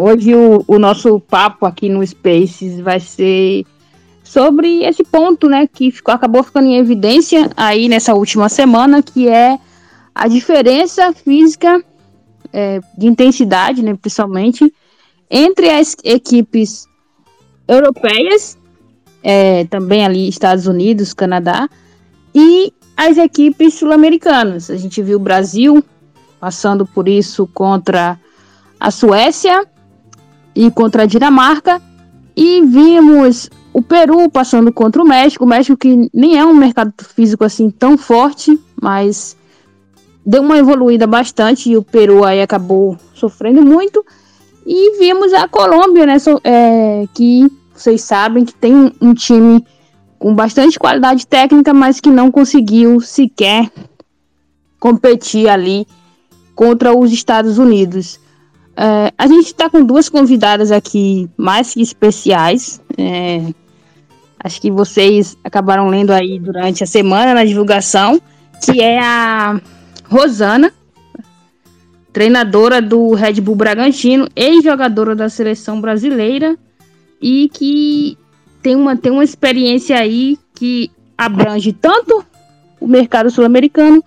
Hoje o, o nosso papo aqui no Spaces vai ser sobre esse ponto, né, que ficou, acabou ficando em evidência aí nessa última semana, que é a diferença física é, de intensidade, né, principalmente, entre as equipes europeias, é, também ali Estados Unidos, Canadá, e as equipes sul-americanas. A gente viu o Brasil passando por isso contra a Suécia e contra a Dinamarca, e vimos o Peru passando contra o México, o México que nem é um mercado físico assim tão forte, mas deu uma evoluída bastante e o Peru aí acabou sofrendo muito. E vimos a Colômbia, né, é, que vocês sabem que tem um time com bastante qualidade técnica, mas que não conseguiu sequer competir ali contra os Estados Unidos. É, a gente está com duas convidadas aqui mais que especiais. É, acho que vocês acabaram lendo aí durante a semana na divulgação, que é a Rosana, treinadora do Red Bull Bragantino, ex-jogadora da seleção brasileira e que tem uma, tem uma experiência aí que abrange tanto o mercado sul-americano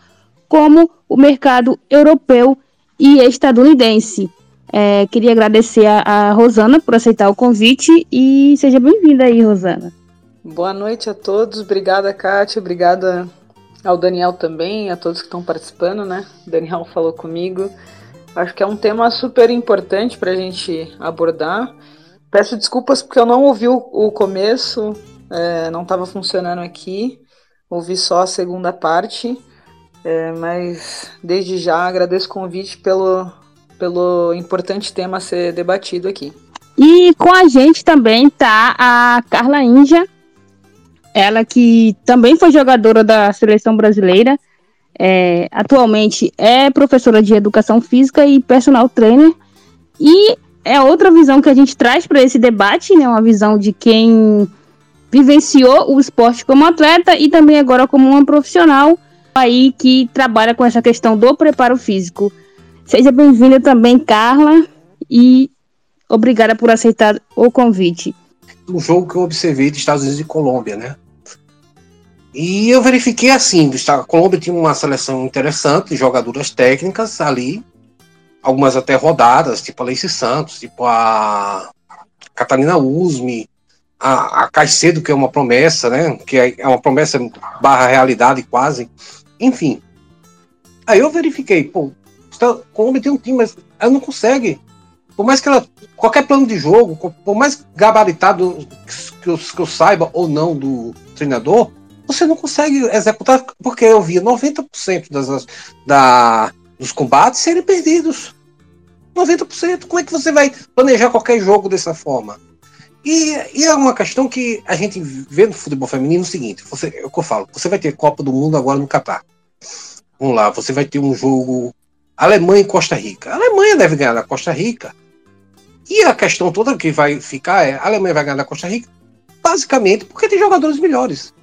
como o mercado europeu e estadunidense. É, queria agradecer a, a, Rosana por aceitar o convite e seja bem-vinda aí, Rosana. Boa noite a todos, obrigada, Kátia, obrigada ao Daniel também, a todos que estão participando, né? O Daniel falou comigo. Acho que é um tema super importante para a gente abordar. Peço desculpas porque eu não ouvi o, o começo, é, não estava funcionando aqui, ouvi só a segunda parte, é, mas desde já agradeço o convite pelo, pelo importante tema a ser debatido aqui. E com a gente também tá a Carla Índia, ela que também foi jogadora da seleção brasileira, é, atualmente é professora de educação física e personal trainer. E é outra visão que a gente traz para esse debate, né? Uma visão de quem vivenciou o esporte como atleta e também agora como uma profissional aí que trabalha com essa questão do preparo físico. Seja bem-vinda também, Carla, e obrigada por aceitar o convite. Um jogo que eu observei dos Estados Unidos e Colômbia, né? E eu verifiquei assim, a Colômbia tinha uma seleção interessante, jogadoras técnicas ali, algumas até rodadas, tipo a Leice Santos, tipo a Catarina Usme, a, a Caicedo, que é uma promessa, né? Que é, é uma promessa barra realidade quase. Enfim. Aí eu verifiquei, pô, a Colômbia tem um time, mas ela não consegue. Por mais que ela. Qualquer plano de jogo, por mais gabaritado que eu, que eu saiba ou não do treinador, você não consegue executar, porque eu via 90% das, da, dos combates serem perdidos. 90%. Como é que você vai planejar qualquer jogo dessa forma? E, e, é uma questão que a gente vê no futebol feminino o seguinte: você, é o que eu falo, você vai ter Copa do Mundo agora no Catar. Vamos lá, você vai ter um jogo Alemanha e Costa Rica. A Alemanha deve ganhar da Costa Rica. E a questão toda que vai ficar é: a Alemanha vai ganhar da Costa Rica, basicamente porque tem jogadores melhores.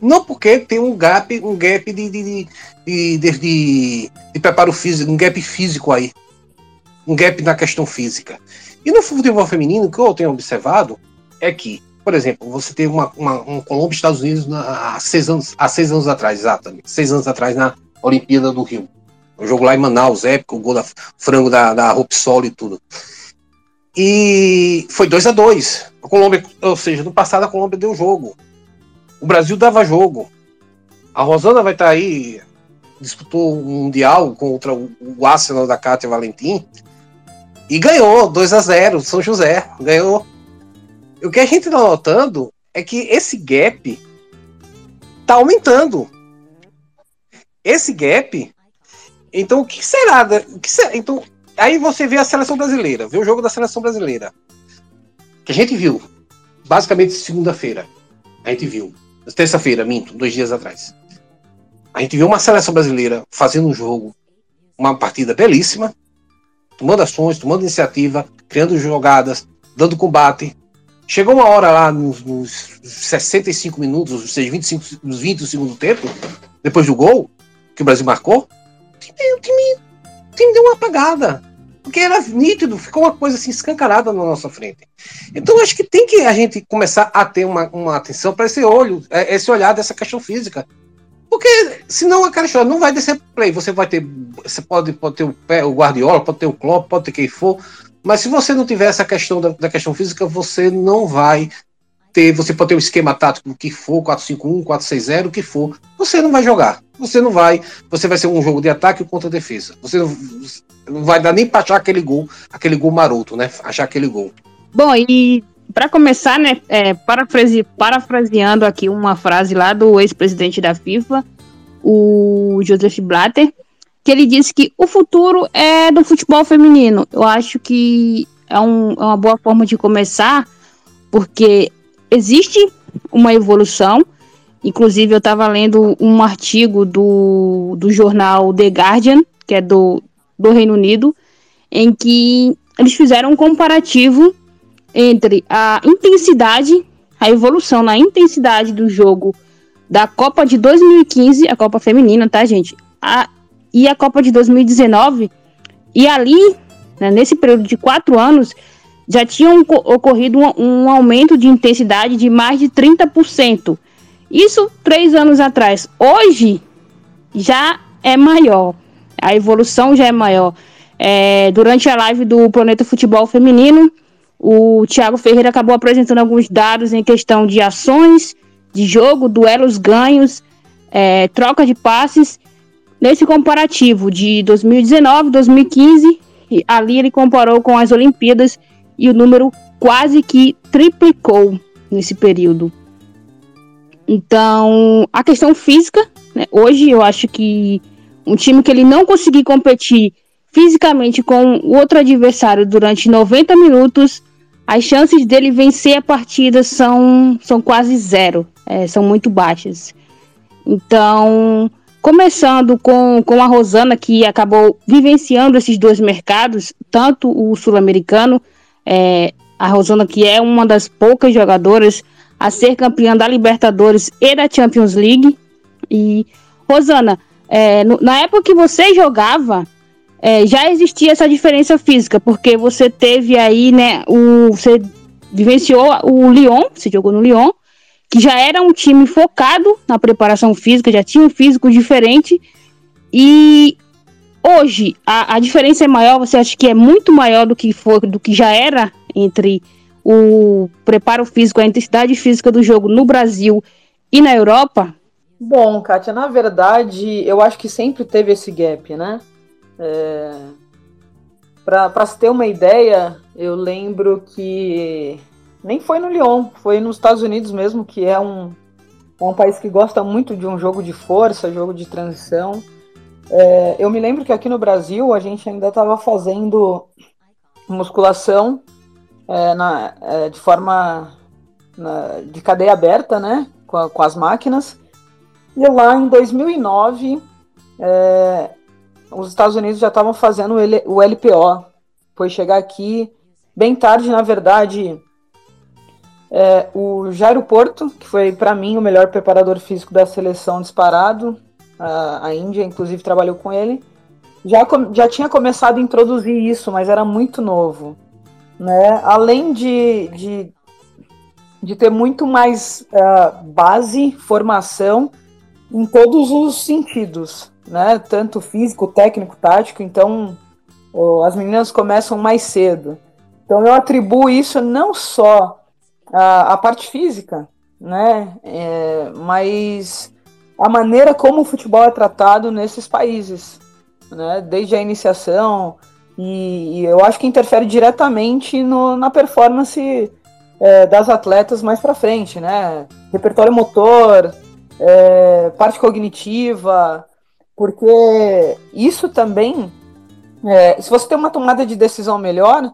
Não porque tem um gap, um gap de, de, de, de, preparo físico, um gap físico aí. Um gap na questão física. E no futebol feminino, o que eu tenho observado é que, por exemplo, você teve uma, um Colômbia Estados Unidos há, seis anos, há seis anos atrás, exatamente. Seis anos atrás na Olimpíada do Rio. O jogo lá em Manaus, épico, o gol da frango da, da Sol e tudo. E foi 2 a 2 A Colômbia, ou seja, no passado a Colômbia deu jogo. O Brasil dava jogo. A Rosana vai estar tá aí, disputou o Mundial contra o Arsenal da Cátia Valentim e ganhou 2 a 0 São José, ganhou. O que a gente está notando é que esse gap está aumentando. Esse gap. Então, o que será? O que será? Então, aí você vê a seleção brasileira, vê o jogo da seleção brasileira. Que a gente viu, basicamente segunda-feira. A gente viu terça-feira, minto, dois dias atrás. A gente viu uma seleção brasileira fazendo um jogo, uma partida belíssima, tomando ações, tomando iniciativa, criando jogadas, dando combate. Chegou uma hora lá nos, nos 65 minutos, ou seja, 25, nos 20 do segundo tempo, depois do gol que o Brasil marcou, o time, o time, deu uma apagada. Porque era nítido, ficou uma coisa assim escancarada na nossa frente. Então acho que tem que a gente começar a ter uma, uma atenção para esse olho, é, esse olhar dessa questão física. Porque senão a cara não vai descer play. Você vai ter. Você pode, pode ter o, pé, o Guardiola, pode ter o Klopp, pode ter quem for. Mas se você não tiver essa questão da, da questão física, você não vai ter. Você pode ter um esquema tático que for, 4-5-1, 4-6-0, o que for. Você não vai jogar. Você não vai. Você vai ser um jogo de ataque contra defesa. Você não, não vai dar nem para achar aquele gol, aquele gol maroto, né? Achar aquele gol. Bom, e para começar, né, é, parafrase, parafraseando aqui uma frase lá do ex-presidente da FIFA, o Joseph Blatter, que ele disse que o futuro é do futebol feminino. Eu acho que é, um, é uma boa forma de começar, porque existe uma evolução. Inclusive, eu estava lendo um artigo do, do jornal The Guardian, que é do, do Reino Unido, em que eles fizeram um comparativo entre a intensidade, a evolução na intensidade do jogo da Copa de 2015, a Copa Feminina, tá, gente? A, e a Copa de 2019. E ali, né, nesse período de quatro anos, já tinha ocorrido um, um, aumento de intensidade de mais de 30%. Isso três anos atrás. Hoje já é maior. A evolução já é maior. É, durante a live do Planeta Futebol Feminino, o Thiago Ferreira acabou apresentando alguns dados em questão de ações de jogo, duelos ganhos, é, troca de passes. Nesse comparativo de 2019, 2015, ali ele comparou com as Olimpíadas e o número quase que triplicou nesse período. Então, a questão física, né, hoje eu acho que um time que ele não conseguir competir fisicamente com outro adversário durante 90 minutos as chances dele vencer a partida são, são quase zero, é, são muito baixas. Então, começando com, com a Rosana, que acabou vivenciando esses dois mercados, tanto o sul-americano, é, a Rosana, que é uma das poucas jogadoras a ser campeã da Libertadores e da Champions League. E, Rosana, é, no, na época que você jogava, é, já existia essa diferença física, porque você teve aí, né, o, você vivenciou o Lyon, você jogou no Lyon, que já era um time focado na preparação física, já tinha um físico diferente, e hoje a, a diferença é maior, você acha que é muito maior do que foi, do que já era entre o preparo físico, a intensidade física do jogo no Brasil e na Europa? Bom, Kátia, na verdade, eu acho que sempre teve esse gap, né? É... Para se ter uma ideia, eu lembro que nem foi no Lyon, foi nos Estados Unidos mesmo, que é um, é um país que gosta muito de um jogo de força, jogo de transição. É, eu me lembro que aqui no Brasil a gente ainda estava fazendo musculação é, na, é, de forma na, de cadeia aberta, né, com, com, as máquinas. E lá em 2009 é, os Estados Unidos já estavam fazendo o LPO. Foi chegar aqui bem tarde, na verdade. É, o Jairo Porto, que foi para mim o melhor preparador físico da seleção disparado, a, Índia inclusive trabalhou com ele, já, já tinha começado a introduzir isso, mas era muito novo. Né? Além de, de, de ter muito mais uh, base, formação em todos os sentidos né? Tanto físico, técnico, tático. Então, as meninas começam mais cedo. Então, eu atribuo isso não só à, à parte física, né? É, mas a maneira como o futebol é tratado nesses países, né? Desde a iniciação e, e eu acho que interfere diretamente no, na performance é, das atletas mais para frente, né? Repertório motor, é, parte cognitiva, porque isso também, é, se você tem uma tomada de decisão melhor,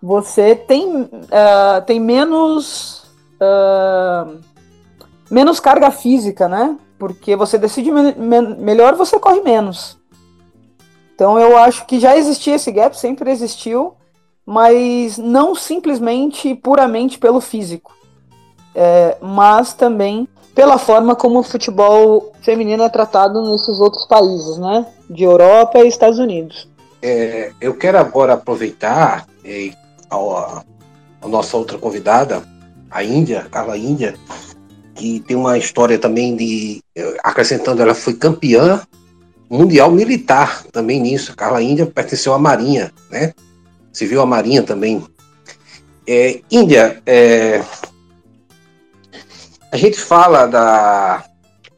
você tem, uh, tem menos, uh, menos carga física, né? Porque você decide me me melhor, você corre menos. Então eu acho que já existia esse gap, sempre existiu, mas não simplesmente puramente pelo físico, é, mas também pela forma como o futebol feminino é tratado nesses outros países, né? De Europa e Estados Unidos. é, eu quero agora aproveitar é, a, a, nossa outra convidada, a Índia, Carla Índia, que tem uma história também de. Acrescentando, ela foi campeã mundial militar também nisso. Carla Índia pertenceu à Marinha, né? Civil a Marinha também. É, Índia, é, a gente fala da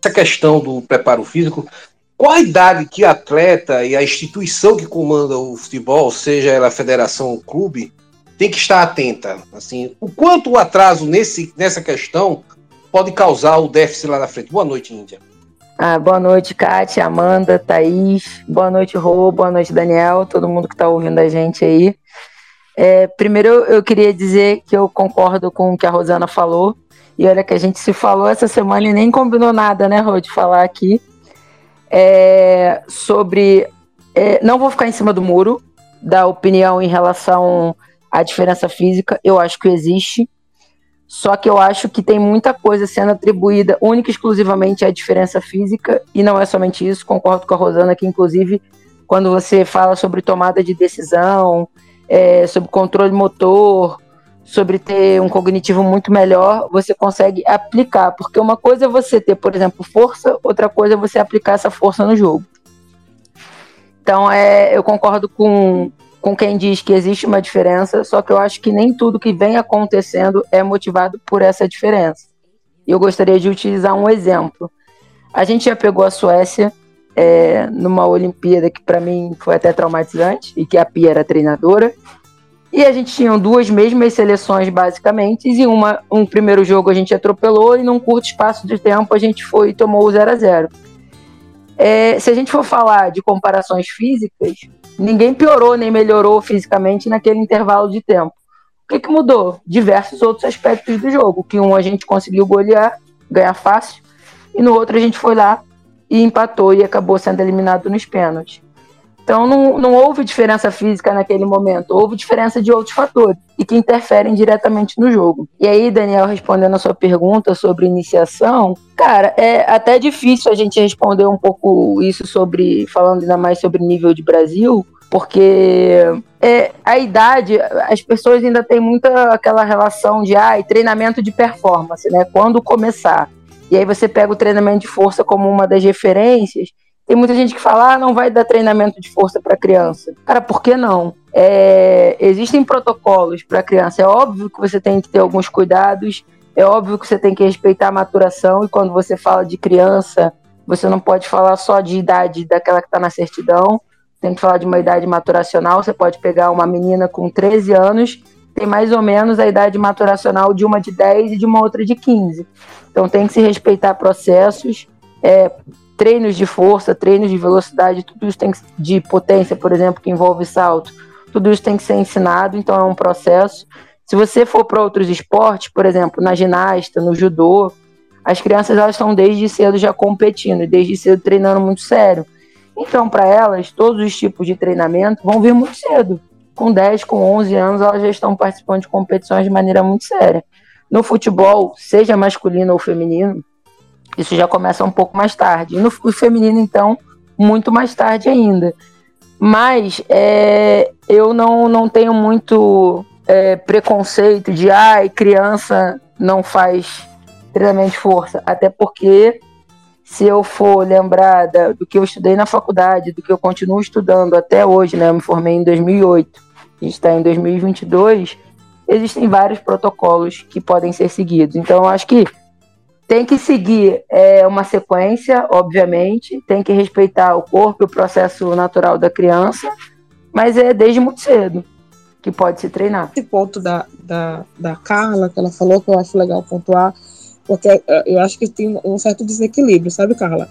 essa questão do preparo físico. Qual a idade que o atleta e a instituição que comanda o futebol, seja ela a federação ou clube, tem que estar atenta? Assim, o quanto o atraso nesse, nessa questão pode causar o déficit lá na frente? Boa noite, Índia. Ah, boa noite, Kátia, Amanda, Thaís. Boa noite, Rô. Boa noite, Daniel. Todo mundo que está ouvindo a gente aí. É, primeiro, eu queria dizer que eu concordo com o que a Rosana falou. E olha que a gente se falou essa semana e nem combinou nada, né, Rô, de falar aqui. É, sobre. É, não vou ficar em cima do muro da opinião em relação à diferença física. Eu acho que existe. Só que eu acho que tem muita coisa sendo atribuída única e exclusivamente à diferença física. E não é somente isso. Concordo com a Rosana que, inclusive, quando você fala sobre tomada de decisão, é, sobre controle motor, sobre ter um cognitivo muito melhor, você consegue aplicar. Porque uma coisa é você ter, por exemplo, força, outra coisa é você aplicar essa força no jogo. Então, é, eu concordo com, com quem diz que existe uma diferença, só que eu acho que nem tudo que vem acontecendo é motivado por essa diferença. Eu gostaria de utilizar um exemplo. A gente já pegou a Suécia é, numa Olimpíada que para mim foi até traumatizante e que a Pia era treinadora e a gente tinha duas mesmas seleções, basicamente, e uma, um primeiro jogo a gente atropelou, e num curto espaço de tempo a gente foi e tomou o 0 a 0 é, Se a gente for falar de comparações físicas, ninguém piorou nem melhorou fisicamente naquele intervalo de tempo. O que, que mudou? Diversos outros aspectos do jogo, que um a gente conseguiu golear, ganhar fácil, e no outro a gente foi lá e empatou e acabou sendo eliminado nos pênaltis. Então não, não houve diferença física naquele momento, houve diferença de outros fatores e que interferem diretamente no jogo. E aí, Daniel, respondendo a sua pergunta sobre iniciação, cara, é até difícil a gente responder um pouco isso sobre, falando ainda mais sobre nível de Brasil, porque é, a idade, as pessoas ainda têm muita aquela relação de ah, treinamento de performance, né? Quando começar. E aí você pega o treinamento de força como uma das referências, tem muita gente que fala, ah, não vai dar treinamento de força para criança. Cara, por que não? É, existem protocolos para criança. É óbvio que você tem que ter alguns cuidados, é óbvio que você tem que respeitar a maturação, e quando você fala de criança, você não pode falar só de idade daquela que está na certidão, tem que falar de uma idade maturacional. Você pode pegar uma menina com 13 anos, tem mais ou menos a idade maturacional de uma de 10 e de uma outra de 15. Então tem que se respeitar processos. É, treinos de força, treinos de velocidade, tudo isso tem que, de potência, por exemplo, que envolve salto, tudo isso tem que ser ensinado, então é um processo. Se você for para outros esportes, por exemplo, na ginasta, no judô, as crianças elas estão desde cedo já competindo, desde cedo treinando muito sério. Então, para elas, todos os tipos de treinamento vão vir muito cedo. Com 10, com 11 anos, elas já estão participando de competições de maneira muito séria. No futebol, seja masculino ou feminino, isso já começa um pouco mais tarde. E no feminino, então, muito mais tarde ainda. Mas é, eu não, não tenho muito é, preconceito de ai, criança não faz treinamento de força. Até porque, se eu for lembrar da, do que eu estudei na faculdade, do que eu continuo estudando até hoje, né? Eu me formei em 2008, a gente está em 2022, existem vários protocolos que podem ser seguidos. Então, eu acho que tem que seguir é, uma sequência, obviamente, tem que respeitar o corpo e o processo natural da criança, mas é desde muito cedo que pode se treinar. Esse ponto da, da, da Carla, que ela falou, que eu acho legal pontuar, porque é, eu acho que tem um certo desequilíbrio, sabe, Carla?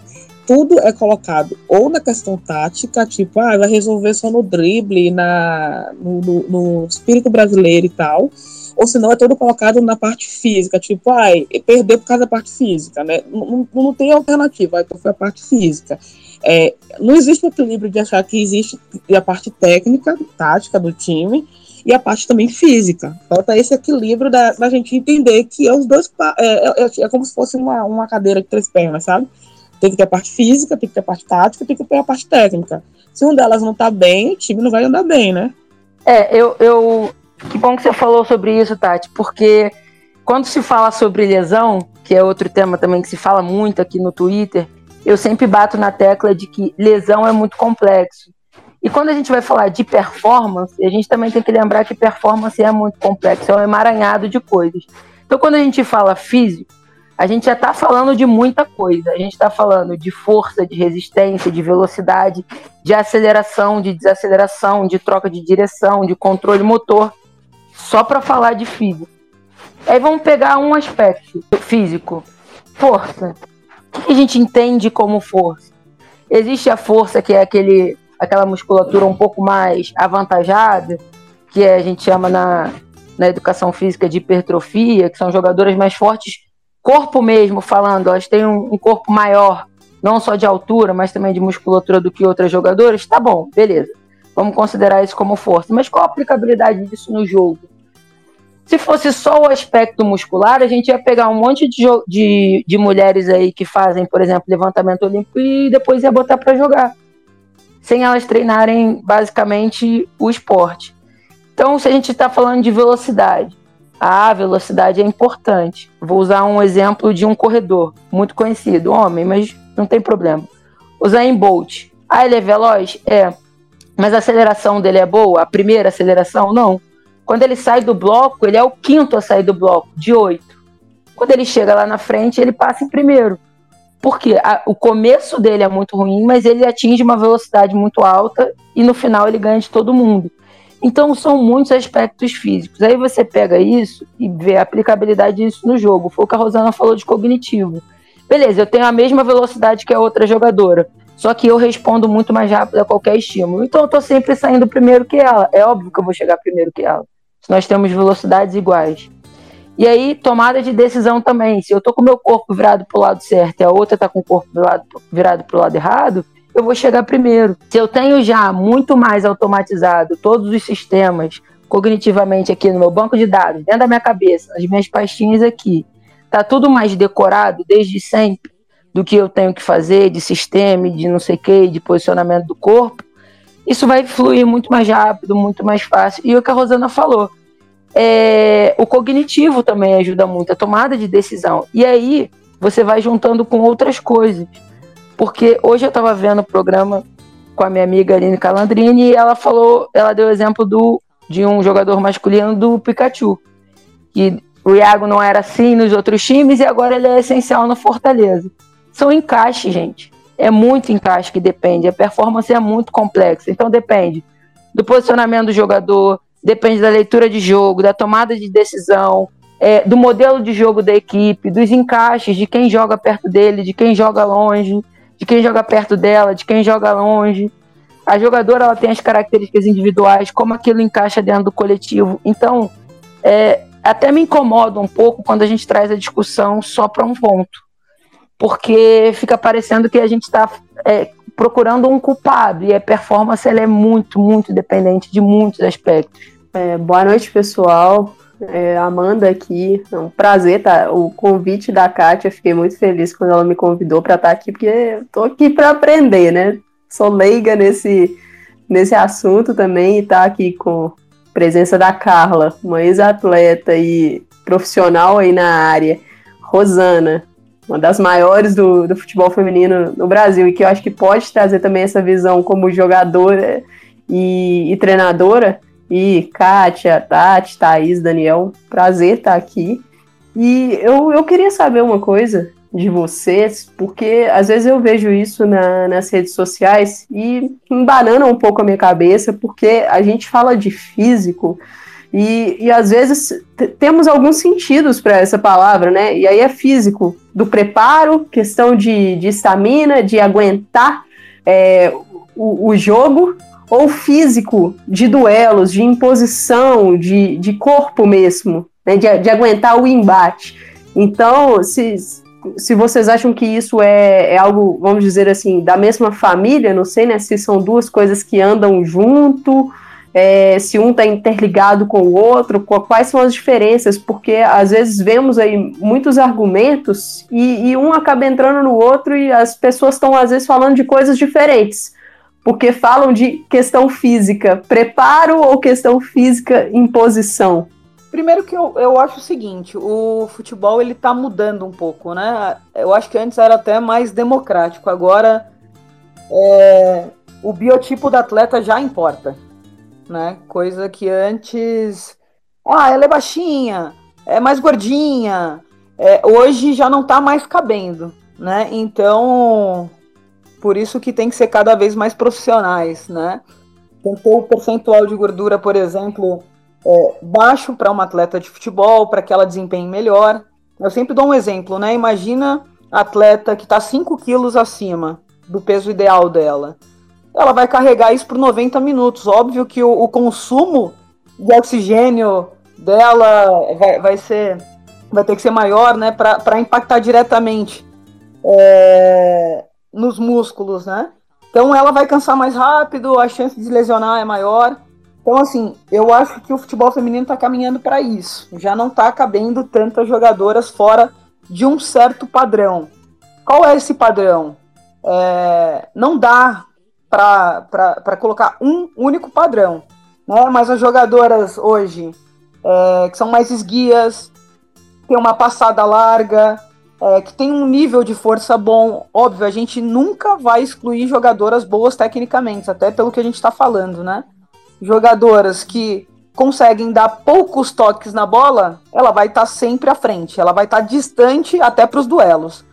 Tudo é colocado ou na questão tática, tipo, ah, vai resolver só no drible, na, no, no, no espírito brasileiro e tal, ou senão é todo colocado na parte física, tipo, ai, perder por causa da parte física, né? Não, não tem alternativa, então foi a parte física. É, não existe o equilíbrio de achar que existe a parte técnica, tática do time, e a parte também física. Falta esse equilíbrio da, da gente entender que é os dois é, é, é, é como se fosse uma, uma cadeira de três pernas, sabe? Tem que ter a parte física, tem que ter a parte tática, tem que ter a parte técnica. Se uma delas não tá bem, o time não vai andar bem, né? É, eu, eu. Que bom que você falou sobre isso, Tati, porque quando se fala sobre lesão, que é outro tema também que se fala muito aqui no Twitter, eu sempre bato na tecla de que lesão é muito complexo. E quando a gente vai falar de performance, a gente também tem que lembrar que performance é muito complexo, é um emaranhado de coisas. Então, quando a gente fala físico, a gente já está falando de muita coisa. A gente está falando de força, de resistência, de velocidade, de aceleração, de desaceleração, de troca de direção, de controle motor, só para falar de físico. Aí vamos pegar um aspecto físico: força. O que a gente entende como força? Existe a força que é aquele, aquela musculatura um pouco mais avantajada, que a gente chama na, na educação física de hipertrofia, que são jogadoras mais fortes corpo mesmo falando, elas têm um, um corpo maior, não só de altura, mas também de musculatura do que outras jogadoras, tá bom, beleza. Vamos considerar isso como força. Mas qual a aplicabilidade disso no jogo? Se fosse só o aspecto muscular, a gente ia pegar um monte de, de, de mulheres aí que fazem, por exemplo, levantamento olímpico e depois ia botar para jogar, sem elas treinarem basicamente o esporte. Então, se a gente está falando de velocidade, a velocidade é importante. Vou usar um exemplo de um corredor muito conhecido, homem, mas não tem problema. O Zayn Bolt. Ah, ele é veloz? É. Mas a aceleração dele é boa? A primeira aceleração? Não. Quando ele sai do bloco, ele é o quinto a sair do bloco, de oito. Quando ele chega lá na frente, ele passa em primeiro. Porque a, o começo dele é muito ruim, mas ele atinge uma velocidade muito alta e no final ele ganha de todo mundo. Então são muitos aspectos físicos. Aí você pega isso e vê a aplicabilidade disso no jogo. Foi o que a Rosana falou de cognitivo. Beleza, eu tenho a mesma velocidade que a outra jogadora, só que eu respondo muito mais rápido a qualquer estímulo. Então eu tô sempre saindo primeiro que ela. É óbvio que eu vou chegar primeiro que ela. Se nós temos velocidades iguais. E aí, tomada de decisão também. Se eu tô com o meu corpo virado pro lado certo e a outra tá com o corpo virado, virado pro lado errado, eu vou chegar primeiro. Se eu tenho já muito mais automatizado todos os sistemas cognitivamente aqui no meu banco de dados, dentro da minha cabeça, nas minhas pastinhas aqui, tá tudo mais decorado desde sempre do que eu tenho que fazer de sistema, de não sei o que, de posicionamento do corpo, isso vai fluir muito mais rápido, muito mais fácil. E o que a Rosana falou, é, o cognitivo também ajuda muito, a tomada de decisão. E aí você vai juntando com outras coisas. Porque hoje eu estava vendo o programa com a minha amiga Aline Calandrini e ela falou, ela deu o exemplo do, de um jogador masculino do Pikachu. Que o Iago não era assim nos outros times e agora ele é essencial no Fortaleza. São encaixes, gente. É muito encaixe que depende. A performance é muito complexa. Então depende do posicionamento do jogador, depende da leitura de jogo, da tomada de decisão, é, do modelo de jogo da equipe, dos encaixes, de quem joga perto dele, de quem joga longe de quem joga perto dela, de quem joga longe. A jogadora ela tem as características individuais, como aquilo encaixa dentro do coletivo. Então, é, até me incomoda um pouco quando a gente traz a discussão só para um ponto, porque fica parecendo que a gente está é, procurando um culpado e a performance ela é muito, muito dependente de muitos aspectos. É, boa noite, pessoal. É, Amanda aqui, é um prazer, tá? O convite da Kátia, fiquei muito feliz quando ela me convidou para estar tá aqui, porque tô aqui para aprender, né? Sou leiga nesse, nesse assunto também e tá aqui com presença da Carla, uma ex-atleta e profissional aí na área, Rosana, uma das maiores do, do futebol feminino no Brasil e que eu acho que pode trazer também essa visão como jogadora e, e treinadora e Kátia, Tati, Thaís, Daniel, prazer estar aqui. E eu, eu queria saber uma coisa de vocês, porque às vezes eu vejo isso na, nas redes sociais e embanana um pouco a minha cabeça, porque a gente fala de físico e, e às vezes temos alguns sentidos para essa palavra, né? E aí é físico, do preparo, questão de estamina, de, de aguentar é, o, o jogo, ou físico, de duelos, de imposição, de, de corpo mesmo, né, de, de aguentar o embate. Então, se, se vocês acham que isso é, é, algo, vamos dizer assim, da mesma família, não sei né, se são duas coisas que andam junto, é, se um está interligado com o outro, quais são as diferenças, porque às vezes vemos aí muitos argumentos e, e um acaba entrando no outro e as pessoas estão às vezes falando de coisas diferentes, porque falam de questão física, preparo ou questão física, imposição. Primeiro que eu, eu acho o seguinte, o futebol ele tá mudando um pouco, né? Eu acho que antes era até mais democrático, agora é, o biotipo do atleta já importa né? Coisa que antes. Ah, ela é baixinha, é mais gordinha. É, hoje já não tá mais cabendo, né? Então, por isso que tem que ser cada vez mais profissionais, né? Tem que ter o percentual de gordura, por exemplo, é, baixo para uma atleta de futebol, para que ela desempenhe melhor. Eu sempre dou um exemplo, né? Imagina atleta que está 5 quilos acima do peso ideal dela ela vai carregar isso por 90 minutos. Óbvio que o, o consumo de oxigênio dela vai, vai ser vai ter que ser maior, né, para impactar diretamente é, nos músculos, né? Então ela vai cansar mais rápido, a chance de lesionar é maior. Então, assim, eu acho que o futebol feminino está caminhando para isso. Já não está cabendo tantas jogadoras fora de um certo padrão. Qual é esse padrão? É, não dá para colocar um único padrão. Né? Mas as jogadoras hoje, é, que são mais esguias, tem uma passada larga, é, que tem um nível de força bom. Óbvio, a gente nunca vai excluir jogadoras boas tecnicamente, até pelo que a gente está falando, né? Jogadoras que conseguem dar poucos toques na bola, ela vai estar tá sempre à frente, ela vai estar tá distante até para os duelos.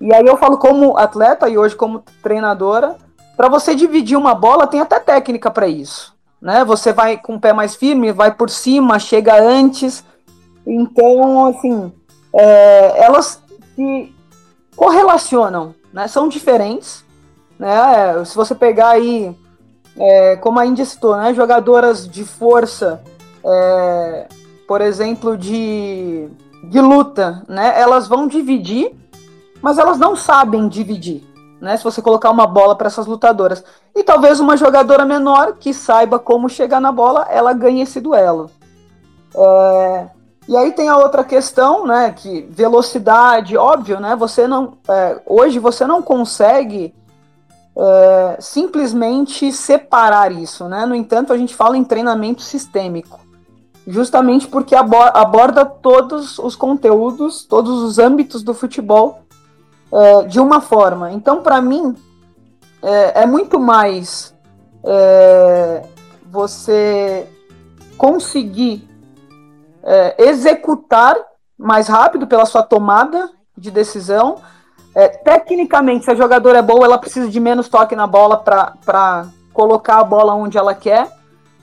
E aí eu falo como atleta e hoje como treinadora, para você dividir uma bola, tem até técnica para isso. Né? Você vai com o pé mais firme, vai por cima, chega antes. Então, assim, é, elas se correlacionam, né? São diferentes, né? Se você pegar aí, é, como a Índia citou, né? Jogadoras de força, é, por exemplo, de, de luta, né? Elas vão dividir, mas elas não sabem dividir né? Se você colocar uma bola para essas lutadoras. E talvez uma jogadora menor que saiba como chegar na bola, ela ganhe esse duelo. É... E aí tem a outra questão, né? Que velocidade, óbvio, né? Você não. É, hoje você não consegue é, simplesmente separar isso, né? No entanto, a gente fala em treinamento sistêmico. Justamente porque aborda todos os conteúdos, todos os âmbitos do futebol é, de uma forma. Então, para mim, é, é, muito mais é, você conseguir é, executar mais rápido pela sua tomada de decisão. É, tecnicamente, se a jogadora é boa, ela precisa de menos toque na bola para colocar a bola onde ela quer.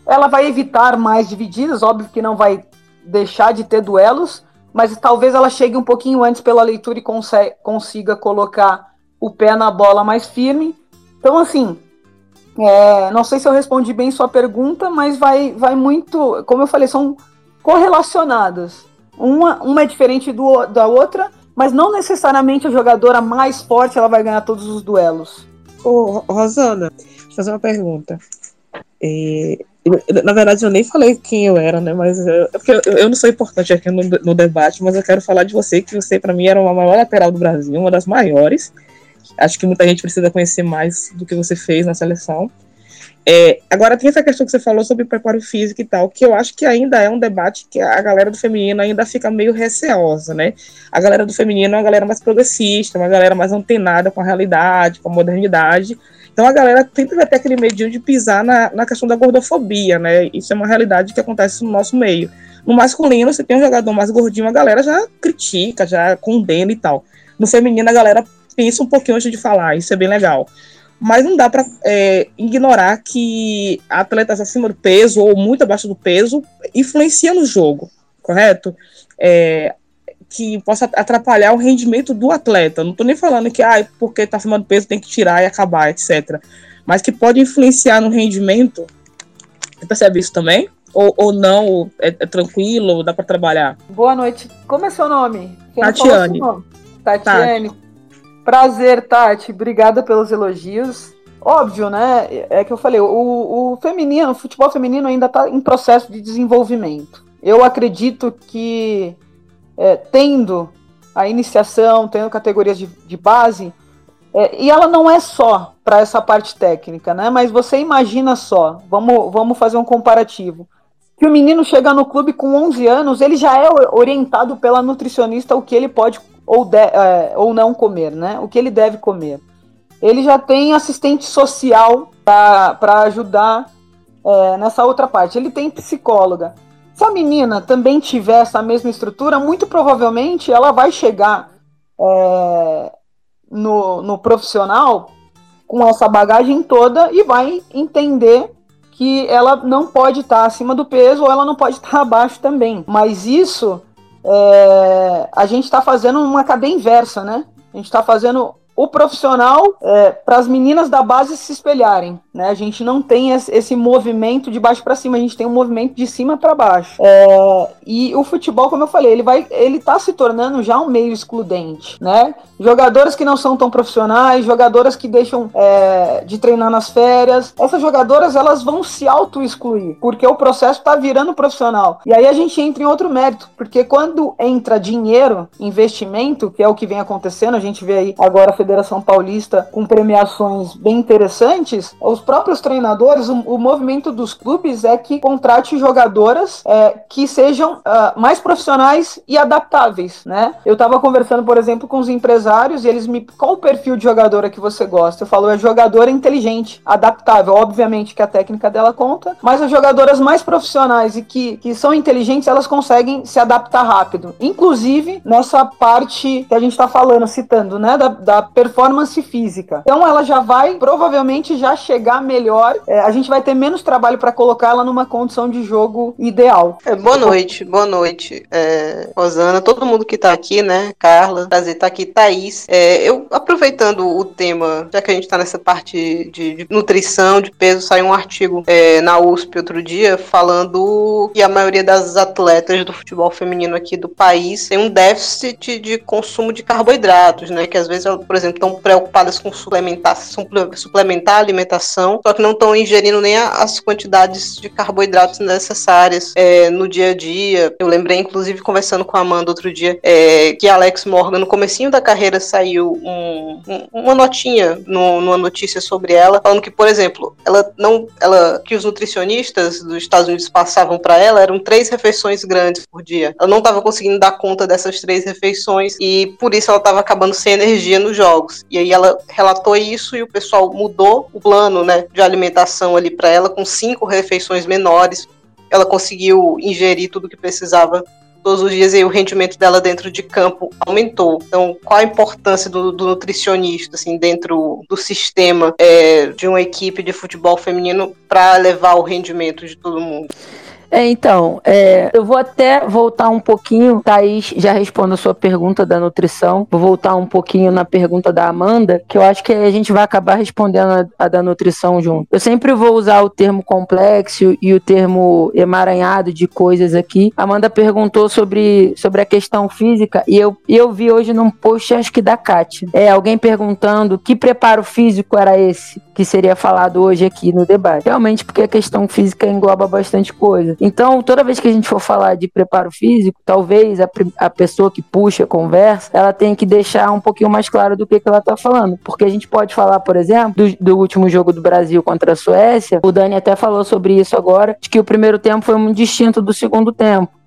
Ela vai evitar mais divididas, óbvio que não vai deixar de ter duelos, mas talvez ela chegue um pouquinho antes pela leitura e consiga colocar o pé na bola mais firme. Então, assim, é, não sei se eu respondi bem sua pergunta, mas vai, vai muito, como eu falei, são correlacionadas. Uma, uma é diferente do, da outra, mas não necessariamente a jogadora mais forte ela vai ganhar todos os duelos. Ô, Rosana, eu fazer uma pergunta. Na verdade, eu nem falei quem eu era, né? Mas eu, é porque eu, eu não sou importante aqui no, no, debate, mas eu quero falar de você, que você, para mim, era uma maior lateral do Brasil, uma das maiores. Acho que muita gente precisa conhecer mais do que você fez na seleção. É, agora, tem essa questão que você falou sobre preparo físico e tal, que eu acho que ainda é um debate que a galera do feminino ainda fica meio receosa, né? A galera do feminino é uma galera mais progressista, uma galera mais antenada com a realidade, com a modernidade então a galera vai ter aquele medinho de pisar na, na questão da gordofobia, né? Isso é uma realidade que acontece no nosso meio. No masculino, você tem um jogador mais gordinho, a galera já critica, já condena e tal. No feminino, a galera pensa um pouquinho antes de falar, isso é bem legal. Mas não dá para é, ignorar que atletas acima do peso ou muito abaixo do peso influenciam no jogo, correto? É, que possa atrapalhar o rendimento do atleta. Não estou nem falando que, ah, porque está acima do peso tem que tirar e acabar, etc. Mas que pode influenciar no rendimento. Você percebe isso também? Ou, ou não? É, é tranquilo? Dá para trabalhar? Boa noite. Como é seu nome? Quem Tatiane. Nome? Tatiane. Tati. Prazer, Tati. Obrigada pelos elogios. óbvio, né? É que eu falei, o, o feminino, o futebol feminino ainda está em processo de desenvolvimento. Eu acredito que é, tendo a iniciação, tendo categorias de, de base, é, e ela não é só para essa parte técnica, né? Mas você imagina só, vamos, vamos fazer um comparativo. Que o menino chega no clube com 11 anos, ele já é orientado pela nutricionista o que ele pode ou, de, é, ou não comer, né? O que ele deve comer. Ele já tem assistente social para ajudar é, nessa outra parte. Ele tem psicóloga. Se a menina também tiver essa mesma estrutura, muito provavelmente ela vai chegar é, no, no profissional com essa bagagem toda e vai entender que ela não pode estar acima do peso ou ela não pode estar abaixo também. Mas isso é, a gente está fazendo uma cadeia inversa, né? A gente está fazendo o profissional é, para as meninas da base se espelharem. Né? A gente não tem esse movimento de baixo para cima, a gente tem um movimento de cima para baixo. É, e o futebol, como eu falei, ele vai, ele está se tornando já um meio excludente, né? Jogadoras que não são tão profissionais, jogadoras que deixam é, de treinar nas férias, essas jogadoras elas vão se auto-excluir, porque o processo está virando profissional. E aí a gente entra em outro mérito, porque quando entra dinheiro, investimento, que é o que vem acontecendo, a gente vê aí agora a Federação Paulista com premiações bem interessantes, os próprios treinadores, o, o movimento dos clubes é que contrate jogadoras é, que sejam uh, mais profissionais e adaptáveis, né? Eu estava conversando, por exemplo, com os empresários e eles me. Qual o perfil de jogadora que você gosta? Eu falo, é jogadora inteligente, adaptável. Obviamente que a técnica dela conta, mas as jogadoras mais profissionais e que, que são inteligentes, elas conseguem se adaptar rápido. Inclusive nessa parte que a gente está falando, citando, né? Da, da performance física. Então ela já vai provavelmente já chegar melhor. É, a gente vai ter menos trabalho para colocar ela numa condição de jogo ideal. É, boa noite, boa noite, é, Rosana, todo mundo que tá aqui, né? Carla, prazer tá aqui, Thaís. É, eu aproveitando o tema, já que a gente tá nessa parte de, de nutrição, de peso, saiu um artigo é, na USP outro dia falando que a maioria das atletas do futebol feminino aqui do país tem um déficit de consumo de carboidratos, né? Que às vezes, por exemplo, estão preocupadas com suplementar, suplementar a alimentação, só que não estão ingerindo nem as quantidades de carboidratos necessárias é, no dia a dia. Eu lembrei, inclusive, conversando com a Amanda outro dia, é, que Alex Morgan, no comecinho da carreira, saiu um, um, uma notinha no, numa notícia sobre ela, falando que, por exemplo, ela não, ela, que os nutricionistas dos Estados Unidos passavam para ela eram três refeições grandes por dia. Ela não estava conseguindo dar conta dessas três refeições e por isso ela estava acabando sem energia nos jogos. E aí ela relatou isso e o pessoal mudou o plano né, de alimentação ali para ela com cinco refeições menores. Ela conseguiu ingerir tudo que precisava todos os dias e o rendimento dela dentro de campo aumentou. Então, qual a importância do, do nutricionista assim dentro do sistema é, de uma equipe de futebol feminino para levar o rendimento de todo mundo? É, então, é, eu vou até voltar um pouquinho, Thaís já responde a sua pergunta da nutrição, vou voltar um pouquinho na pergunta da Amanda, que eu acho que a gente vai acabar respondendo a, a da nutrição junto. Eu sempre vou usar o termo complexo e o termo emaranhado de coisas aqui. Amanda perguntou sobre, sobre a questão física e eu, eu vi hoje num post, acho que da Kátia, é, alguém perguntando que preparo físico era esse que seria falado hoje aqui no debate. Realmente, porque a questão física engloba bastante coisa. Então, toda vez que a gente for falar de preparo físico, talvez a, a pessoa que puxa a conversa, ela tenha que deixar um pouquinho mais claro do que, que ela está falando. Porque a gente pode falar, por exemplo, do, do, último jogo do Brasil contra a Suécia, o Dani até falou sobre isso agora, de que o primeiro tempo foi muito distinto do segundo tempo.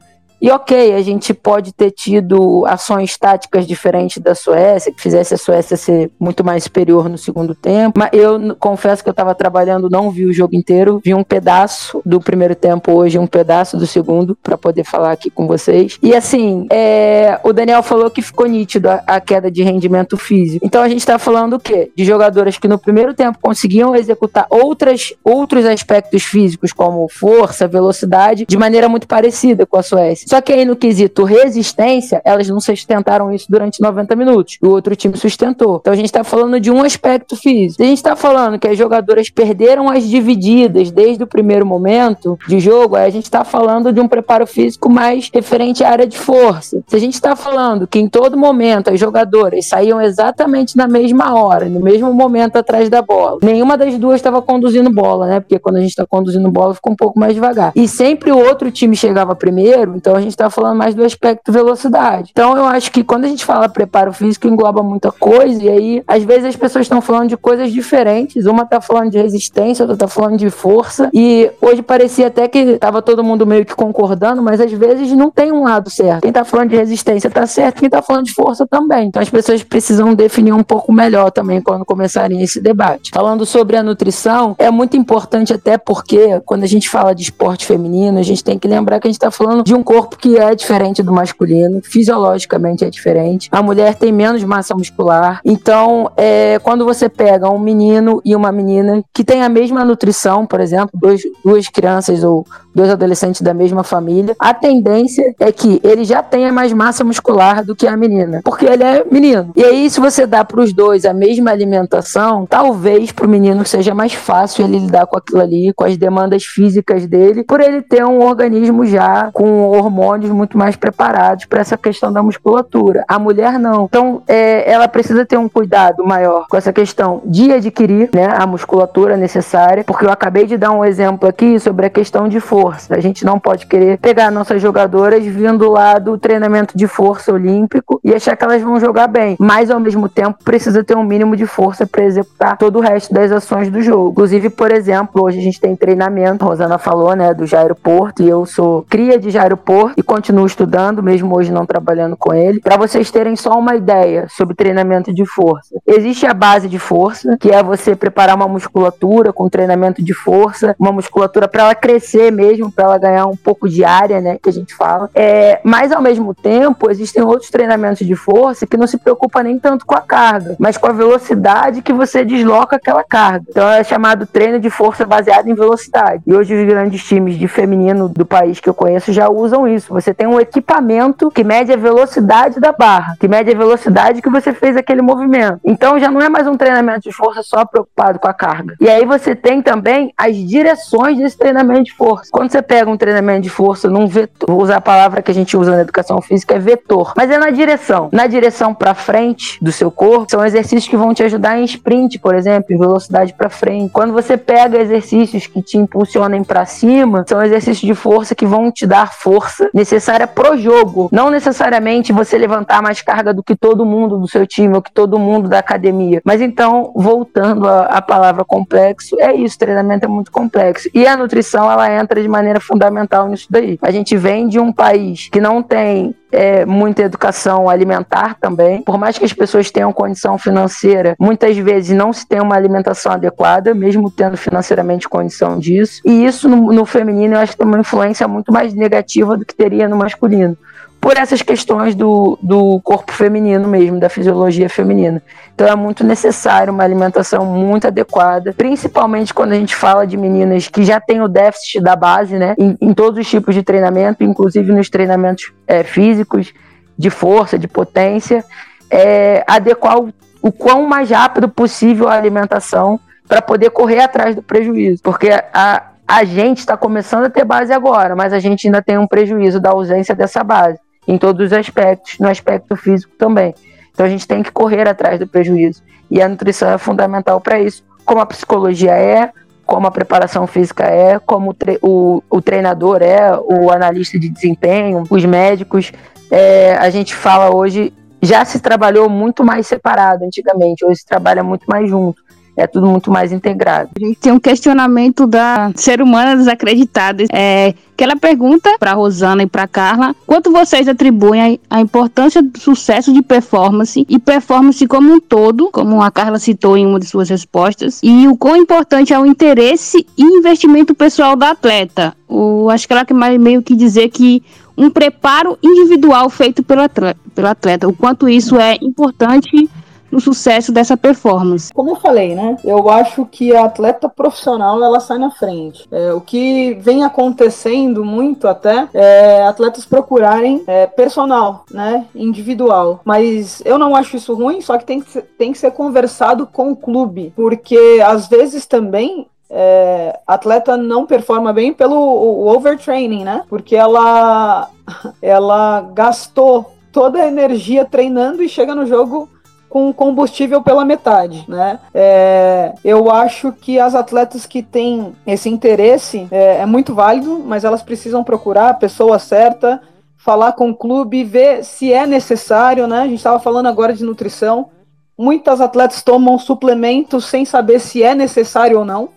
E ok, a gente pode ter tido ações táticas diferentes da Suécia, que fizesse a Suécia ser muito mais superior no segundo tempo. Mas eu confesso que eu estava trabalhando, não vi o jogo inteiro, vi um pedaço do primeiro tempo hoje, um pedaço do segundo, para poder falar aqui com vocês. E assim, é, o Daniel falou que ficou nítido a, a queda de rendimento físico. Então a gente está falando o quê? De jogadoras que no primeiro tempo conseguiam executar outras, outros aspectos físicos, como força, velocidade, de maneira muito parecida com a Suécia Só que aí no quesito resistência, elas não sustentaram isso durante 90 minutos. O outro time sustentou. Então a gente está falando de um aspecto físico. A gente está falando que as jogadoras perderam as divididas desde o primeiro momento de jogo, aí a gente está falando de um preparo físico mais referente à área de força. Se a gente está falando que em todo momento as jogadoras saíam exatamente na mesma hora, no mesmo momento atrás da bola, nenhuma das duas estava conduzindo bola, né? Porque quando a gente está conduzindo bola fica um pouco mais devagar. E sempre o outro time chegava primeiro, então a gente está falando mais do aspecto velocidade. Então eu acho que quando a gente fala preparo físico engloba muita coisa e aí às vezes as pessoas estão falando de coisas diferentes. Uma está falando de resistência, outra está falando de força. E hoje parecia até que estava todo mundo meio que concordando, mas às vezes não tem um lado certo. Quem está falando de resistência está certo, quem está falando de força também. Então as pessoas precisam definir um pouco melhor também quando começarem esse debate. Falando sobre a nutrição, é muito importante até porque quando a gente fala de esporte feminino, a gente tem que lembrar que a gente está falando de um corpo que é diferente do masculino, fisiologicamente é diferente. A mulher tem menos massa muscular. Então, é, quando você pega um menino e uma menina que tem a mesma nutrição, por exemplo, dois, duas crianças ou dois adolescentes da mesma família, a tendência é que ele já tenha mais massa muscular do que a menina, porque ele é menino. E aí, se você dá para os dois a mesma alimentação, talvez para o menino seja mais fácil ele lidar com aquilo ali, com as demandas físicas dele, por ele ter um organismo já com hormônios muito mais preparados para essa questão da musculatura. A mulher não. Então, é, ela precisa ter um cuidado maior com essa questão de adquirir né, a musculatura necessária, porque eu acabei de dar um exemplo aqui sobre a questão de força. A gente não pode querer pegar nossas jogadoras vindo lá do treinamento de força olímpico e achar que elas vão jogar bem, mas ao mesmo tempo precisa ter um mínimo de força para executar todo o resto das ações do jogo. Inclusive, por exemplo, hoje a gente tem treinamento, a Rosana falou, né, do Jairo Porto, e eu sou cria de Jairo Porto e continuo estudando, mesmo hoje não trabalhando com ele. Para vocês terem só uma ideia sobre treinamento de força. Existe a base de força, que é você preparar uma musculatura com treinamento de força, uma musculatura para ela crescer mesmo, para ela ganhar um pouco de área, né, que a gente fala. É, mas ao mesmo tempo, existem outros treinamentos de força que não se preocupa nem tanto com a carga, mas com a velocidade que você desloca aquela carga. Então é chamado treino de força baseado em velocidade. E hoje os grandes times de feminino do país que eu conheço já usam isso. Você tem um equipamento que mede a velocidade da barra, que mede a velocidade que você fez aquele movimento. Então já não é mais um treinamento de força só preocupado com a carga. E aí você tem também as direções desse treinamento de força. Quando você pega um treinamento de força num vetor, vou usar a palavra que a gente usa na educação física, é vetor, mas é na direção. Na direção para frente do seu corpo, são exercícios que vão te ajudar em sprint, por exemplo, em velocidade para frente. Quando você pega exercícios que te impulsionem para cima, são exercícios de força que vão te dar força necessária pro jogo. Não necessariamente você levantar mais carga do que todo mundo do seu time ou que todo mundo da academia. Mas então, voltando à palavra complexo, é isso, treinamento é muito complexo. E a nutrição, ela entra de maneira fundamental nisso daí. A gente vem de um país que não tem é, muita educação alimentar também. Por mais que as pessoas tenham condição financeira, muitas vezes não se tem uma alimentação adequada, mesmo tendo financeiramente condição disso. E isso no, no feminino eu acho que tem uma influência muito mais negativa do que teria no masculino por essas questões do, do corpo feminino mesmo, da fisiologia feminina. Então é muito necessário uma alimentação muito adequada, principalmente quando a gente fala de meninas que já têm o déficit da base, né, em, em todos os tipos de treinamento, inclusive nos treinamentos é, físicos, de força, de potência, é, adequar o, o quão mais rápido possível a alimentação para poder correr atrás do prejuízo, porque a, a gente está começando a ter base agora, mas a gente ainda tem um prejuízo da ausência dessa base em todos os aspectos, no aspecto físico também. Então a gente tem que correr atrás do prejuízo. E a nutrição é fundamental para isso, como a psicologia é, como a preparação física é, como o, tre o, o treinador é, o analista de desempenho, os médicos. É, a gente fala hoje, já se trabalhou muito mais separado antigamente, hoje se trabalha muito mais junto é tudo muito mais integrado. A gente tem um questionamento da ser humana desacreditada. É, que ela pergunta para Rosana e para Carla quanto vocês atribuem a, a, importância do sucesso de performance e performance como um todo, como a Carla citou em uma de suas respostas, e o quão importante é o interesse e investimento pessoal da atleta. O, acho que ela quer meio que dizer que um preparo individual feito pelo atleta, pelo atleta, o quanto isso é importante no sucesso dessa performance. Como eu falei, né? Eu acho que a atleta profissional ela sai na frente. É, o que vem acontecendo muito até é atletas procurarem é, personal, né? Individual. Mas eu não acho isso ruim, só que tem que, ser, tem que ser conversado com o clube. Porque às vezes também é, atleta não performa bem pelo overtraining, né? Porque ela, ela gastou toda a energia treinando e chega no jogo com combustível pela metade, né? É, eu acho que as atletas que têm esse interesse é, é, muito válido, mas elas precisam procurar a pessoa certa, falar com o clube, ver se é necessário, né? A gente estava falando agora de nutrição. Muitas atletas tomam suplementos sem saber se é necessário ou não.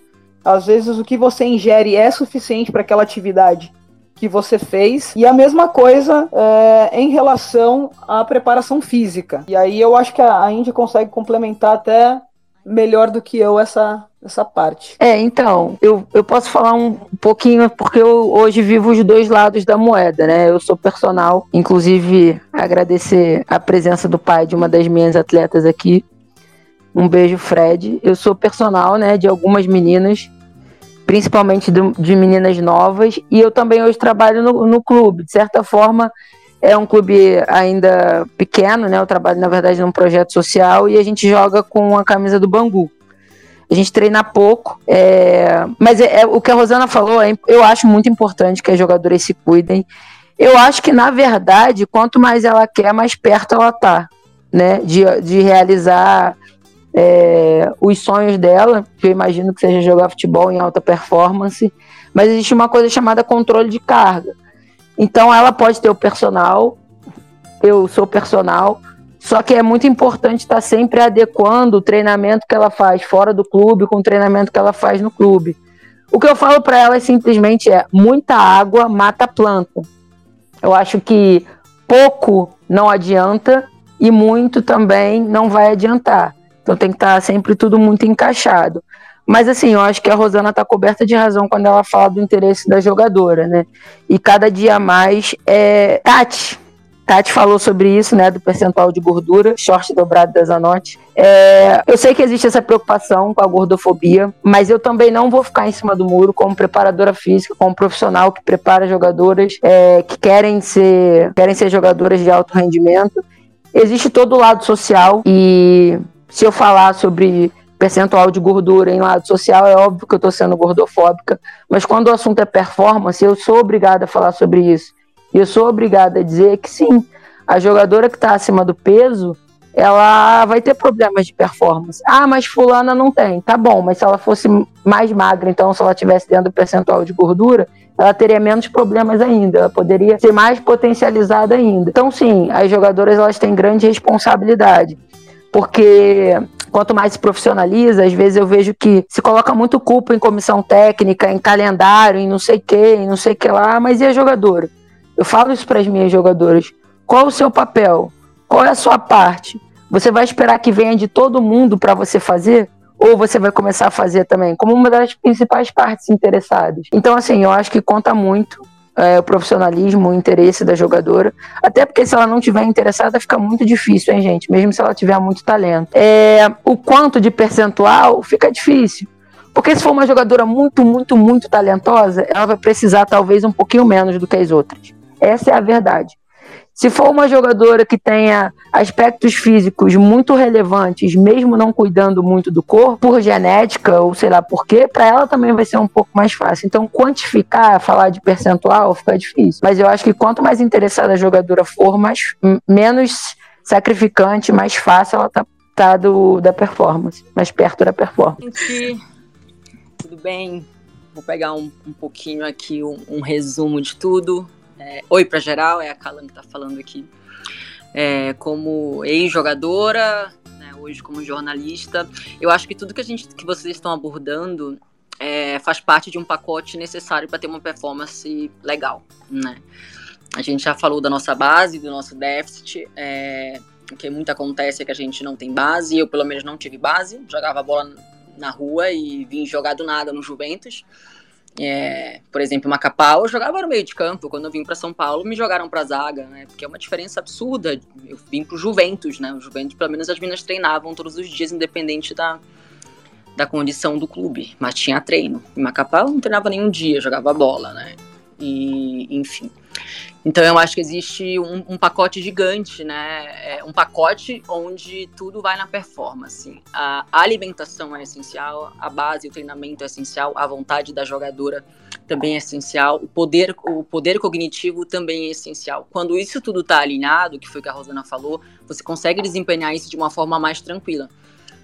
Às vezes o que você ingere é suficiente para aquela atividade que você fez. E a mesma coisa é, em relação à preparação física. E aí eu acho que a Indy consegue complementar até melhor do que eu essa, essa parte. É, então, eu, eu posso falar um pouquinho, porque eu hoje vivo os dois lados da moeda, né? Eu sou personal, inclusive agradecer a presença do pai de uma das minhas atletas aqui. Um beijo, Fred. Eu sou personal, né, de algumas meninas principalmente de, de meninas novas, e eu também hoje trabalho no, no clube. De certa forma, é um clube ainda pequeno, né? Eu trabalho, na verdade, num projeto social e a gente joga com a camisa do Bangu. A gente treina pouco, é... mas é, é, o que a Rosana falou, é, eu acho muito importante que as jogadoras se cuidem. Eu acho que, na verdade, quanto mais ela quer, mais perto ela tá, né? De, de realizar é, os sonhos dela, que eu imagino que seja jogar futebol em alta performance, mas existe uma coisa chamada controle de carga. Então ela pode ter o personal, eu sou personal, só que é muito importante estar sempre adequando o treinamento que ela faz fora do clube com o treinamento que ela faz no clube. O que eu falo para ela é simplesmente é muita água mata planta. Eu acho que pouco não adianta e muito também não vai adiantar. Então tem que estar tá sempre tudo muito encaixado. Mas assim, eu acho que a Rosana está coberta de razão quando ela fala do interesse da jogadora, né? E cada dia mais é. Tati. Tati falou sobre isso, né? Do percentual de gordura, short dobrado da Zanotti. É, eu sei que existe essa preocupação com a gordofobia, mas eu também não vou ficar em cima do muro como preparadora física, como profissional que prepara jogadoras é, que querem ser, querem ser jogadoras de alto rendimento. Existe todo o lado social e se eu falar sobre percentual de gordura em lado social, é óbvio que eu estou sendo gordofóbica, mas quando o assunto é performance, eu sou obrigada a falar sobre isso. E eu sou obrigada a dizer que sim, a jogadora que está acima do peso, ela vai ter problemas de performance. Ah, mas fulana não tem. Tá bom, mas se ela fosse mais magra, então se ela tivesse dentro do percentual de gordura, ela teria menos problemas ainda, ela poderia ser mais potencializada ainda. Então sim, as jogadoras elas têm grande responsabilidade porque quanto mais se profissionaliza, às vezes eu vejo que se coloca muito culpa em comissão técnica, em calendário, em não sei o que, em não sei o que lá, mas e a jogadora? Eu falo isso para as minhas jogadoras. Qual o seu papel? Qual é a sua parte? Você vai esperar que venha de todo mundo para você fazer? Ou você vai começar a fazer também, como uma das principais partes interessadas? Então, assim, eu acho que conta muito é, o profissionalismo, o interesse da jogadora. Até porque se ela não tiver interessada, fica muito difícil, hein, gente? Mesmo se ela tiver muito talento. É, o quanto de percentual fica difícil. Porque se for uma jogadora muito, muito, muito talentosa, ela vai precisar talvez um pouquinho menos do que as outras. Essa é a verdade. Se for uma jogadora que tenha aspectos físicos muito relevantes, mesmo não cuidando muito do corpo, por genética ou sei lá por quê, para ela também vai ser um pouco mais fácil. Então, quantificar, falar de percentual, fica difícil. Mas eu acho que quanto mais interessada a jogadora for, mais, menos sacrificante, mais fácil ela tá, tá do, da performance, mais perto da performance. Tudo bem? Vou pegar um, um pouquinho aqui, um, um resumo de tudo. É, Oi para geral, é a Kalan que está falando aqui. É, como ex-jogadora, né, hoje como jornalista, eu acho que tudo que a gente, que vocês estão abordando é, faz parte de um pacote necessário para ter uma performance legal, né? A gente já falou da nossa base, do nosso déficit, é, o que muito acontece é que a gente não tem base, eu pelo menos não tive base, jogava bola na rua e vim jogar do nada no Juventus. É, por exemplo, Macapá, eu jogava no meio de campo. Quando eu vim para São Paulo, me jogaram para zaga, né? Porque é uma diferença absurda. Eu vim pro Juventus, né? O Juventus, pelo menos as meninas treinavam todos os dias, independente da, da condição do clube. Mas tinha treino. Em Macapá, eu não treinava nenhum dia, jogava bola, né? E, enfim. Então eu acho que existe um, um, pacote gigante, né? É um pacote onde tudo vai na performance. A alimentação é essencial, a base, o treinamento é essencial, a vontade da jogadora também é essencial, o poder, o poder cognitivo também é essencial. Quando isso tudo está alinhado, que foi o que a Rosana falou, você consegue desempenhar isso de uma forma mais tranquila.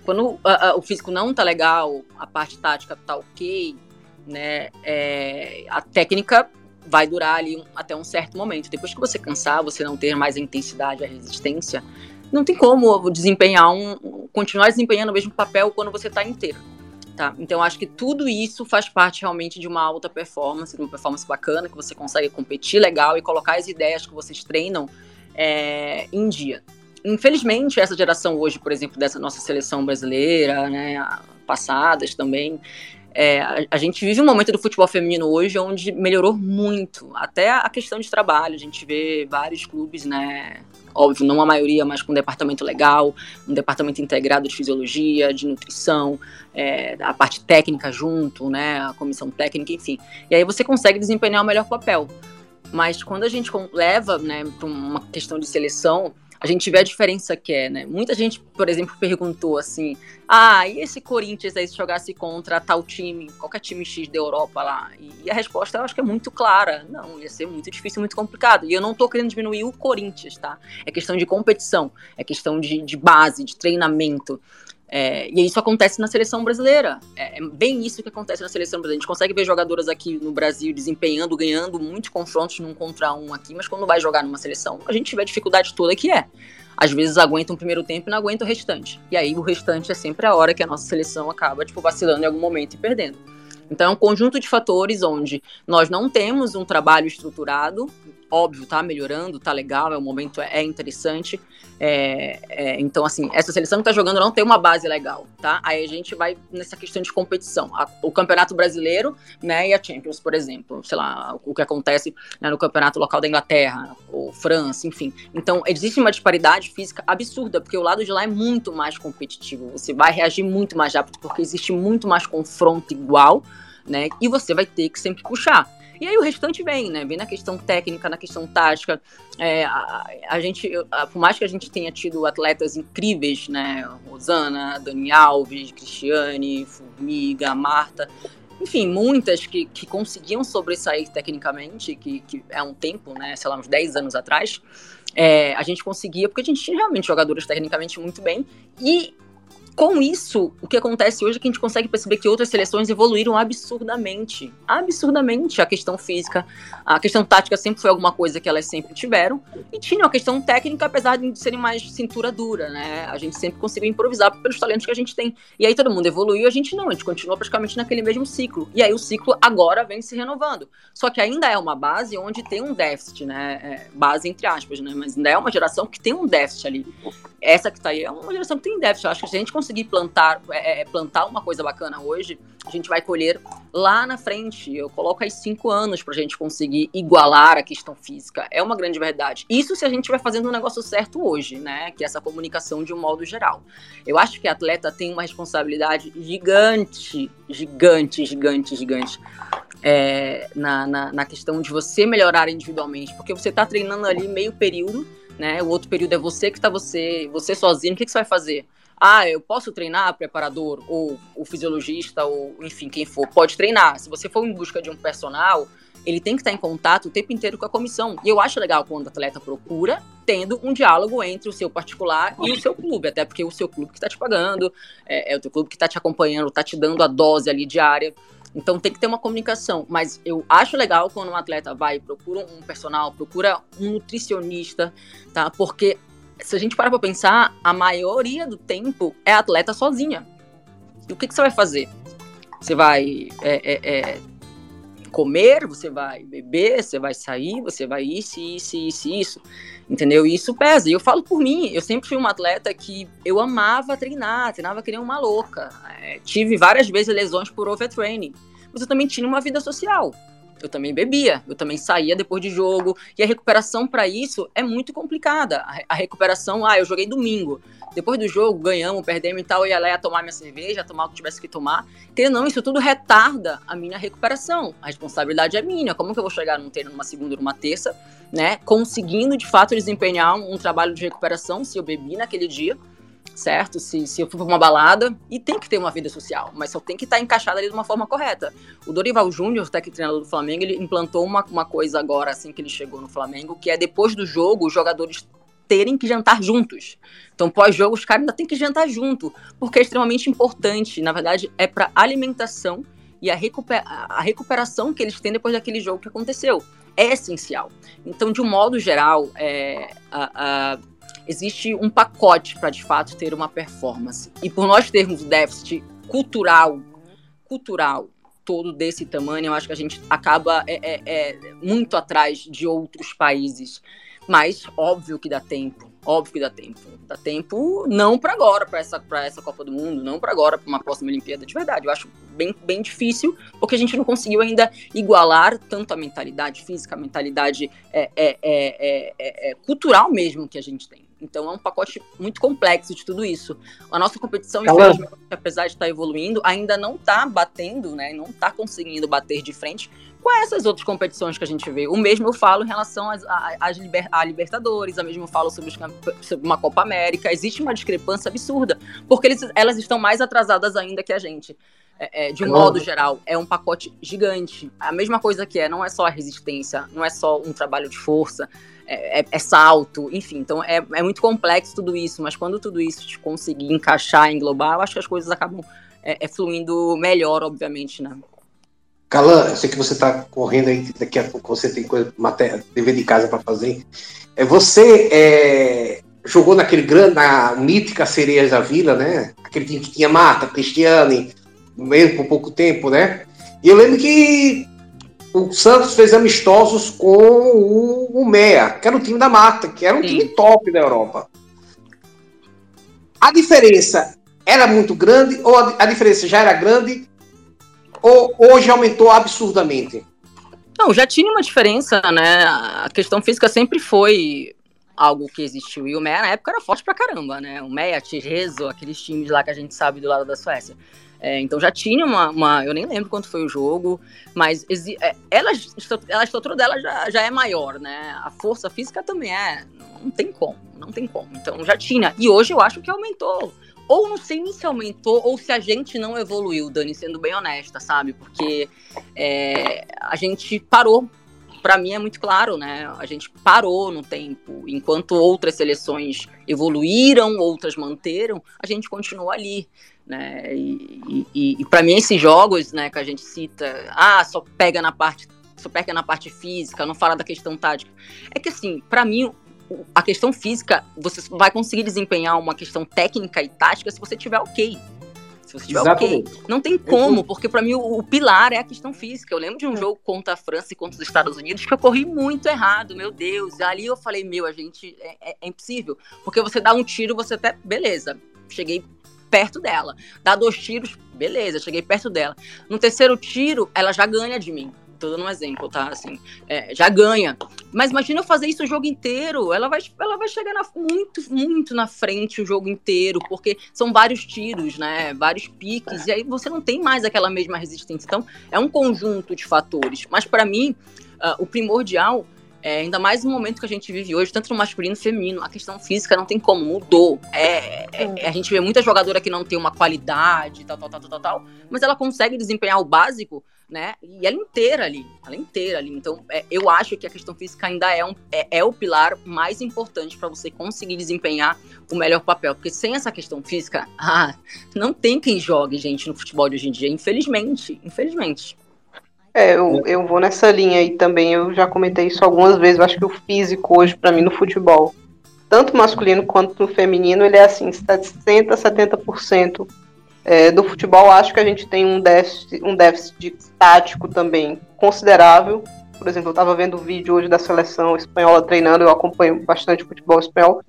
Quando o físico não tá legal, a parte tática tá ok, né? É, a técnica vai durar ali um, até um certo momento. Depois que você cansar, você não ter mais a intensidade, a resistência, não tem como desempenhar um, continuar desempenhando o mesmo papel quando você está inteiro. Tá? Então, acho que tudo isso faz parte realmente de uma alta performance, de uma performance bacana, que você consegue competir legal e colocar as ideias que vocês treinam é, em dia. Infelizmente, essa geração hoje, por exemplo, dessa nossa seleção brasileira, né, passadas também, é, a, a, gente vive um momento do futebol feminino hoje onde melhorou muito, até a questão de trabalho. A gente vê vários clubes, né? Óbvio, não a maioria, mas com um departamento legal, um departamento integrado de fisiologia, de nutrição, é, a parte técnica junto, né? A comissão técnica, enfim. E aí você consegue desempenhar o melhor papel. Mas quando a gente leva né, para uma questão de seleção, a gente vê a diferença que é, né? Muita gente, por exemplo, perguntou assim: ah, e esse Corinthians aí se jogasse contra tal time, qualquer time X da Europa lá? E, a resposta eu acho que é muito clara: não, ia ser muito difícil, muito complicado. E eu não tô querendo diminuir o Corinthians, tá? É questão de competição, é questão de, de base, de treinamento. É, e isso acontece na seleção brasileira. É, é, bem isso que acontece na seleção brasileira. A gente consegue ver jogadoras aqui no Brasil desempenhando, ganhando muitos confrontos num contra um aqui, mas quando vai jogar numa seleção, a gente vê a dificuldade toda que é. Às vezes aguenta um primeiro tempo e não aguenta o restante. E aí o restante é sempre a hora que a nossa seleção acaba, tipo, vacilando em algum momento e perdendo. Então é um conjunto de fatores onde nós não temos um trabalho estruturado, óbvio, tá melhorando, tá legal, é um momento é interessante. É, é, então, assim, essa seleção que tá jogando não tem uma base legal, tá? Aí a gente vai nessa questão de competição. A, o Campeonato Brasileiro, né, e a Champions, por exemplo, sei lá, o que acontece né, no Campeonato Local da Inglaterra, ou França, enfim. Então, existe uma disparidade física absurda, porque o lado de lá é muito mais competitivo. Você vai reagir muito mais rápido, porque existe muito mais confronto igual, né? E você vai ter que sempre puxar. E aí o restante vem, né? Vem na questão técnica, na questão tática. É, a, a, gente, a, por mais que a gente tenha tido atletas incríveis, né? Rosana, Dani Alves, Cristiane, Formiga, Marta, enfim, muitas que, que conseguiam sobressair tecnicamente, que, que é um tempo, né? Sei lá, uns 10 anos atrás. É, a gente conseguia, porque a gente tinha realmente jogadores tecnicamente muito bem, e com isso, o que acontece hoje é que a gente consegue perceber que outras seleções evoluíram absurdamente. Absurdamente. A questão física, a questão tática sempre foi alguma coisa que elas sempre tiveram. E tinha a questão técnica, apesar de serem mais cintura dura, né? A gente sempre conseguiu improvisar pelos talentos que a gente tem. E aí todo mundo evoluiu, a gente não. A gente continua praticamente naquele mesmo ciclo. E aí o ciclo agora vem se renovando. Só que ainda é uma base onde tem um déficit, né? É, base entre aspas, né? Mas ainda é uma geração que tem um déficit ali. Essa que tá aí é uma geração que tem déficit. Eu acho que se a gente conseguir plantar, é, é, plantar uma coisa bacana hoje, a gente vai colher lá na frente. Eu coloco aí cinco anos para a gente conseguir igualar a questão física. É uma grande verdade. Isso se a gente vai fazendo o negócio certo hoje, né? Que é essa comunicação de um modo geral. Eu acho que atleta tem uma responsabilidade gigante, gigante, gigante, gigante. É, na, na, na questão de você melhorar individualmente, porque você está treinando ali meio período, né? O outro período é você que está você, você sozinho. O que, que você vai fazer? ah, eu posso treinar preparador ou o fisiologista ou enfim quem for pode treinar. Se você for em busca de um personal, ele tem que estar em contato o tempo inteiro com a comissão. E eu acho legal quando o atleta procura, tendo um diálogo entre o seu particular e o seu clube, até porque é o seu clube que está te pagando, é, é, o teu clube que está te acompanhando, está te dando a dose ali diária. Então tem que ter uma comunicação. Mas eu acho legal quando um atleta vai procura um personal, procura um nutricionista, tá? Porque se a gente parar pra pensar, a maioria do tempo é atleta sozinha. E o que, que você vai fazer? Você vai é, é, é, comer, você vai beber, você vai sair, você vai isso, isso, isso, isso. Entendeu? E isso pesa. E eu falo por mim, eu sempre fui uma atleta que eu amava treinar, treinava que nem uma louca. É, tive várias vezes lesões por overtraining. mas eu também tinha uma vida social. Eu também bebia, eu também saía depois de jogo. E a recuperação para isso é muito complicada. A, recuperação, ah, eu joguei domingo. Depois do jogo, ganhamos, perdemos e tal, eu ia lá ia tomar minha cerveja, tomar o que tivesse que tomar. Porque não, isso tudo retarda a minha recuperação. A responsabilidade é minha. Como que eu vou chegar num treino numa segunda numa terça, né? Conseguindo de fato desempenhar um trabalho de recuperação se eu bebi naquele dia certo? Se, se eu for pra uma balada, e tem que ter uma vida social, mas só tem que estar tá encaixada ali de uma forma correta. O Dorival Júnior, técnico treinador do Flamengo, ele implantou uma, uma coisa agora, assim que ele chegou no Flamengo, que é depois do jogo, os jogadores terem que jantar juntos. Então, pós-jogo, os caras ainda têm que jantar junto, porque é extremamente importante. Na verdade, é para alimentação e a, recuper a recuperação que eles têm depois daquele jogo que aconteceu. É essencial. Então, de um modo geral, é, a, a existe um pacote para de fato ter uma performance. E por nós termos déficit cultural, cultural todo desse tamanho, eu acho que a gente acaba é, é, é muito atrás de outros países. Mas óbvio que dá tempo. Óbvio que dá tempo. Dá tempo não para agora, para essa, essa Copa do Mundo, não para agora, para uma próxima Olimpíada. De verdade, eu acho bem, bem difícil, porque a gente não conseguiu ainda igualar tanto a mentalidade física, a mentalidade é, é, é, é, é cultural mesmo que a gente tem. Então é um pacote muito complexo de tudo isso. A nossa competição, infelizmente, apesar de estar evoluindo, ainda não está batendo, né? Não está conseguindo bater de frente com essas outras competições que a gente vê. O mesmo eu falo em relação às, às liber, à Libertadores, o mesmo eu falo sobre, os, sobre, uma Copa América. Existe uma discrepância absurda, porque eles, elas estão mais atrasadas ainda que a gente. É, é, de um modo geral, é um pacote gigante. A mesma coisa que é, não é só a resistência, não é só um trabalho de força, é, é, é, salto, enfim. Então é, é muito complexo tudo isso, mas quando tudo isso te conseguir encaixar, englobar, eu acho que as coisas acabam é, é fluindo melhor, obviamente, né? Calan, eu sei que você está correndo aí, daqui a pouco você tem coisa, matéria, dever de casa para fazer. É, você é, jogou naquele grande, na mítica Sereias da Vila, né? Aquele time que tinha Mata, Cristiane, mesmo por pouco tempo, né? E eu lembro que o Santos fez amistosos com o, o Meia, que era o time da Mata, que era um Sim. time top da Europa. A diferença era muito grande, ou a, a diferença já era grande, ou hoje aumentou absurdamente? Não, já tinha uma diferença, né? A questão física sempre foi algo que existiu. E o Meia na época era forte pra caramba, né? O Meia, Tirezo, aqueles times lá que a gente sabe do lado da Suécia. É, então já tinha uma, uma, Eu nem lembro quanto foi o jogo, mas é, ela, a estrutura dela já, já é maior, né? A força física também é. Não tem como, não tem como. Então já tinha. E hoje eu acho que aumentou. Ou não sei se aumentou, ou se a gente não evoluiu, Dani, sendo bem honesta, sabe? Porque é, a gente parou para mim é muito claro, né? A gente parou no tempo, enquanto outras seleções evoluíram, outras manteram, a gente continua ali, né? E, e, e para mim esses jogos, né, que a gente cita, ah, só pega na parte, só pega na parte física, não fala da questão tática. É que assim, para mim a questão física, você vai conseguir desempenhar uma questão técnica e tática se você tiver ok. Se você tiver ok. Não tem como, porque para mim o, o, pilar é a questão física. Eu lembro de um é. jogo contra a França e contra os Estados Unidos que eu corri muito errado, meu Deus. E ali eu falei, meu, a gente é, é, é impossível. Porque você dá um tiro, você até. Beleza, cheguei perto dela. Dá dois tiros, beleza, cheguei perto dela. No terceiro tiro, ela já ganha de mim tô dando um exemplo, tá? Assim, é, já ganha. Mas imagina eu fazer isso o jogo inteiro. Ela vai, ela vai chegar na, muito, muito na frente o jogo inteiro, porque são vários tiros, né? Vários piques, e aí você não tem mais aquela mesma resistência. Então, é um conjunto de fatores. Mas para mim, uh, o primordial é, ainda mais no momento que a gente vive hoje, tanto no masculino e no feminino, a questão física não tem como, mudou. É, é, a gente vê muita jogadora que não tem uma qualidade, tal, tal, tal, tal, tal, mas ela consegue desempenhar o básico né? E ela inteira ali, ela inteira ali. Então, é, eu acho que a questão física ainda é, um, é, é o pilar mais importante para você conseguir desempenhar o melhor papel. Porque sem essa questão física, ah, não tem quem jogue, gente, no futebol de hoje em dia, infelizmente. Infelizmente. É, eu, eu vou nessa linha aí também. Eu já comentei isso algumas vezes. Eu acho que o físico hoje, para mim, no futebol, tanto masculino quanto no feminino, ele é assim, 60%, 70% é, do futebol, acho que a gente tem um déficit, um déficit tático também considerável. Por exemplo, eu estava vendo o vídeo hoje da seleção espanhola treinando, eu acompanho bastante futebol espanhol.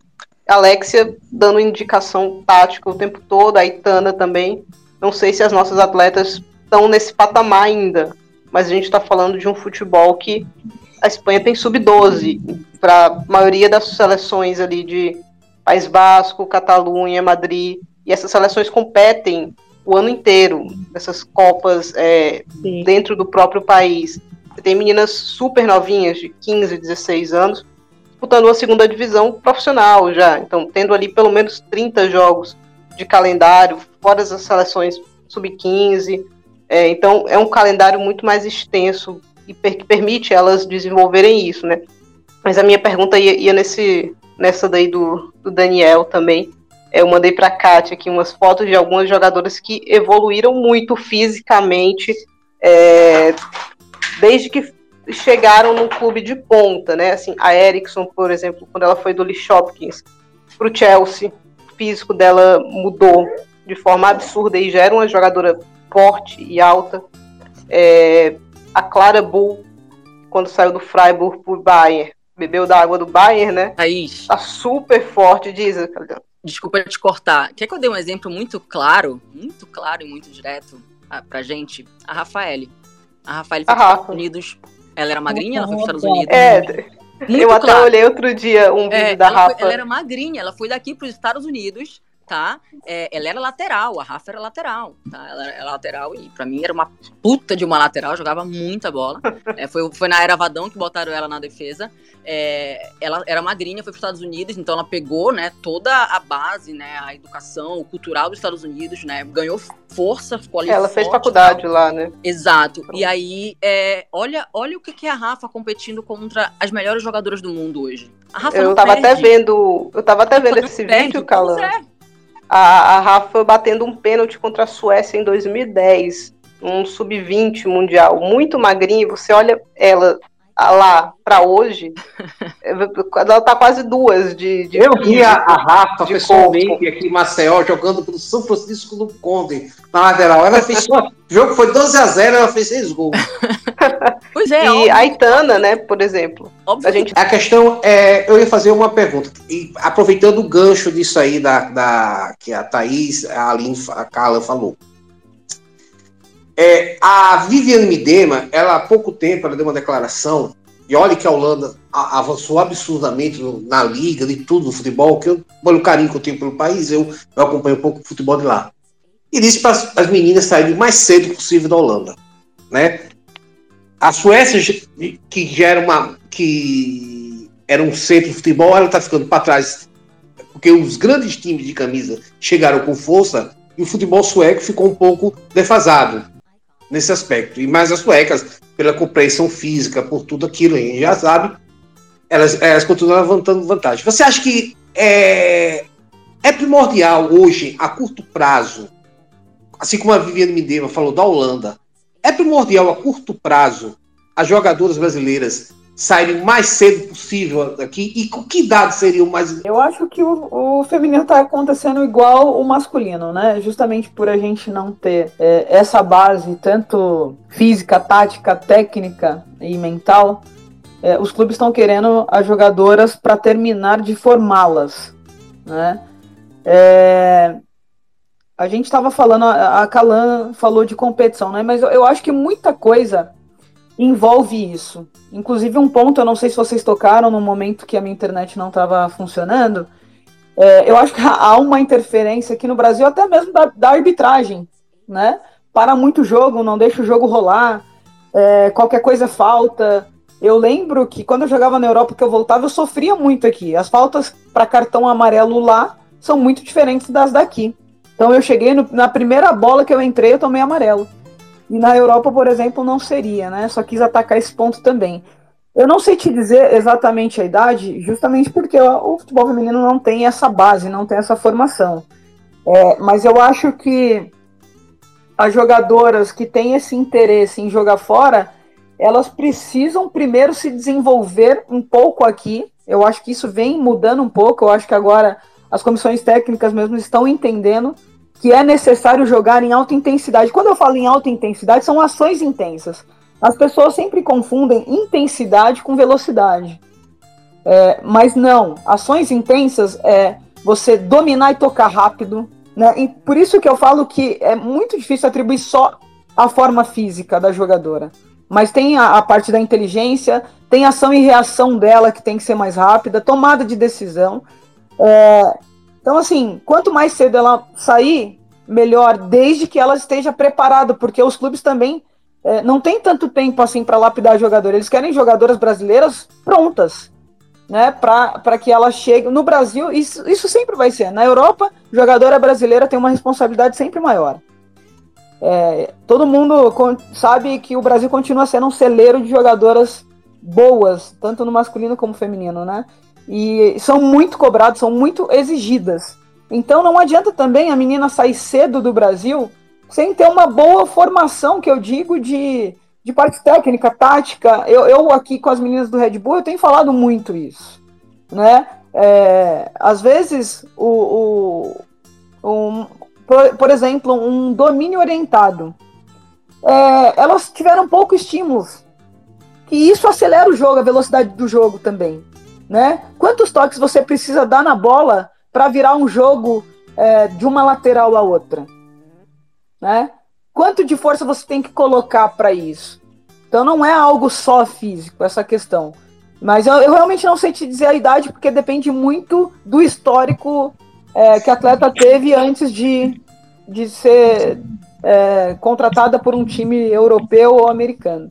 Alexia dando indicação tática o tempo todo, a Itana também. Não sei se as nossas atletas estão nesse patamar ainda. Mas a gente está falando de um futebol que a Espanha tem sub-12 para a maioria das seleções ali de País Basco, Catalunha, Madrid, e essas seleções competem o ano inteiro, essas copas é, dentro do próprio país. Você tem meninas super novinhas, de 15, 16 anos, disputando uma segunda divisão profissional já. Então, tendo ali pelo menos 30 jogos de calendário, fora as seleções sub-15. É, então, é um calendário muito mais extenso e per que permite elas desenvolverem isso, né? Mas a minha pergunta ia, ia nesse, nessa daí do, do Daniel também. Eu mandei para a Kátia aqui umas fotos de algumas jogadoras que evoluíram muito fisicamente é, desde que chegaram no clube de ponta, né? Assim, a Erickson, por exemplo, quando ela foi do Lee Hopkins para o Chelsea, o físico dela mudou de forma absurda e já era uma jogadora forte e alta. É, a Clara Bull, quando saiu do Freiburg para o Bayern, bebeu da água do Bayern, né? Thaís. Tá super forte, diz. Desculpa te cortar. Quer que eu dê um exemplo muito claro, muito claro e muito direto ah, pra gente? A Rafaele. A Rafaele foi para os Estados Unidos. Ela era magrinha, ela foi para os Estados Unidos. É, muito eu até claro. olhei outro dia um vídeo é, da ela Rafa. Foi, ela era magrinha, ela foi daqui para os Estados Unidos tá? É, ela era lateral, a Rafa era lateral, tá? Ela era lateral e para mim era uma puta de uma lateral, jogava muita bola. É, foi, foi na era Vadão que botaram ela na defesa. É, ela era magrinha, foi para os Estados Unidos, então ela pegou, né, toda a base, né, a educação, o cultural dos Estados Unidos, né, ganhou força, ficou ali Ela forte, fez faculdade lá, né? Exato. E aí, é, olha, olha o que é a Rafa competindo contra as melhores jogadoras do mundo hoje. A Rafa eu tava perde. até vendo, eu tava até vendo esse vídeo, Calan. A, a Rafa batendo um pênalti contra a Suécia em 2010, um sub-20 mundial, muito magrinha, você olha ela lá para hoje, ela tá quase duas de. de eu vi a, a Rafa pessoalmente corpo. aqui em Maceió jogando pelo São Francisco do Conde na lateral. Ela fez. o jogo foi 12 a 0 ela fez seis gols. pois é. E óbvio. a Itana, né, por exemplo. Óbvio. A, gente... a questão é. Eu ia fazer uma pergunta. E aproveitando o gancho disso aí da, da que a Thaís, a Aline, a Carla falou. É, a Viviane Midema, ela há pouco tempo, ela deu uma declaração, e olha que a Holanda avançou absurdamente na liga, de tudo, no futebol, que eu, pelo carinho que eu tenho pelo país, eu, eu acompanho um pouco o futebol de lá. E disse para as meninas saírem o mais cedo possível da Holanda. Né? A Suécia, que já era uma. que era um centro de futebol, ela está ficando para trás, porque os grandes times de camisa chegaram com força e o futebol sueco ficou um pouco defasado nesse aspecto. E mais as suecas, pela compreensão física, por tudo aquilo, a gente já sabe, elas, elas continuam levantando vantagem. Você acha que é, é primordial hoje, a curto prazo, assim como a Viviane Midema falou da Holanda, é primordial a curto prazo as jogadoras brasileiras saírem o mais cedo possível daqui? E com que idade seria o mais. Eu acho que o, o feminino está acontecendo igual o masculino, né? Justamente por a gente não ter é, essa base, tanto física, tática, técnica e mental. É, os clubes estão querendo as jogadoras para terminar de formá-las, né? É, a gente estava falando, a Calan falou de competição, né? Mas eu, eu acho que muita coisa envolve isso. Inclusive, um ponto, eu não sei se vocês tocaram no momento que a minha internet não estava funcionando. É, eu acho que há uma interferência aqui no Brasil, até mesmo da, da arbitragem, né? Para muito jogo, não deixa o jogo rolar, é, qualquer coisa falta. Eu lembro que quando eu jogava na Europa, que eu voltava, eu sofria muito aqui. As faltas para cartão amarelo lá são muito diferentes das daqui. Então eu cheguei no, na primeira bola que eu entrei, eu tomei amarelo. E na Europa, por exemplo, não seria, né? Só quis atacar esse ponto também. Eu não sei te dizer exatamente a idade, justamente porque o futebol feminino não tem essa base, não tem essa formação. É, mas eu acho que as jogadoras que têm esse interesse em jogar fora, elas precisam primeiro se desenvolver um pouco aqui. Eu acho que isso vem mudando um pouco. Eu acho que agora as comissões técnicas mesmo estão entendendo que é necessário jogar em alta intensidade. Quando eu falo em alta intensidade, são ações intensas. As pessoas sempre confundem intensidade com velocidade. É, mas não, ações intensas é você dominar e tocar rápido. Né? E por isso que eu falo que é muito difícil atribuir só a forma física da jogadora, mas tem a, a parte da inteligência, tem ação e reação dela que tem que ser mais rápida, tomada de decisão. É, então, assim, quanto mais cedo ela sair, melhor, desde que ela esteja preparada, porque os clubes também é, não tem tanto tempo assim para lapidar jogador. Eles querem jogadoras brasileiras prontas, né? Para que ela chegue. No Brasil, isso, isso sempre vai ser. Na Europa, jogadora brasileira tem uma responsabilidade sempre maior. É, todo mundo sabe que o Brasil continua sendo um celeiro de jogadoras boas, tanto no masculino como no feminino, né? E são muito cobradas, são muito exigidas. Então não adianta também a menina sair cedo do Brasil sem ter uma boa formação, que eu digo, de, de parte técnica, tática. Eu, eu aqui com as meninas do Red Bull, eu tenho falado muito isso. Né? É, às vezes, o, o um, por, por, exemplo, um domínio orientado. É, elas tiveram pouco estímulos. E isso acelera o jogo, a velocidade do jogo também. Né? Quantos toques você precisa dar na bola para virar um jogo é, de uma lateral a outra? né? Quanto de força você tem que colocar para isso? Então não é algo só físico essa questão. Mas eu, eu, realmente não sei te dizer a idade, porque depende muito do histórico é, que a atleta teve antes de, de ser é, contratada por um time europeu ou americano.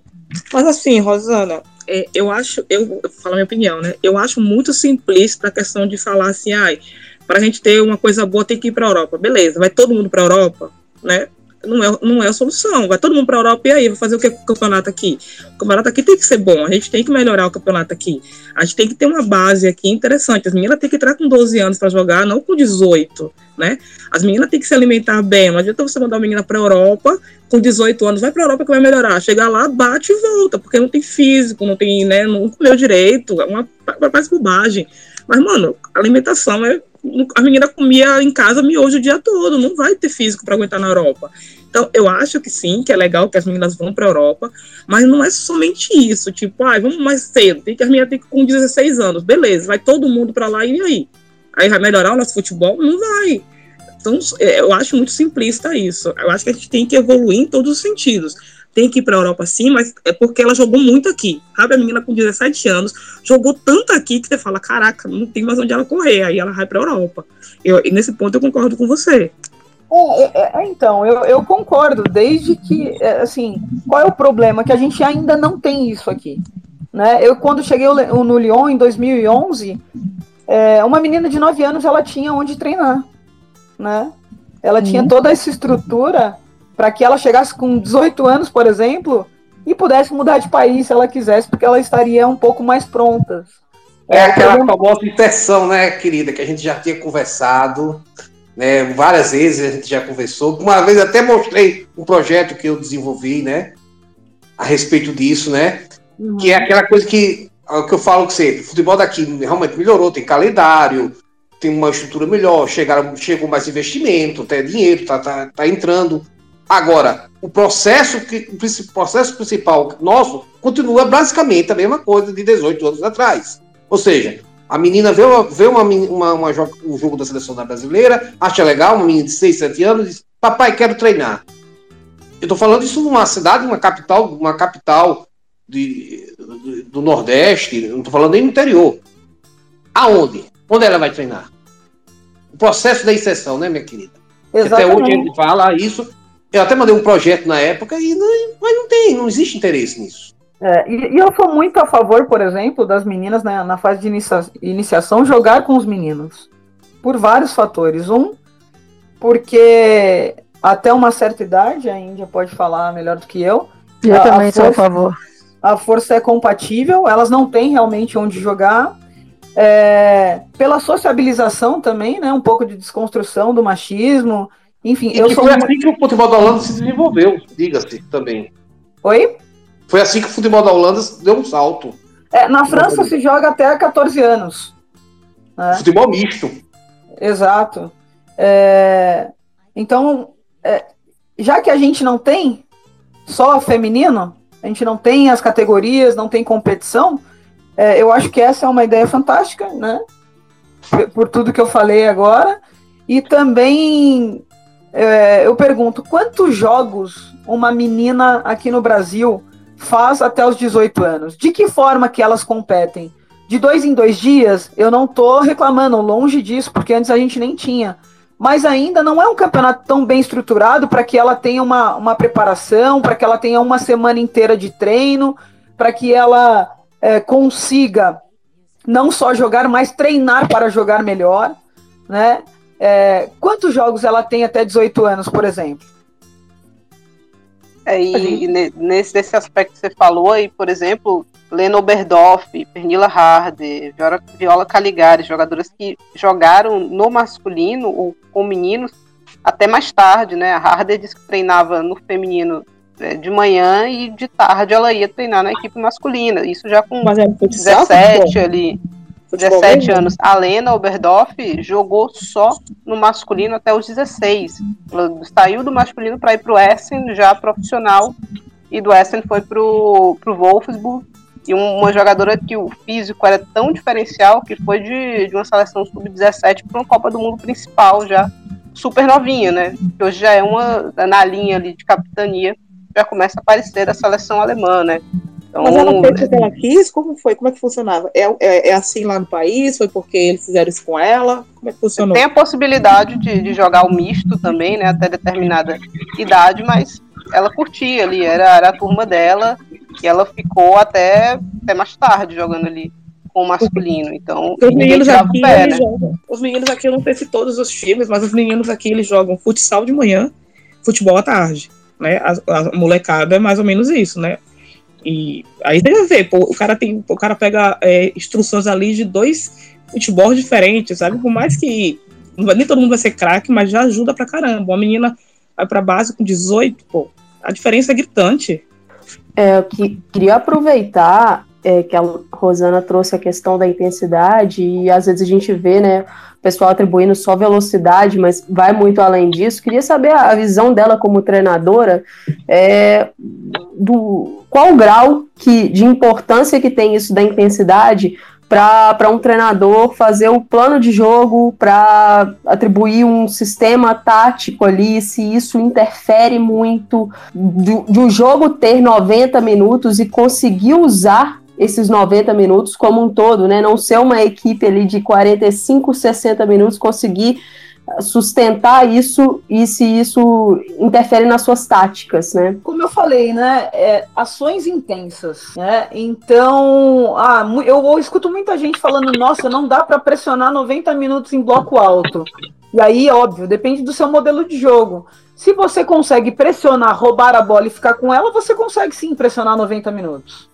Mas assim, Rosana, é, eu acho, eu vou falar minha opinião, né? Eu acho muito simplista a questão de falar assim, ai, para a gente ter uma coisa boa tem que ir para a Europa. Beleza, vai todo mundo para a Europa, né? Não é, não é a solução. Vai todo mundo para a Europa e aí, vai fazer o que com o campeonato aqui? O campeonato aqui tem que ser bom, a gente tem que melhorar o campeonato aqui. A gente tem que ter uma base aqui interessante. As meninas têm que entrar com 12 anos para jogar, não com 18, né? As meninas têm que se alimentar bem. Não adianta você mandar uma menina para a Europa com 18 anos, vai para a Europa que vai melhorar. Chegar lá, bate e volta, porque não tem físico, não tem, né, não comeu direito, é uma faz bobagem. Mas, mano, alimentação é a menina comia em casa miojo o dia todo, não vai ter físico para aguentar na Europa. Então, eu acho que sim, que é legal que as meninas vão para a Europa, mas não é somente isso, tipo, ah, vamos mais cedo, tem que as meninas têm que com 16 anos, beleza, vai todo mundo para lá e aí? Aí vai melhorar o nosso futebol? Não vai. Então, é, eu acho muito simplista isso. Eu acho que a gente tem que evoluir em todos os sentidos tem que ir para a Europa sim, mas é porque ela jogou muito aqui. Sabe, a menina com 17 anos jogou tanto aqui que você fala: caraca, não tem mais onde ela correr. Aí ela vai para a Europa. Eu, e nesse ponto eu concordo com você. É, é, é, então, eu, eu concordo, desde que, é, assim, qual é o problema? Que a gente ainda não tem isso aqui. Né? Eu, quando cheguei no Lyon, em 2011, é, uma menina de 9 anos, ela tinha onde treinar, né? Ela uhum. tinha toda essa estrutura para que ela chegasse com 18 anos, por exemplo, e pudesse mudar de país se ela quisesse, porque ela estaria um pouco mais pronta. É aquela famosa inserção, né, querida, que a gente já tinha conversado, né, várias vezes a gente já conversou. Uma vez até mostrei um projeto que eu desenvolvi, né, a respeito disso, né, uhum. que é aquela coisa que, que eu falo que você, o futebol daqui realmente melhorou, tem calendário, tem uma estrutura melhor, chegaram, chegou mais investimento, até dinheiro, tá, tá, tá entrando. Agora, o processo, que, o processo principal nosso continua basicamente a mesma coisa de 18 anos atrás. Ou seja, a menina vê, uma, vê uma, uma, uma, um jogo da seleção da brasileira, acha legal, uma menina de 6, 7 anos, diz: Papai, quero treinar. Eu estou falando isso numa cidade, uma capital, uma capital de, do, do Nordeste, não estou falando nem no interior. Aonde? Onde ela vai treinar? O processo da inserção, né, minha querida? Até hoje a gente fala isso eu até mandei um projeto na época, e não, mas não tem, não existe interesse nisso. É, e, e, eu sou muito a favor, por exemplo, das meninas né, na fase de inicia iniciação jogar com os meninos. Por vários fatores. Um, porque até uma certa idade, a Índia pode falar melhor do que eu. Eu a, também a força, sou a favor. A força é compatível, elas não têm realmente onde jogar. É, pela sociabilização também, né? Um pouco de desconstrução do machismo. Enfim, e eu sou. Foi assim que o futebol da Holanda se desenvolveu, diga-se também. Oi? Foi assim que o futebol da Holanda deu um salto. É, na França se joga até 14 anos. Né? Futebol misto. Exato. É, então, é, já que a gente não tem só feminino, a gente não tem as categorias, não tem competição, é, eu acho que essa é uma ideia fantástica, né? Por tudo que eu falei agora. E também é, eu pergunto, quantos jogos uma menina aqui no Brasil faz até os 18 anos? De que forma que elas competem? De dois em dois dias, eu não tô reclamando, longe disso, porque antes a gente nem tinha. Mas ainda não é um campeonato tão bem estruturado para que ela tenha uma, uma preparação, para que ela tenha uma semana inteira de treino, para que ela é, consiga não só jogar, mas treinar para jogar melhor, né? É, quantos jogos ela tem até 18 anos, por exemplo? É, e, nesse, nesse aspecto que você falou aí, por exemplo, Lena Oberdoff, Pernilla Harder, Viola, Viola Caligari, jogadoras que jogaram no masculino ou com meninos até mais tarde, né? A Harder disse que treinava no feminino é, de manhã e de tarde ela ia treinar na equipe masculina. Isso já com Mas 17 ali. Futebol 17 mesmo? anos. A Lena Oberdoff jogou só no masculino até os 16. Ela saiu do masculino para ir para o Essen, já profissional, e do Essen foi para o Wolfsburg. E uma jogadora que o físico era tão diferencial que foi de, de uma seleção sub-17 para uma Copa do Mundo principal, já super novinha, né? Que hoje já é uma na linha ali de capitania, já começa a aparecer a seleção alemã, né? Então, Mas ela fez porque ela quis? Como foi? Como é que funcionava? É, é, é, assim lá no país? Foi porque eles fizeram isso com ela? Como é que funcionou? Tem a possibilidade de, de jogar o misto também, né? Até determinada idade, mas ela curtia ali, era, era a turma dela, e ela ficou até, até mais tarde jogando ali com o masculino. Então, os meninos aqui, pé, né? jogam, os meninos aqui, eu não sei se todos os times, mas os meninos aqui eles jogam futsal de manhã, futebol à tarde. Né? A, a molecada é mais ou menos isso, né? E aí deve ver, pô, o cara tem, o cara pega é, instruções ali de dois futebol diferentes, sabe? Por mais que nem todo mundo vai ser craque, mas já ajuda pra caramba. Uma menina vai pra base com 18, pô, a diferença é gritante. É, eu que, queria aproveitar é, que a Rosana trouxe a questão da intensidade e às vezes a gente vê, né, pessoal atribuindo só velocidade, mas vai muito além disso. Queria saber a visão dela como treinadora, é, do qual o grau que, de importância que tem isso da intensidade para um treinador fazer o plano de jogo, para atribuir um sistema tático ali, se isso interfere muito de, de um jogo ter 90 minutos e conseguir usar esses 90 minutos como um todo, né? Não ser uma equipe ali de 45, 60 minutos, conseguir sustentar isso e se isso interfere nas suas táticas, né? Como eu falei, né? É, ações intensas, né? Então, ah, eu, eu escuto muita gente falando, nossa, não dá para pressionar 90 minutos em bloco alto. E aí, óbvio, depende do seu modelo de jogo. Se você consegue pressionar, roubar a bola e ficar com ela, você consegue sim pressionar 90 minutos.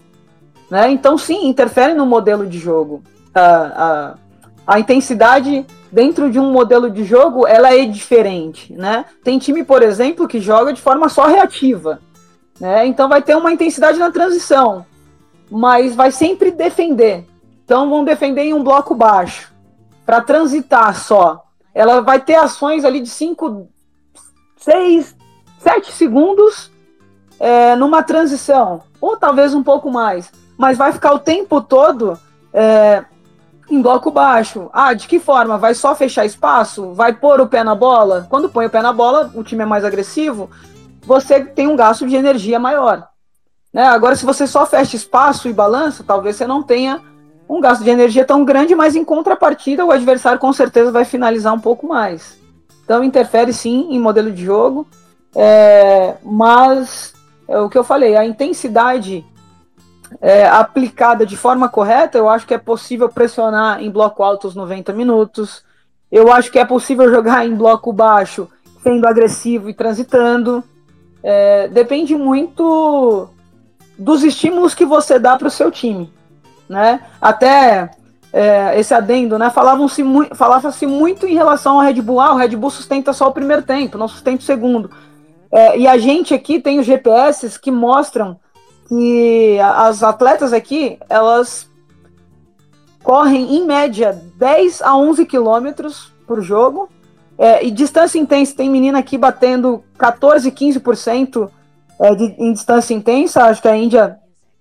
Né? Então, sim, interfere no modelo de jogo. A, a, a intensidade dentro de um modelo de jogo ela é diferente. Né? Tem time, por exemplo, que joga de forma só reativa. Né? Então, vai ter uma intensidade na transição, mas vai sempre defender. Então, vão defender em um bloco baixo, para transitar só. Ela vai ter ações ali de 5, 6, 7 segundos é, numa transição, ou talvez um pouco mais mas vai ficar o tempo todo é, em bloco baixo. Ah, de que forma? Vai só fechar espaço? Vai pôr o pé na bola? Quando põe o pé na bola, o time é mais agressivo, você tem um gasto de energia maior. Né? Agora, se você só fecha espaço e balança, talvez você não tenha um gasto de energia tão grande, mas em contrapartida, o adversário com certeza vai finalizar um pouco mais. Então, interfere sim em modelo de jogo, é, mas é o que eu falei, a intensidade é, aplicada de forma correta, eu acho que é possível pressionar em bloco alto os 90 minutos. Eu acho que é possível jogar em bloco baixo, sendo agressivo e transitando. É, depende muito dos estímulos que você dá para o seu time. Né? Até é, esse adendo, né? Falavam-se mu falava-se muito em relação ao Red Bull. Ah, o Red Bull sustenta só o primeiro tempo, não sustenta o segundo. É, e a gente aqui tem os GPS que mostram que as atletas aqui, elas correm em média 10 a 11 quilômetros por jogo. É, e distância intensa, tem menina aqui batendo 14, 15% é, de, em distância intensa. Acho que a Índia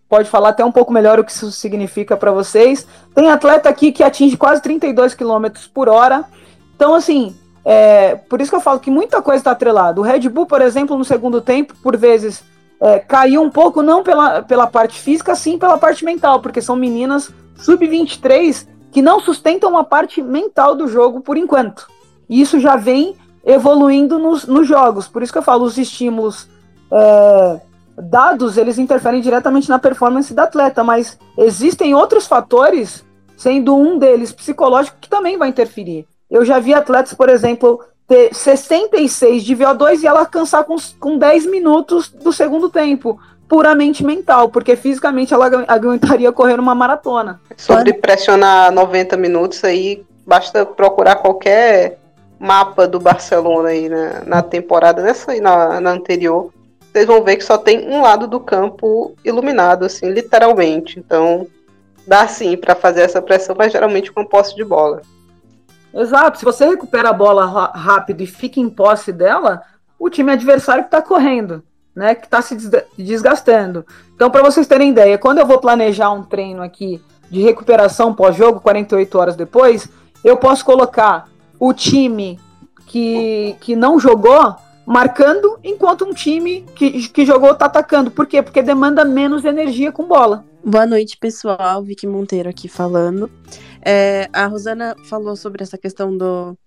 pode falar até um pouco melhor o que isso significa para vocês. Tem atleta aqui que atinge quase 32 km por hora. Então, assim, é, por isso que eu falo que muita coisa está atrelada. O Red Bull, por exemplo, no segundo tempo, por vezes é, caiu um pouco, não pela, pela parte física, sim pela parte mental, porque são meninas sub-23 que não sustentam a parte mental do jogo por enquanto. E isso já vem evoluindo nos, nos jogos. Por isso que eu falo, os estímulos é, dados, eles interferem diretamente na performance da atleta, mas existem outros fatores, sendo um deles psicológico, que também vai interferir. Eu já vi atletas, por exemplo, ter 66 de VO2 e ela cansar com, com 10 minutos do segundo tempo. Puramente mental, porque fisicamente ela aguentaria correr uma maratona. Sobre pressionar 90 minutos aí, basta procurar qualquer mapa do Barcelona aí na, na temporada, nessa aí na, na anterior. Vocês vão ver que só tem um lado do campo iluminado, assim, literalmente. Então, dá sim para fazer essa pressão, mas geralmente com posse de bola. Exato. Se você recupera a bola rápido e fica em posse dela, o time adversário que está correndo, né? Que está se desgastando. Então, para vocês terem ideia, quando eu vou planejar um treino aqui de recuperação pós-jogo, 48 horas depois, eu posso colocar o time que, que não jogou marcando, enquanto um time que, que jogou está atacando. Por quê? Porque demanda menos energia com bola. Boa noite, pessoal. Vicky Monteiro aqui falando. É, a Rosana falou sobre essa questão do,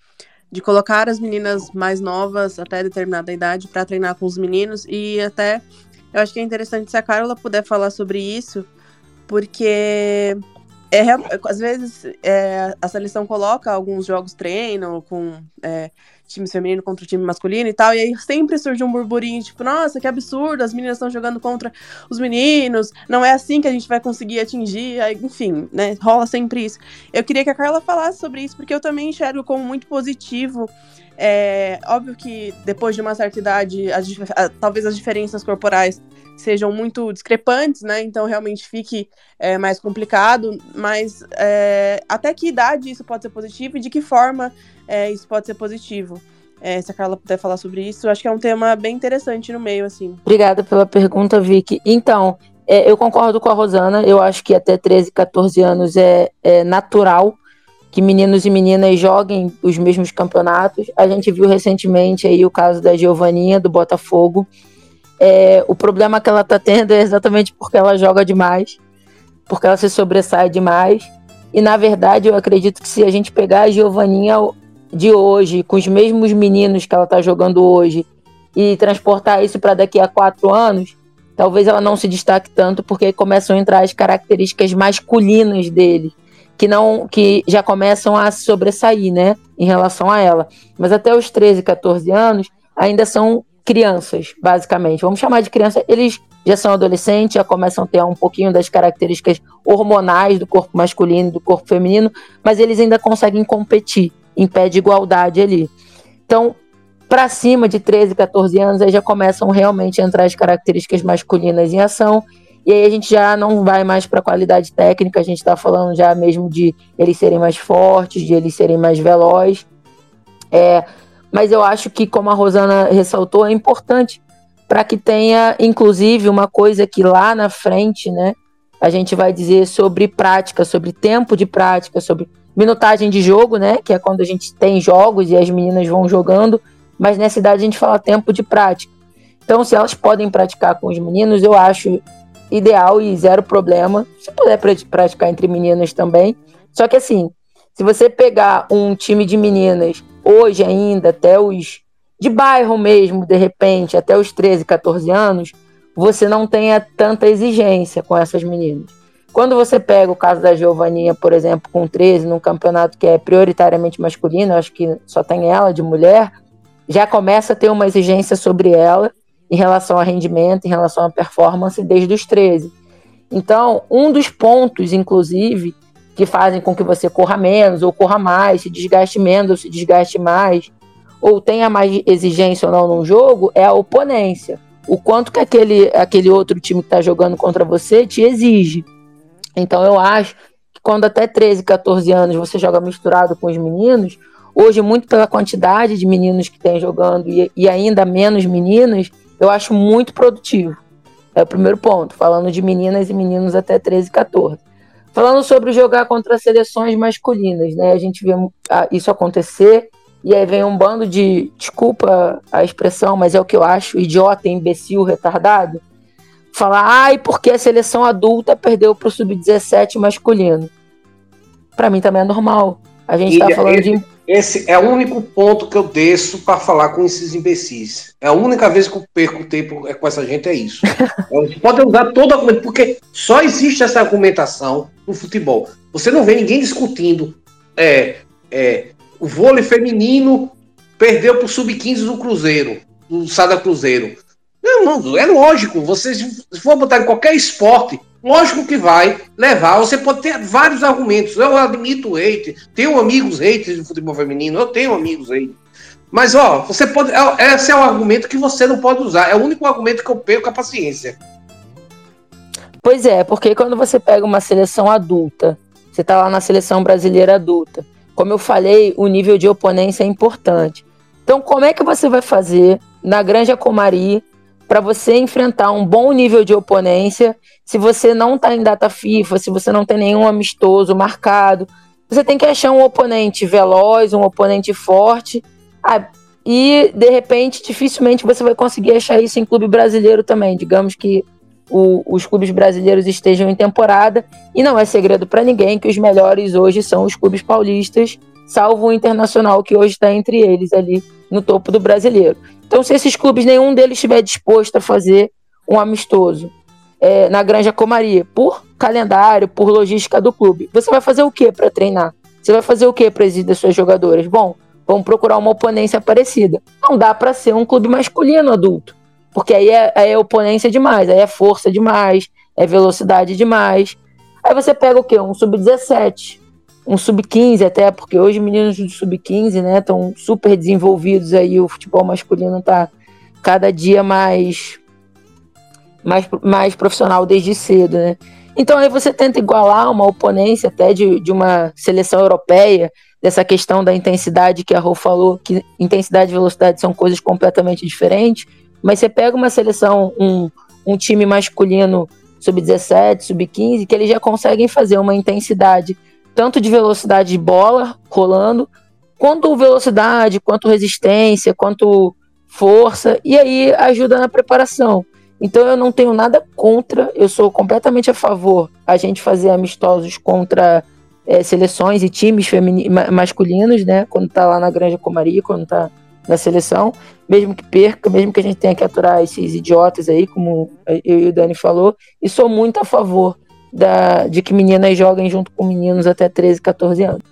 de colocar as meninas mais novas até determinada idade para treinar com os meninos. E até eu acho que é interessante se a Carla puder falar sobre isso, porque é, às vezes é, a seleção coloca alguns jogos treino com é, time feminino contra o time masculino e tal, e aí sempre surge um burburinho, tipo, nossa, que absurdo, as meninas estão jogando contra os meninos, não é assim que a gente vai conseguir atingir, aí, enfim, né, rola sempre isso. Eu queria que a Carla falasse sobre isso, porque eu também enxergo como muito positivo é óbvio que depois de uma certa idade, as, talvez as diferenças corporais sejam muito discrepantes, né? Então realmente fique é, mais complicado. Mas é, até que idade isso pode ser positivo e de que forma é, isso pode ser positivo? É, se a Carla puder falar sobre isso, acho que é um tema bem interessante no meio, assim. Obrigada pela pergunta, Vicky. Então, é, eu concordo com a Rosana. Eu acho que até 13, 14 anos é, é natural que meninos e meninas joguem os mesmos campeonatos. A gente viu recentemente aí o caso da Giovaninha do Botafogo. É, o problema que ela está tendo é exatamente porque ela joga demais, porque ela se sobressai demais. E na verdade eu acredito que se a gente pegar a Giovaninha de hoje, com os mesmos meninos que ela está jogando hoje, e transportar isso para daqui a quatro anos, talvez ela não se destaque tanto, porque começam a entrar as características masculinas dele que não que já começam a sobressair, né, em relação a ela. Mas até os 13, 14 anos ainda são crianças, basicamente. Vamos chamar de criança, eles já são adolescentes, já começam a ter um pouquinho das características hormonais do corpo masculino e do corpo feminino, mas eles ainda conseguem competir em pé de igualdade ali. Então, para cima de 13, 14 anos, aí já começam realmente a entrar as características masculinas em ação e aí a gente já não vai mais para qualidade técnica, a gente está falando já mesmo de eles serem mais fortes, de eles serem mais velozes. É, mas eu acho que, como a Rosana ressaltou, é importante para que tenha, inclusive, uma coisa que lá na frente, né, a gente vai dizer sobre prática, sobre tempo de prática, sobre minutagem de jogo, né, que é quando a gente tem jogos e as meninas vão jogando, mas nessa idade a gente fala tempo de prática. Então, se elas podem praticar com os meninos, eu acho ideal e zero problema. Se puder praticar entre meninas também. Só que assim, se você pegar um time de meninas hoje ainda, até os de bairro mesmo, de repente, até os 13, 14 anos, você não tenha tanta exigência com essas meninas. Quando você pega o caso da Giovaninha, por exemplo, com 13, num campeonato que é prioritariamente masculino, acho que só tem ela de mulher, já começa a ter uma exigência sobre ela em relação a rendimento, em relação a performance desde os 13. Então, um dos pontos, inclusive, que fazem com que você corra menos ou corra mais, se desgaste menos ou se desgaste mais, ou tenha mais exigência ou não no jogo, é a oponência. O quanto que aquele, aquele outro time que está jogando contra você te exige. Então, eu acho que quando até 13, 14 anos você joga misturado com os meninos, hoje, muito pela quantidade de meninos que tem jogando e, e ainda menos meninas, eu acho muito produtivo. É o primeiro ponto, falando de meninas e meninos até 13, 14. Falando sobre jogar contra seleções masculinas, né? A gente vê isso acontecer e aí vem um bando de, desculpa a expressão, mas é o que eu acho, idiota, imbecil, retardado, falar, ai, porque a seleção adulta perdeu pro sub-17 masculino. Para mim também é normal. A gente está falando esse, de. Esse é o único ponto que eu desço para falar com esses imbecis. É a única vez que eu perco tempo com essa gente, é isso. Você pode usar todo argumento, porque só existe essa argumentação no futebol. Você não vê ninguém discutindo é, é, o vôlei feminino perdeu para o sub-15 do Cruzeiro, do Sada Cruzeiro. Não, não, é lógico. Você, se for botar em qualquer esporte, lógico que vai levar. Você pode ter vários argumentos. Eu admito hate, tenho amigos haters de futebol feminino, eu tenho amigos haters. Mas, ó, você pode. É, esse é o argumento que você não pode usar. É o único argumento que eu perco a paciência. Pois é, porque quando você pega uma seleção adulta, você tá lá na seleção brasileira adulta, como eu falei, o nível de oponência é importante. Então, como é que você vai fazer na Granja Comari para você enfrentar um bom nível de oponência se você não está em data FIFA, se você não tem nenhum amistoso marcado? Você tem que achar um oponente veloz, um oponente forte. Ah, e, de repente, dificilmente você vai conseguir achar isso em clube brasileiro também. Digamos que o, os clubes brasileiros estejam em temporada. E não é segredo para ninguém que os melhores hoje são os clubes paulistas, salvo o Internacional, que hoje está entre eles ali no topo do brasileiro. Então, se esses clubes, nenhum deles estiver disposto a fazer um amistoso é, na Granja Comaria, por calendário, por logística do clube, você vai fazer o que para treinar? Você vai fazer o que para exigir das suas jogadoras? Bom, vamos procurar uma oponência parecida. Não dá para ser um clube masculino adulto. Porque aí é, aí é oponência demais, aí é força demais, é velocidade demais. Aí você pega o quê? Um sub-17, um sub-15 até, porque hoje meninos do sub-15, né, estão super desenvolvidos aí, o futebol masculino tá cada dia mais, mais, mais profissional desde cedo, né. Então aí você tenta igualar uma oponência até de, de uma seleção europeia, dessa questão da intensidade que a Rô falou, que intensidade e velocidade são coisas completamente diferentes, mas você pega uma seleção, um, um time masculino sub-17, sub-15, que eles já conseguem fazer uma intensidade tanto de velocidade de bola rolando, quanto velocidade, quanto resistência, quanto força, e aí ajuda na preparação. Então eu não tenho nada contra, eu sou completamente a favor a gente fazer amistosos contra é, seleções e times masculinos, né? Quando tá lá na Granja Comari, quando tá na seleção, mesmo que perca, mesmo que a gente tenha que aturar esses idiotas aí, como eu e o Dani falou, e sou muito a favor da, de que meninas joguem junto com meninos até 13, 14 anos.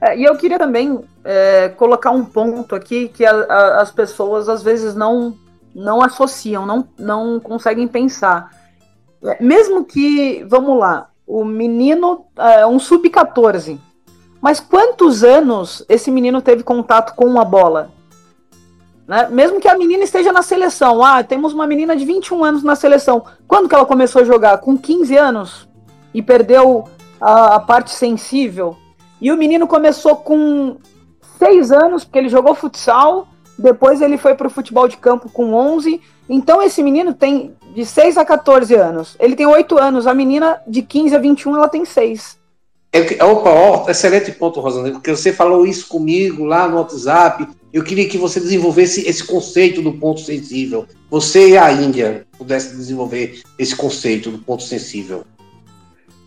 É, e eu queria também é, colocar um ponto aqui que a, a, as pessoas às vezes não, não associam, não, não conseguem pensar. É, mesmo que, vamos lá, o menino é um sub-14, mas quantos anos esse menino teve contato com uma bola? Né? Mesmo que a menina esteja na seleção. Ah, temos uma menina de 21 anos na seleção. Quando que ela começou a jogar? Com 15 anos? E perdeu a, a parte sensível. E o menino começou com 6 anos, porque ele jogou futsal. Depois ele foi para o futebol de campo com 11. Então esse menino tem de 6 a 14 anos. Ele tem 8 anos. A menina de 15 a 21, ela tem 6. É, opa, ó, excelente ponto, Rosana, porque você falou isso comigo lá no WhatsApp. Eu queria que você desenvolvesse esse conceito do ponto sensível. Você e a Índia pudessem desenvolver esse conceito do ponto sensível.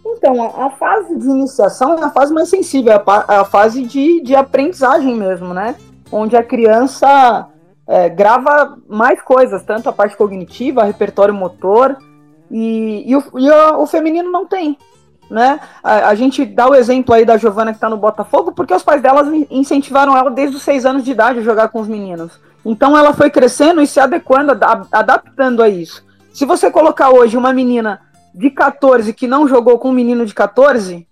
Então, a, fase de iniciação é a fase mais sensível, é a, a fase de, de aprendizagem mesmo, né? Onde a criança é, grava mais coisas, tanto a parte cognitiva, repertório motor, e, e, o, e o, o feminino não tem né? A, a, gente dá o exemplo aí da Giovana que está no Botafogo, porque os pais delas incentivaram ela desde os seis anos de idade a jogar com os meninos. Então ela foi crescendo e se adequando, adaptando a isso. Se você colocar hoje uma menina de 14 que não jogou com um menino de 14,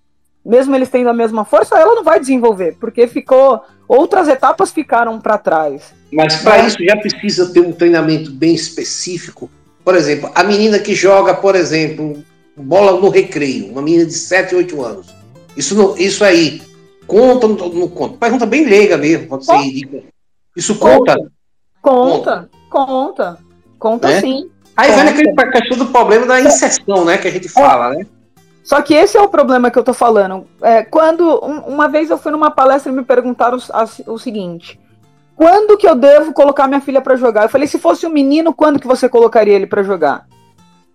mesmo eles tendo a mesma força, ela não vai desenvolver, porque ficou outras etapas ficaram para trás. Mas para isso já precisa ter um treinamento bem específico. Por exemplo, a menina que joga, por exemplo, bola no recreio, uma menina de 7, 8 anos. Isso, não, isso aí, conta ou não, conta? Pergunta bem leiga mesmo, pode ser ridícula. Isso conta? Conta, conta, conta, é? sim. Aí conta. vem aquele questão do problema da inserção, né, que a gente fala, né? Só que esse é o problema que eu tô falando. É, quando um, uma vez eu fui numa palestra e me perguntaram o, o seguinte: quando que eu devo colocar minha filha para jogar? Eu falei, se fosse um menino, quando que você colocaria ele para jogar?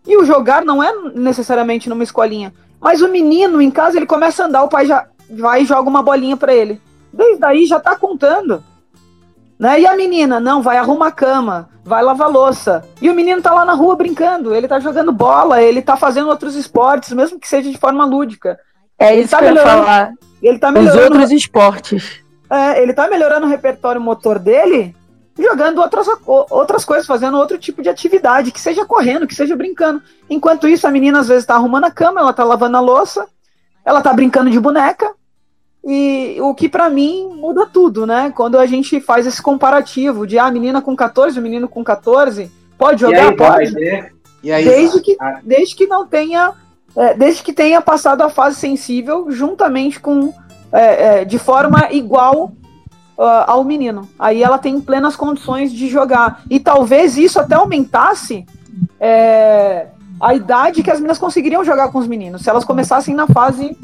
E o jogar não é necessariamente numa escolinha. Mas o menino, em casa, ele começa a andar, o pai já vai e joga uma bolinha para ele. Desde aí já tá contando. Né? E a menina, não, vai arrumar a cama, vai lavar louça. E o menino tá lá na rua brincando, ele tá jogando bola, ele tá fazendo outros esportes, mesmo que seja de forma lúdica. É ele isso tá que eu ia falar. Ele tá melhorando. Os outros esportes. É, ele tá melhorando o repertório motor dele jogando outras, outras coisas, fazendo outro tipo de atividade, que seja correndo, que seja brincando. Enquanto isso, a menina às vezes tá arrumando a cama, ela tá lavando a louça, ela tá brincando de boneca, e o que para mim muda tudo, né? Quando a gente faz esse comparativo de ah, a menina com 14, o menino com 14, pode jogar? Aí, pode. Né? Aí, desde, que, desde que não tenha. É, desde que tenha passado a fase sensível juntamente com. É, é, de forma igual uh, ao menino. Aí ela tem plenas condições de jogar. E talvez isso até aumentasse é, a idade que as meninas conseguiriam jogar com os meninos, se elas começassem na fase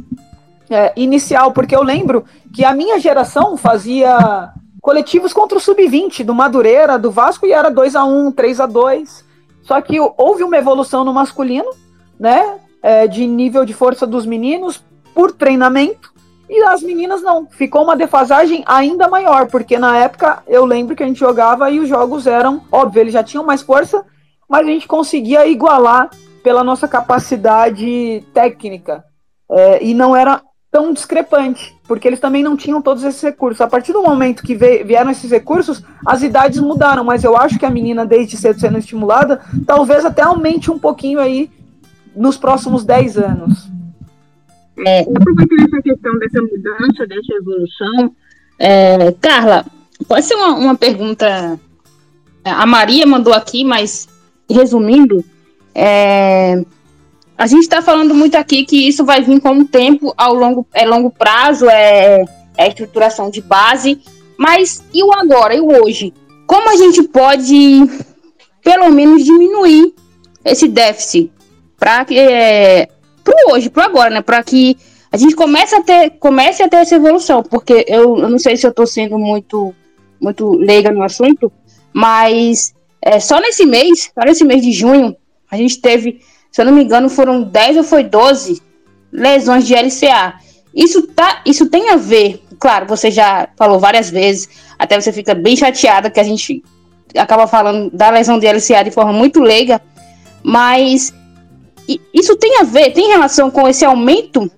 é, inicial, porque eu lembro que a minha geração fazia coletivos contra o Sub-20 do Madureira, do Vasco, e era 2 a 1 3 a 2 Só que houve uma evolução no masculino, né? É, de nível de força dos meninos por treinamento. E as meninas não. Ficou uma defasagem ainda maior, porque na época eu lembro que a gente jogava e os jogos eram, óbvio, eles já tinham mais força, mas a gente conseguia igualar pela nossa capacidade técnica. É, e não era tão discrepante, porque eles também não tinham todos esses recursos. A partir do momento que vieram esses recursos, as idades mudaram, mas eu acho que a menina, desde cedo sendo estimulada, talvez até aumente um pouquinho aí nos próximos 10 anos. É, aproveitando essa questão dessa mudança, dessa evolução, é, Carla, pode ser uma, uma pergunta. A Maria mandou aqui, mas resumindo, é, a gente está falando muito aqui que isso vai vir com o tempo, ao longo, é longo prazo, é, é estruturação de base, mas e o agora, e o hoje? Como a gente pode, pelo menos, diminuir esse déficit para que é, para hoje, para agora, né? Para que a gente comece a ter, comece a ter essa evolução, porque eu, eu não sei se eu estou sendo muito, muito leiga no assunto, mas é, só nesse mês, só nesse mês de junho, a gente teve se eu não me engano, foram 10 ou foi 12 lesões de LCA. Isso, tá, isso tem a ver, claro, você já falou várias vezes, até você fica bem chateada que a gente acaba falando da lesão de LCA de forma muito leiga, mas isso tem a ver, tem relação com esse aumento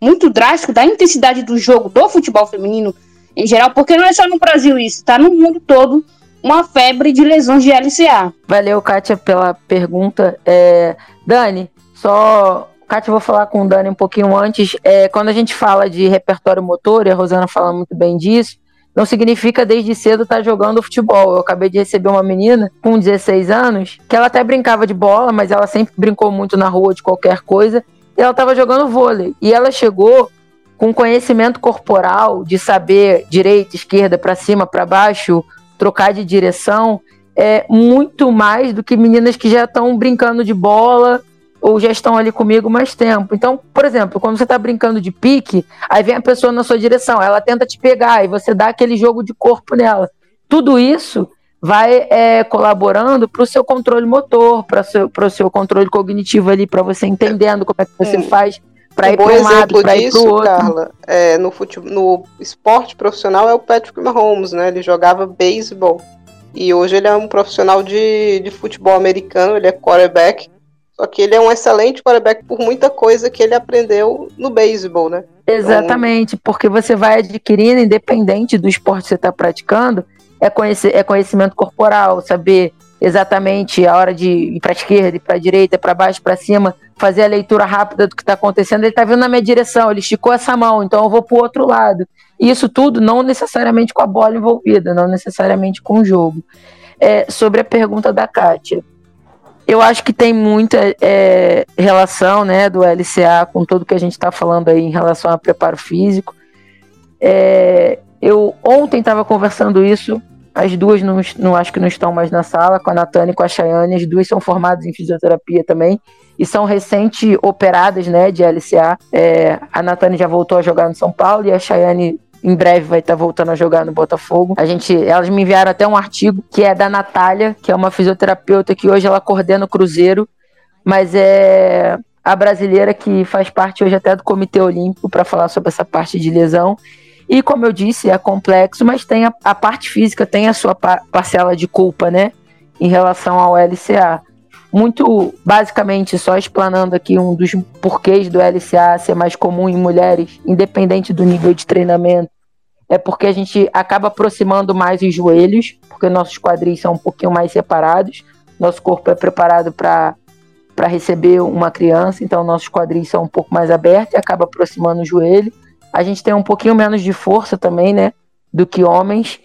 muito drástico da intensidade do jogo do futebol feminino em geral, porque não é só no Brasil isso, tá no mundo todo uma febre de lesões de LCA. Valeu, Kátia, pela pergunta. É, Dani, só. Kátia, vou falar com o Dani um pouquinho antes. É, quando a gente fala de repertório motor, e a Rosana fala muito bem disso, não significa desde cedo estar tá jogando futebol. Eu acabei de receber uma menina com 16 anos que ela até brincava de bola, mas ela sempre brincou muito na rua de qualquer coisa. E ela estava jogando vôlei. E ela chegou com conhecimento corporal de saber direita, esquerda, para cima, para baixo, trocar de direção é muito mais do que meninas que já estão brincando de bola ou já estão ali comigo mais tempo. Então, por exemplo, quando você está brincando de pique, aí vem a pessoa na sua direção, ela tenta te pegar e você dá aquele jogo de corpo nela. Tudo isso vai é, colaborando para o seu controle motor, para o seu controle cognitivo ali, para você entendendo como é que você é. faz para ir para um lado, para ir para outro. Carla, é, no, futebol, no esporte profissional é o Patrick Mahomes, né? Ele jogava beisebol e hoje ele é um profissional de, de futebol americano, ele é quarterback. Só que ele é um excelente quarterback por muita coisa que ele aprendeu no beisebol, né? Exatamente, então... porque você vai adquirindo, independente do esporte que você está praticando, é, conhecer, é conhecimento corporal, saber exatamente a hora de ir para esquerda, ir para direita, para baixo, para cima, fazer a leitura rápida do que está acontecendo. Ele está vindo na minha direção, ele esticou essa mão, então eu vou para o outro lado. E isso tudo não necessariamente com a bola envolvida, não necessariamente com o jogo. É, sobre a pergunta da Kátia, eu acho que tem muita é, relação né, do LCA com tudo que a gente está falando aí em relação a preparo físico. É, eu ontem estava conversando isso as duas não, não acho que não estão mais na sala, com a Natane e com a Chayane. As duas são formadas em fisioterapia também e são recente operadas né, de LCA. É, a Natane já voltou a jogar no São Paulo e a Chayane em breve vai estar tá voltando a jogar no Botafogo. A gente, elas me enviaram até um artigo que é da Natália, que é uma fisioterapeuta que hoje ela coordena o Cruzeiro, mas é a brasileira que faz parte hoje até do Comitê Olímpico para falar sobre essa parte de lesão. E como eu disse, é complexo, mas tem a, a parte física tem a sua pa parcela de culpa, né, em relação ao LCA. Muito basicamente, só explanando aqui um dos porquês do LCA ser mais comum em mulheres, independente do nível de treinamento, é porque a gente acaba aproximando mais os joelhos, porque nossos quadris são um pouquinho mais separados, nosso corpo é preparado para para receber uma criança, então nossos quadris são um pouco mais abertos e acaba aproximando o joelho. A gente tem um pouquinho menos de força também, né, do que homens.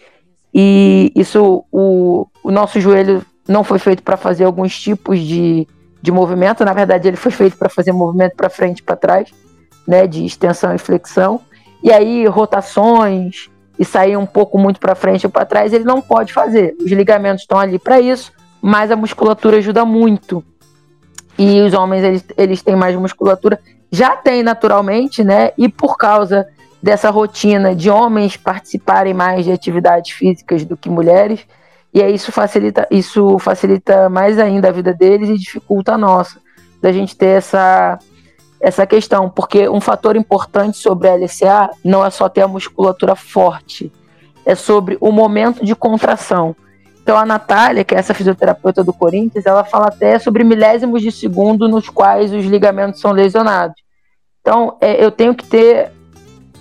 E isso, o, o nosso joelho não foi feito para fazer alguns tipos de, de movimento, na verdade ele foi feito para fazer movimento para frente e para trás, né, de extensão e flexão. E aí rotações e sair um pouco muito para frente ou para trás, ele não pode fazer. Os ligamentos estão ali para isso, mas a musculatura ajuda muito e os homens eles, eles têm mais musculatura, já tem naturalmente, né? E por causa dessa rotina de homens participarem mais de atividades físicas do que mulheres, e aí isso facilita, isso facilita mais ainda a vida deles e dificulta a nossa, da gente ter essa essa questão, porque um fator importante sobre a LCA não é só ter a musculatura forte, é sobre o momento de contração. Então a Natália, que é essa fisioterapeuta do Corinthians, ela fala até sobre milésimos de segundo nos quais os ligamentos são lesionados. Então é, eu tenho que ter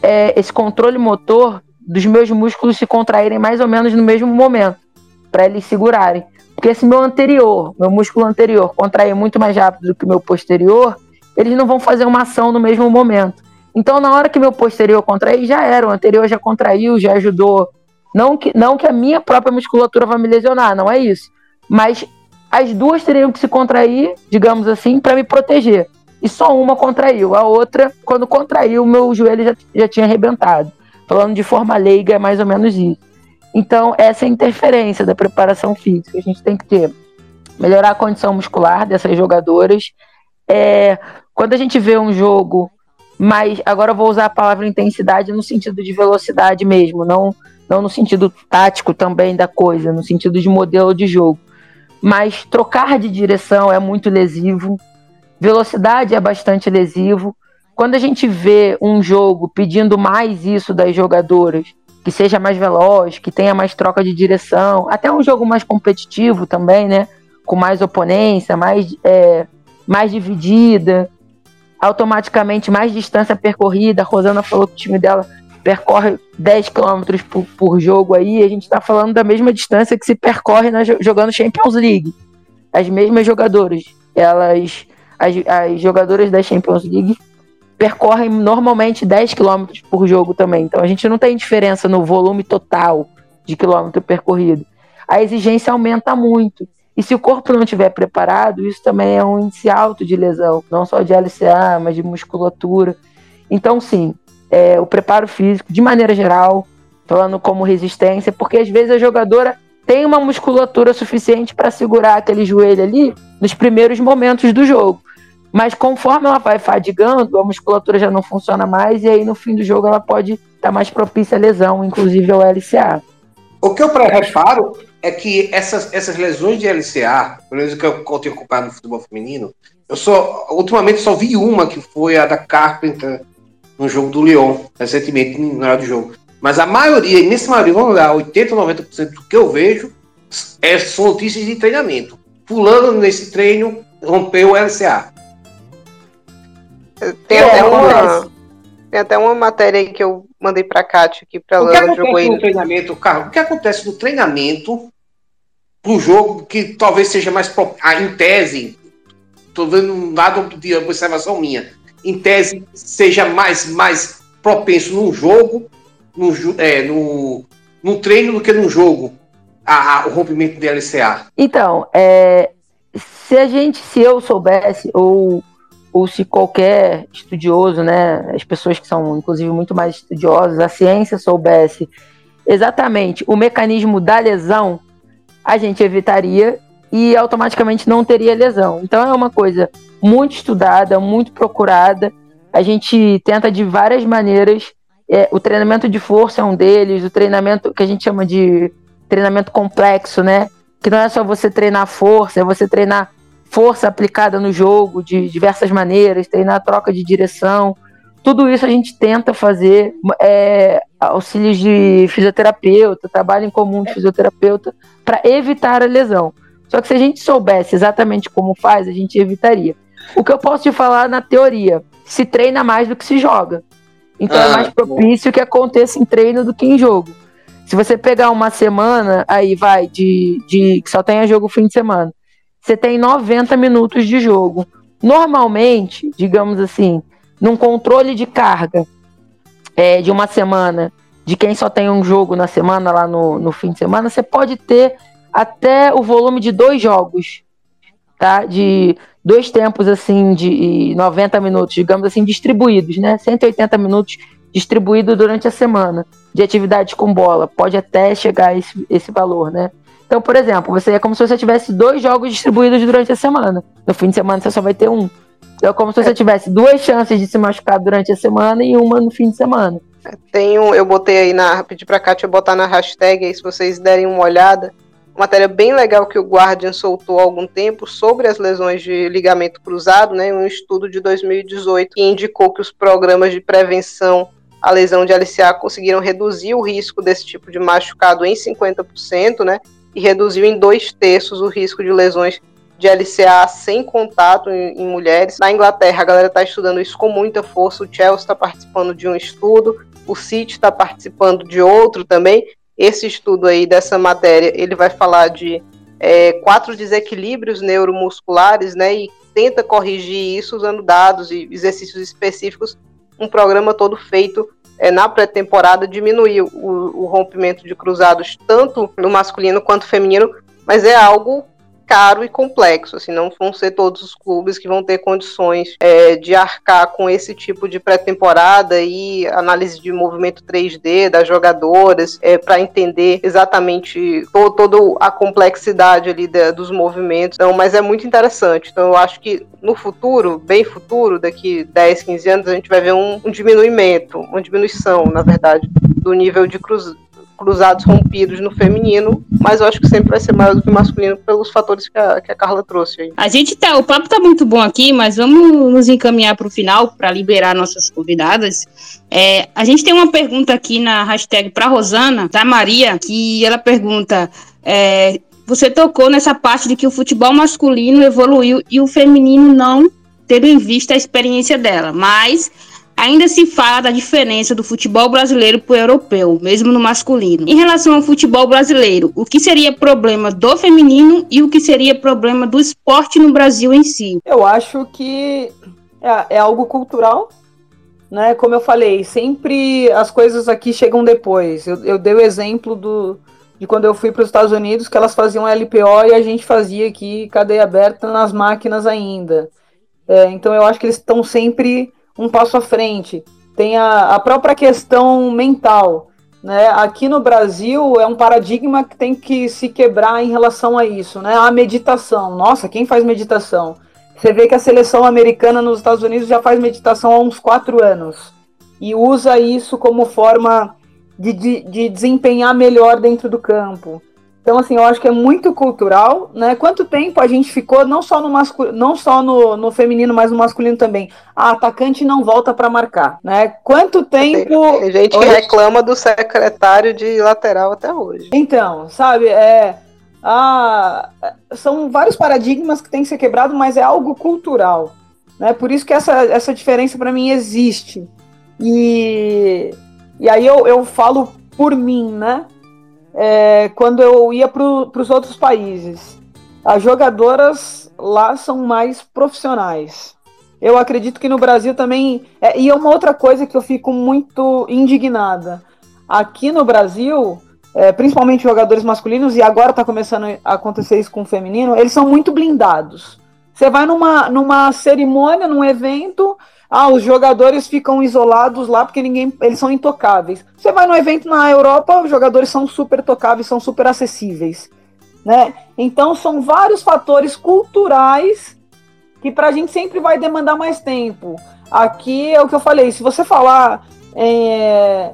é, esse controle motor dos meus músculos se contraírem mais ou menos no mesmo momento, para eles segurarem. Porque se meu anterior, meu músculo anterior, contrair muito mais rápido do que meu posterior, eles não vão fazer uma ação no mesmo momento. Então, na hora que meu posterior contrair, já era, o anterior já contraiu, já ajudou não que, não que a minha própria musculatura vai me lesionar, não é isso. Mas as duas teriam que se contrair, digamos assim, para me proteger. E só uma contraiu. A outra, quando contraiu, meu joelho já, já tinha arrebentado. Falando de forma leiga, é mais ou menos isso. Então, essa é a interferência da preparação física. A gente tem que ter. Melhorar a condição muscular dessas jogadoras. É, quando a gente vê um jogo mas agora eu vou usar a palavra intensidade no sentido de velocidade mesmo, não não no sentido tático também da coisa, no sentido de modelo de jogo. Mas trocar de direção é muito lesivo, velocidade é bastante lesivo. Quando a gente vê um jogo pedindo mais isso das jogadoras, que seja mais veloz, que tenha mais troca de direção, até um jogo mais competitivo também, né? Com mais oponência, mais, é, mais dividida, automaticamente mais distância percorrida. A Rosana falou que o time dela percorre 10 km por, por jogo aí, a gente está falando da mesma distância que se percorre na, jogando Champions League. As mesmas jogadoras, elas, as, as jogadoras da Champions League percorrem normalmente 10 km por jogo também. Então a gente não tem diferença no volume total de quilômetro percorrido. A exigência aumenta muito. E se o corpo não estiver preparado, isso também é um índice alto de lesão, não só de LCA, mas de musculatura. Então, sim, é, o preparo físico, de maneira geral, falando como resistência, porque às vezes a jogadora tem uma musculatura suficiente para segurar aquele joelho ali nos primeiros momentos do jogo. Mas conforme ela vai fadigando, a musculatura já não funciona mais, e aí no fim do jogo ela pode estar tá mais propícia à lesão, inclusive ao LCA. O que eu reparo é que essas, essas lesões de LCA, pelo menos que eu, tenho ocupado no futebol feminino, eu só ultimamente só vi uma que foi a da Carpenter no jogo do Lyon, recentemente, na hora do jogo. Mas a maioria, imensa maioria, vamos lá, 80, 90% do que eu vejo é, são notícias de treinamento. Fulano nesse treino rompeu o LCA. Tem é, até uma, tem até uma matéria aí que eu mandei pra Kátia aqui pra ela. O que acontece no treinamento, Carlos? O que acontece no treinamento pro jogo que talvez seja mais ah, em tese, tô dando um dado de observação minha em tese, seja mais, mais propenso num jogo, no, é, no, no treino do que num jogo, a, a, o rompimento do LCA? Então, é, se a gente, se eu soubesse, ou, ou se qualquer estudioso, né, as pessoas que são inclusive muito mais estudiosas, a ciência soubesse exatamente o mecanismo da lesão, a gente evitaria e automaticamente não teria lesão. Então é uma coisa muito estudada, muito procurada. A gente tenta de várias maneiras É, o treinamento de força é um deles, o treinamento que a gente chama de treinamento complexo, né? Que não é só você treinar força, é você treinar força aplicada no jogo de diversas maneiras, treinar troca de direção. Tudo isso a gente tenta fazer, é, auxílios de fisioterapeuta, trabalho em comum de fisioterapeuta, para evitar a lesão. Só que se a gente soubesse exatamente como faz, a gente evitaria. O que eu posso te falar na teoria, se treina mais do que se joga. Então é ah, é mais propício bom. que aconteça em treino do que em jogo. Se você pegar uma semana, aí vai, de, de que só tenha jogo fim de semana, você tem 90 minutos de jogo. Normalmente, digamos assim, num controle de carga é, de uma semana, de quem só tem um jogo na semana, lá no, no fim de semana, você pode ter até o volume de dois jogos, tá? De dois tempos, assim, de 90 minutos, digamos assim, distribuídos, né? 180 minutos distribuído durante a semana de atividade com bola. Pode até chegar a esse, esse valor, né? Então, por exemplo, você é como se você tivesse dois jogos distribuídos durante a semana. No fim de semana você só vai ter um. Então, é como se você tivesse duas chances de se machucar durante a semana e uma no fim de semana. Tenho, eu botei aí na. Pedi pra Kátia botar na hashtag aí, se vocês derem uma olhada. Uma matéria bem legal que o Guardian soltou há algum tempo sobre as lesões de ligamento cruzado, né? Um estudo de 2018 que indicou que os programas de prevenção à lesão de LCA conseguiram reduzir o risco desse tipo de machucado em 50%, né? E reduziu em dois terços o risco de lesões de LCA sem contato em, mulheres. Na Inglaterra, a galera está estudando isso com muita força. O Chelsea está participando de um estudo, o City está participando de outro também. Esse estudo aí dessa matéria, ele vai falar de é, quatro desequilíbrios neuromusculares, né? E tenta corrigir isso usando dados e exercícios específicos. Um programa todo feito é, na pré-temporada diminuir o, o rompimento de cruzados tanto no masculino quanto feminino, mas é algo caro e complexo, assim, não vão ser todos os clubes que vão ter condições é, de arcar com esse tipo de pré-temporada e análise de movimento 3D das jogadoras é, para entender exatamente to toda a complexidade ali de, dos movimentos, então, mas é muito interessante, então eu acho que no futuro, bem futuro, daqui 10, 15 anos, a gente vai ver um, um diminuimento, uma diminuição, na verdade, do nível de cruz, cruzados rompidos no feminino, mas eu acho que sempre vai ser maior do que o masculino pelos fatores que a, que a Carla trouxe aí. A gente tá, o papo tá muito bom aqui, mas vamos nos encaminhar para o final para liberar nossas convidadas. É, a gente tem uma pergunta aqui na hashtag para Rosana, da Maria, que ela pergunta. É, você tocou nessa parte de que o futebol masculino evoluiu e o feminino não, tendo em vista a experiência dela, mas Ainda se fala da diferença do futebol brasileiro para o europeu, mesmo no masculino. Em relação ao futebol brasileiro, o que seria problema do feminino e o que seria problema do esporte no Brasil em si? Eu acho que é, é algo cultural, né? Como eu falei, sempre as coisas aqui chegam depois. Eu, eu dei o exemplo do, de quando eu fui para os Estados Unidos, que elas faziam LPO e a gente fazia aqui cadeia aberta nas máquinas ainda. É, então eu acho que eles estão sempre um passo à frente. Tem a, a própria questão mental. Né? Aqui no Brasil é um paradigma que tem que se quebrar em relação a isso, né? A meditação. Nossa, quem faz meditação? Você vê que a seleção americana nos Estados Unidos já faz meditação há uns quatro anos e usa isso como forma de, de, de desempenhar melhor dentro do campo. Então, assim, eu acho que é muito cultural, né? Quanto tempo a gente ficou, não só no masculino, não só no, no feminino, mas no masculino também. A atacante não volta para marcar, né? Quanto tempo. Tem, gente que reclama do secretário de lateral até hoje. Então, sabe, é. Ah, são vários paradigmas que têm que ser quebrados, mas é algo cultural. Né? Por isso que essa, essa diferença para mim existe. E, e aí eu, eu falo por mim, né? É, quando eu ia para os outros países. As jogadoras lá são mais profissionais. Eu acredito que no Brasil também. É, e é uma outra coisa que eu fico muito indignada. Aqui no Brasil, é, principalmente jogadores masculinos, e agora está começando a acontecer isso com o feminino, eles são muito blindados. Você vai numa, numa cerimônia, num evento, ah, os jogadores ficam isolados lá porque ninguém, eles são intocáveis. Você vai no evento na Europa, os jogadores são super tocáveis, são super acessíveis, né? Então são vários fatores culturais que para a gente sempre vai demandar mais tempo. Aqui é o que eu falei, se você falar é,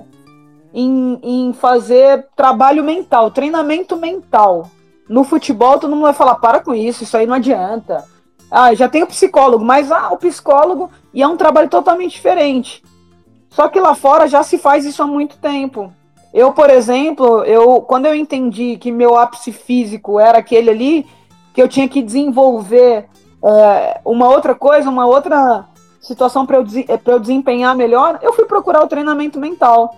em, em fazer trabalho mental, treinamento mental. No futebol, todo mundo vai falar: para com isso, isso aí não adianta. Ah, já tem o psicólogo, mas ah, o psicólogo e é um trabalho totalmente diferente. Só que lá fora já se faz isso há muito tempo. Eu, por exemplo, eu quando eu entendi que meu ápice físico era aquele ali, que eu tinha que desenvolver é, uma outra coisa, uma outra situação para eu, eu desempenhar melhor, eu fui procurar o treinamento mental.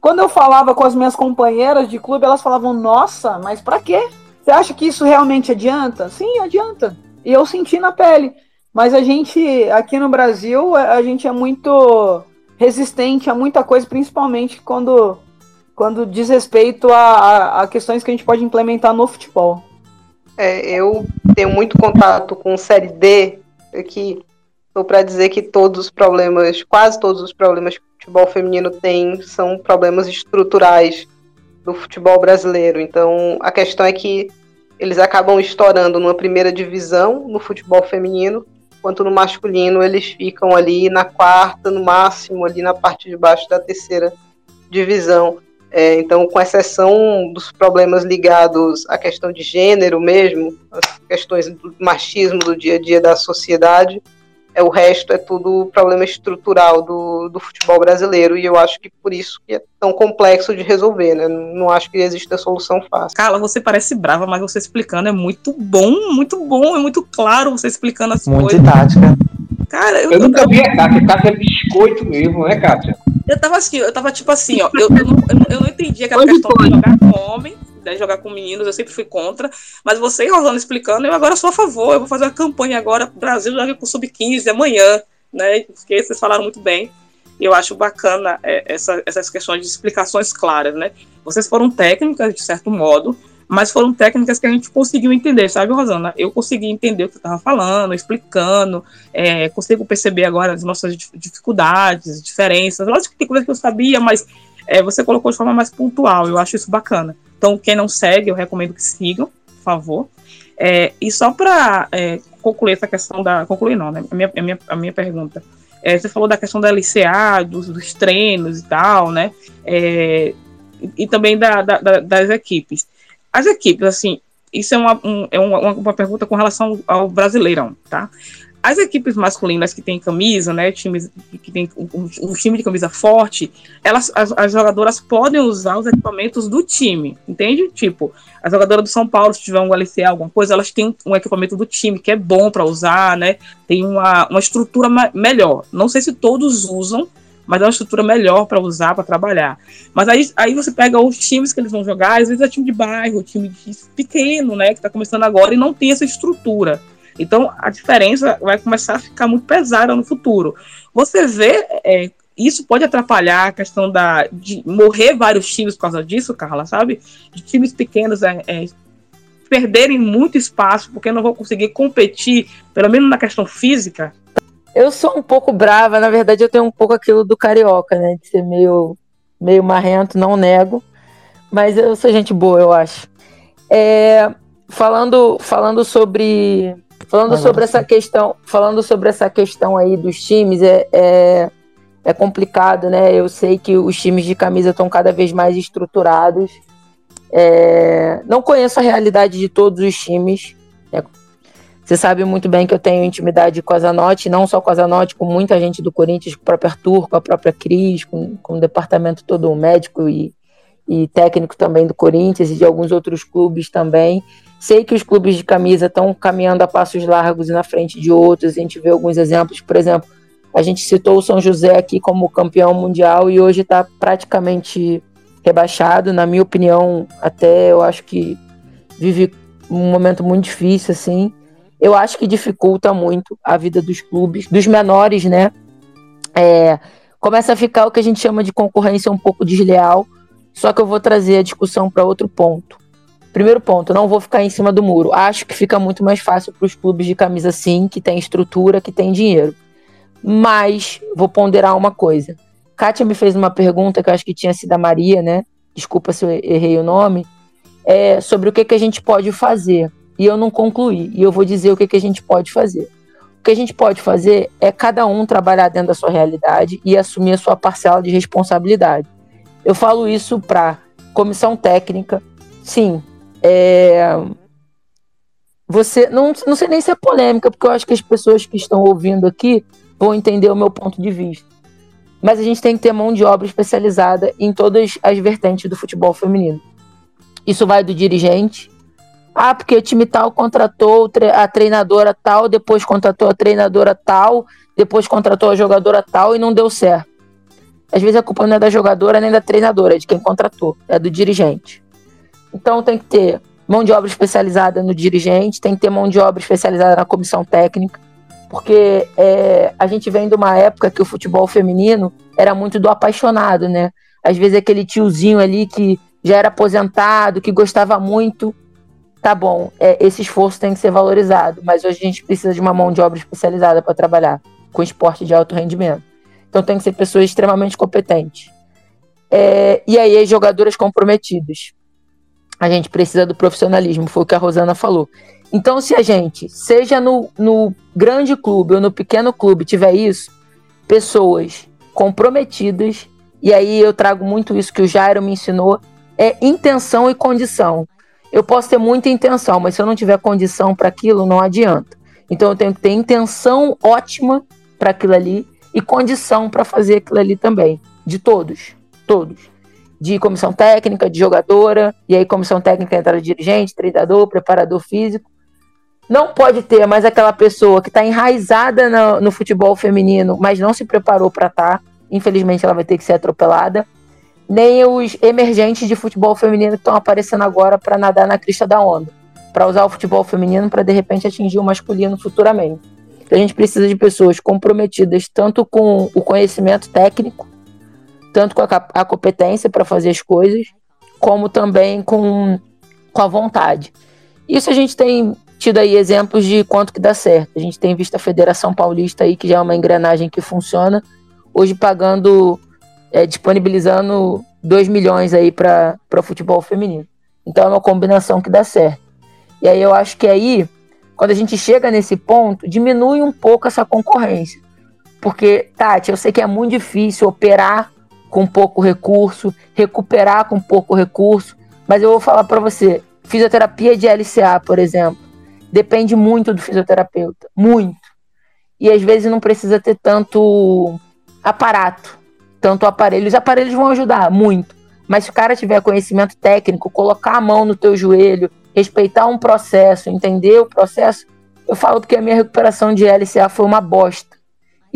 Quando eu falava com as minhas companheiras de clube, elas falavam: Nossa, mas para quê? Você acha que isso realmente adianta? Sim, adianta. E eu senti na pele. Mas a gente, aqui no Brasil, a gente é muito resistente a muita coisa, principalmente quando, quando diz respeito a, a, a questões que a gente pode implementar no futebol. É, eu tenho muito contato com Série D, aqui estou para dizer que todos os problemas, quase todos os problemas que o futebol feminino tem são problemas estruturais do futebol brasileiro. Então, a questão é que eles acabam estourando numa primeira divisão no futebol feminino, enquanto no masculino eles ficam ali na quarta, no máximo ali na parte de baixo da terceira divisão. É, então, com exceção dos problemas ligados à questão de gênero mesmo, as questões do machismo do dia a dia da sociedade, é, o resto é tudo problema estrutural do, do futebol brasileiro, e eu acho que por isso que é tão complexo de resolver, né? Não acho que existe a solução fácil. Carla, você parece brava, mas você explicando é muito bom, muito bom, é muito claro você explicando as muito coisas. Muito didática. Cara, eu, eu nunca eu... vi a Kátia, Kátia é biscoito mesmo, né, Kátia? Eu tava assim, eu tava tipo assim, ó, eu, eu, não, eu não entendi aquela questão de jogar com homem, né, jogar com meninos, eu sempre fui contra. Mas você e Rosana explicando, eu agora sou a favor. Eu vou fazer uma campanha agora, Brasil joga com sub-15 amanhã, né? Porque vocês falaram muito bem. E eu acho bacana é, essa, essas questões de explicações claras, né? Vocês foram técnicas, de certo modo, mas foram técnicas que a gente conseguiu entender, sabe, Rosana? Eu consegui entender o que você estava falando, explicando, é, consigo perceber agora as nossas dificuldades, diferenças. Lógico que tem coisas que eu sabia, mas é, você colocou de forma mais pontual, eu acho isso bacana. Então, quem não segue, eu recomendo que sigam, por favor. É, e só para é, concluir essa questão da. Concluir não, né? A minha, a minha, a minha pergunta. É, você falou da questão da LCA, dos, dos treinos e tal, né? É, e, e, também da, da, das equipes. As equipes, assim, isso é uma, um, é uma, uma pergunta com relação ao Brasileirão, tá? As equipes masculinas que têm camisa, né, times que tem um, um, time de camisa forte, elas, as, as, jogadoras podem usar os equipamentos do time, entende? Tipo, a jogadora do São Paulo, se tiver um LCA, alguma coisa, elas têm um equipamento do time que é bom para usar, né? Tem uma, uma estrutura melhor. Não sei se todos usam, mas é uma estrutura melhor para usar, para trabalhar. Mas aí, aí você pega os times que eles vão jogar, às vezes é time de bairro, time de pequeno, né, que está começando agora e não tem essa estrutura. Então a diferença vai começar a ficar muito pesada no futuro. Você vê, é, isso pode atrapalhar a questão da, de morrer vários times por causa disso, Carla, sabe? De times pequenos é, é, perderem muito espaço porque não vão conseguir competir, pelo menos na questão física. Eu sou um pouco brava, na verdade eu tenho um pouco aquilo do carioca, né? De ser meio, meio marrento, não nego. Mas eu sou gente boa, eu acho. É, falando, falando sobre Falando Agora sobre sim. essa questão, falando sobre essa questão aí dos times, é, é, é, complicado, né? Eu sei que os times de camisa estão cada vez mais estruturados. É, não conheço a realidade de todos os times. Né? Você sabe muito bem que eu tenho intimidade com a Zanotti, não só com a Zanotti, com muita gente do Corinthians, com o próprio Arthur, com a própria Cris, com, com o departamento todo médico e, e técnico também do Corinthians e de alguns outros clubes também. Sei que os clubes de camisa estão caminhando a passos largos e na frente de outros. A gente vê alguns exemplos, por exemplo, a gente citou o São José aqui como campeão mundial e hoje está praticamente rebaixado. Na minha opinião, até eu acho que vive um momento muito difícil, assim. Eu acho que dificulta muito a vida dos clubes, dos menores, né? É, começa a ficar o que a gente chama de concorrência um pouco desleal. Só que eu vou trazer a discussão para outro ponto. Primeiro ponto, não vou ficar em cima do muro. Acho que fica muito mais fácil para os clubes de camisa sim, que tem estrutura, que tem dinheiro. Mas vou ponderar uma coisa. Kátia me fez uma pergunta que eu acho que tinha sido a Maria, né? Desculpa se eu errei o nome. É sobre o que, que a gente pode fazer. E eu não concluí. E eu vou dizer o que, que a gente pode fazer. O que a gente pode fazer é cada um trabalhar dentro da sua realidade e assumir a sua parcela de responsabilidade. Eu falo isso para comissão técnica, sim. É, você não, não sei nem se é polêmica, porque eu acho que as pessoas que estão ouvindo aqui vão entender o meu ponto de vista. Mas a gente tem que ter mão de obra especializada em todas as vertentes do futebol feminino. Isso vai do dirigente. Ah, porque o time tal contratou a treinadora tal, depois contratou a treinadora tal, depois contratou a jogadora tal e não deu certo. Às vezes a culpa não é da jogadora nem da treinadora, é de quem contratou, é do dirigente. Então tem que ter mão de obra especializada no dirigente, tem que ter mão de obra especializada na comissão técnica, porque é, a gente vem de uma época que o futebol feminino era muito do apaixonado, né? Às vezes aquele tiozinho ali que já era aposentado, que gostava muito, tá bom, é, esse esforço tem que ser valorizado, mas hoje a gente precisa de uma mão de obra especializada para trabalhar com esporte de alto rendimento. Então tem que ser pessoas extremamente competentes. É, e aí as jogadoras comprometidas a gente precisa do profissionalismo, foi o que a Rosana falou. Então, se a gente, seja no, no grande clube ou no pequeno clube, tiver isso, pessoas comprometidas, e aí eu trago muito isso que o Jairo me ensinou, é intenção e condição. Eu posso ter muita intenção, mas se eu não tiver condição para aquilo, não adianta. Então eu tenho que ter intenção ótima para aquilo ali e condição para fazer aquilo ali também. De todos. Todos de comissão técnica, de jogadora, e aí comissão técnica entra dirigente, treinador, preparador físico. Não pode ter mais aquela pessoa que está enraizada no, no, futebol feminino, mas não se preparou para estar. Tá. Infelizmente, ela vai ter que ser atropelada. Nem os emergentes de futebol feminino que estão aparecendo agora para nadar na crista da onda, para usar o futebol feminino para de repente atingir o masculino futuramente. Então, a gente precisa de pessoas comprometidas tanto com o conhecimento técnico tanto com a, a competência para fazer as coisas, como também com, com a vontade. Isso a gente tem tido aí exemplos de quanto que dá certo. A gente tem visto a Federação Paulista aí, que já é uma engrenagem que funciona, hoje pagando, é, disponibilizando 2 milhões aí para futebol feminino. Então é uma combinação que dá certo. E aí eu acho que aí, quando a gente chega nesse ponto, diminui um pouco essa concorrência. Porque, Tati, eu sei que é muito difícil operar com pouco recurso, recuperar com pouco recurso. Mas eu vou falar para você, fisioterapia de LCA, por exemplo, depende muito do fisioterapeuta, muito. E às vezes não precisa ter tanto aparato, tanto aparelho. Os aparelhos vão ajudar muito, mas se o cara tiver conhecimento técnico, colocar a mão no teu joelho, respeitar um processo, entender o processo, eu falo porque a minha recuperação de LCA foi uma bosta.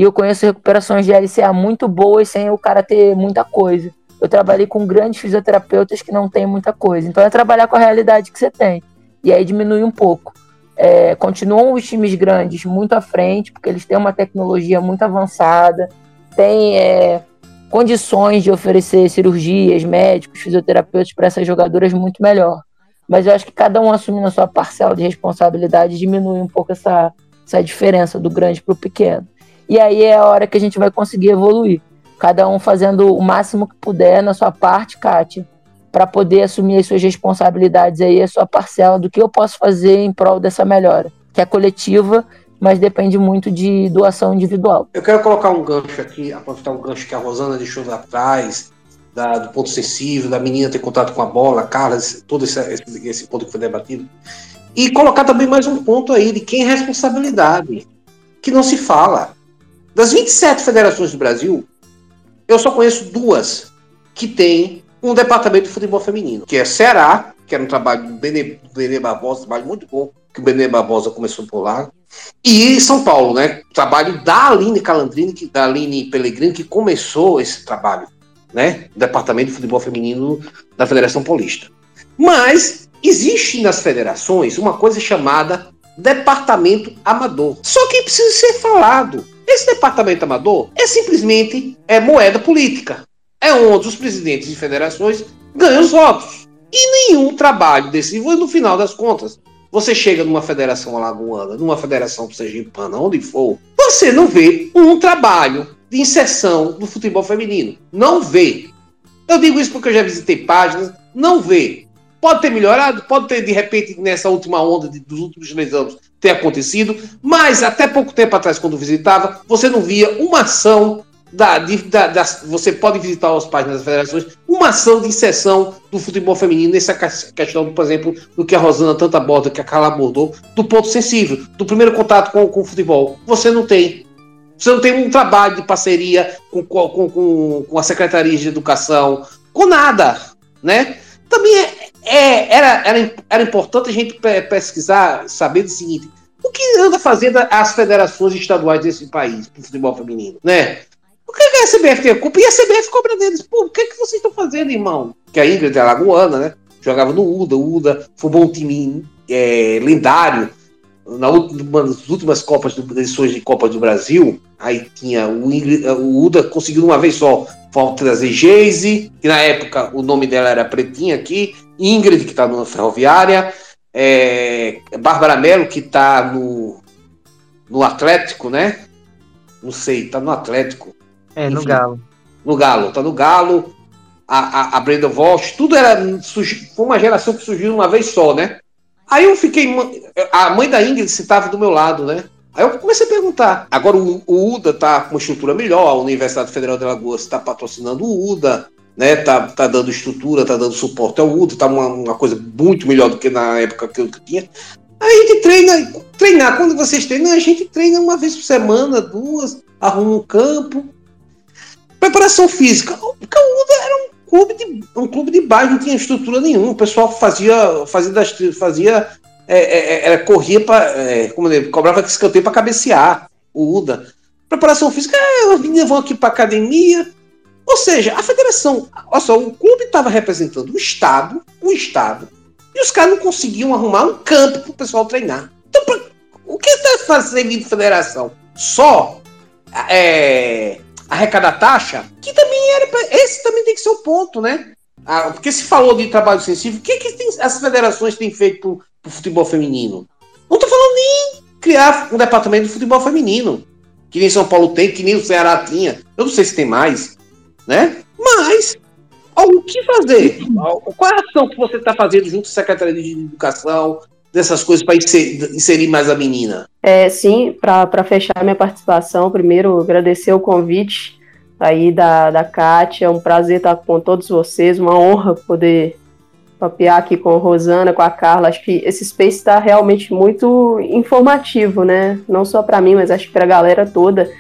E eu conheço recuperações de LCA muito boas sem o cara ter muita coisa. Eu trabalhei com grandes fisioterapeutas que não têm muita coisa. Então é trabalhar com a realidade que você tem. E aí diminui um pouco. É, continuam os times grandes muito à frente, porque eles têm uma tecnologia muito avançada, têm é, condições de oferecer cirurgias, médicos, fisioterapeutas para essas jogadoras muito melhor. Mas eu acho que cada um assumindo a sua parcela de responsabilidade diminui um pouco essa, essa diferença do grande para o pequeno. E aí é a hora que a gente vai conseguir evoluir. Cada um fazendo o máximo que puder na sua parte, Kátia, para poder assumir as suas responsabilidades aí, a sua parcela do que eu posso fazer em prol dessa melhora, que é coletiva, mas depende muito de doação individual. Eu quero colocar um gancho aqui, aproveitar um gancho que a Rosana deixou lá atrás, da, do ponto sensível, da menina ter contato com a bola, Carlos, todo esse, esse, esse ponto que foi debatido. E colocar também mais um ponto aí de quem é responsabilidade, que não se fala. Das 27 federações do Brasil, eu só conheço duas que têm um departamento de futebol feminino, que é Ceará, que era um trabalho do Benê, Benê Barbosa, um trabalho muito bom, que o Benê Barbosa começou por lá, e São Paulo, né? Trabalho da Aline Calandrini, que, da Aline Pellegrini, que começou esse trabalho, né? Departamento de futebol feminino da Federação Paulista. Mas existe nas federações uma coisa chamada departamento amador. Só que precisa ser falado. Esse departamento amador é simplesmente é moeda política. É onde os presidentes de federações ganham os votos. E nenhum trabalho desse, no final das contas, você chega numa federação alagoana, numa federação sergipana, onde for, você não vê um trabalho de inserção do futebol feminino. Não vê. Eu digo isso porque eu já visitei páginas, não vê. Pode ter melhorado, pode ter, de repente, nessa última onda de, dos últimos três anos, ter acontecido, mas até pouco tempo atrás, quando visitava, você não via uma ação da, de, da, da, você pode visitar as páginas das federações, uma ação de inserção do futebol feminino nessa questão, por exemplo, do que a Rosana tanto aborda, que a Carla abordou, do ponto sensível, do primeiro contato com, com o futebol. Você não tem. Você não tem um trabalho de parceria com, com, com, com a Secretaria de Educação, com nada, né? Também é, é, era, era, era importante a gente pesquisar, saber do seguinte, o que anda fazendo as federações estaduais desse país para o futebol feminino, né? O que, a CBF tem a culpa? E a CBF cobra deles. Pô, o que, é que vocês estão fazendo, irmão? Que a Ingrid é lagoana, né? Jogava no UDA. O UDA formou um time é, lendário. Nas últimas, últimas Copas do, edições de Copa do Brasil, aí tinha o, Ingrid, o UDA conseguiu uma vez só Falta trazer Geise, que na época o nome dela era Pretinha aqui, Ingrid, que está na Ferroviária, é, Bárbara Melo, que está no, no Atlético, né? Não sei, está no Atlético. É, Enfim, no Galo. No Galo, tá no Galo. A, a, a Brenda Walsh, tudo era. Foi uma geração que surgiu uma vez só, né? Aí eu fiquei. A mãe da Ingrid estava do meu lado, né? Aí eu comecei a perguntar. Agora o, o UDA tá com uma estrutura melhor, a Universidade Federal de Alagoas está patrocinando o UDA, né? Tá, tá dando estrutura, tá dando suporte ao UDA, tá uma, uma coisa muito melhor do que na época que eu, tinha. Aí a gente treina, treinar, quando vocês treinam, a gente treina uma vez por semana, duas, arruma um campo. Preparação física. Porque o UDA era um clube de, um clube de baixo, não tinha estrutura nenhuma. O pessoal fazia, fazia, das, fazia é, é, é, corria para. É, como ele cobrava escanteio para cabecear o UDA. Preparação física, é, as vão aqui para academia. Ou seja, a federação, olha só, o clube estava representando o Estado, o Estado, e os caras não conseguiam arrumar um campo para o pessoal treinar. Então, pra, o que está fazendo a federação? Só é, arrecadar taxa? Que também era. Pra, esse também tem que ser o ponto, né? Ah, porque se falou de trabalho sensível, o que, que tem, as federações têm feito pro futebol feminino. Não tô falando nem criar um departamento de futebol feminino. Que nem São Paulo tem, que nem o Ceará tinha. Eu não sei se tem mais, né? Mas, o que fazer? Qual é a ação que você está fazendo junto à Secretaria de Educação, dessas coisas para inserir, inserir, mais a menina? É, sim, para fechar minha participação, primeiro agradecer o convite aí da, da Kátia, é um prazer estar com todos vocês, uma honra poder papear aqui com a Rosana, com a Carla. Acho que esse space está realmente muito informativo, né? Não só para mim, mas acho que para a galera toda.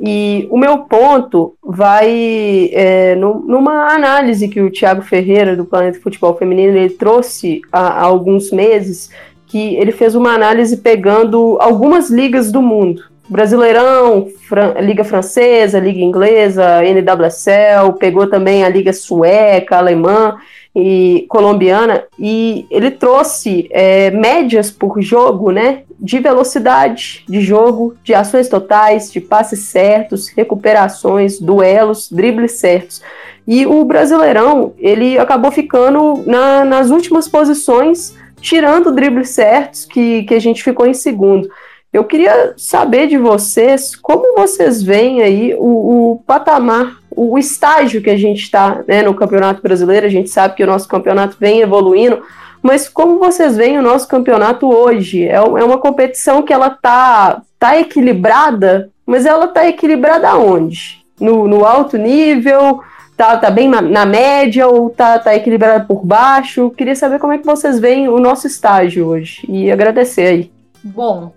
E o meu ponto vai é, no, numa análise que o Thiago Ferreira, do Planeta Futebol Feminino, ele trouxe há, há alguns meses, que ele fez uma análise pegando algumas ligas do mundo. Brasileirão, Fran Liga Francesa, Liga Inglesa, NWSL, pegou também a Liga Sueca, Alemã, e colombiana, e ele trouxe é, médias por jogo, né? De velocidade de jogo, de ações totais, de passes certos, recuperações, duelos, dribles certos. E o Brasileirão, ele acabou ficando na, nas últimas posições, tirando dribles certos, que, que a gente ficou em segundo. Eu queria saber de vocês como vocês veem aí o, o patamar, o, estágio que a gente está né, no Campeonato Brasileiro. A gente sabe que o nosso campeonato vem evoluindo, mas como vocês veem o nosso campeonato hoje? É, é uma competição que ela tá, tá equilibrada, mas ela tá equilibrada onde? No, no alto nível? Tá, tá bem na, na, média ou tá, tá equilibrada por baixo? Queria saber como é que vocês veem o nosso estágio hoje e agradecer aí. Bom,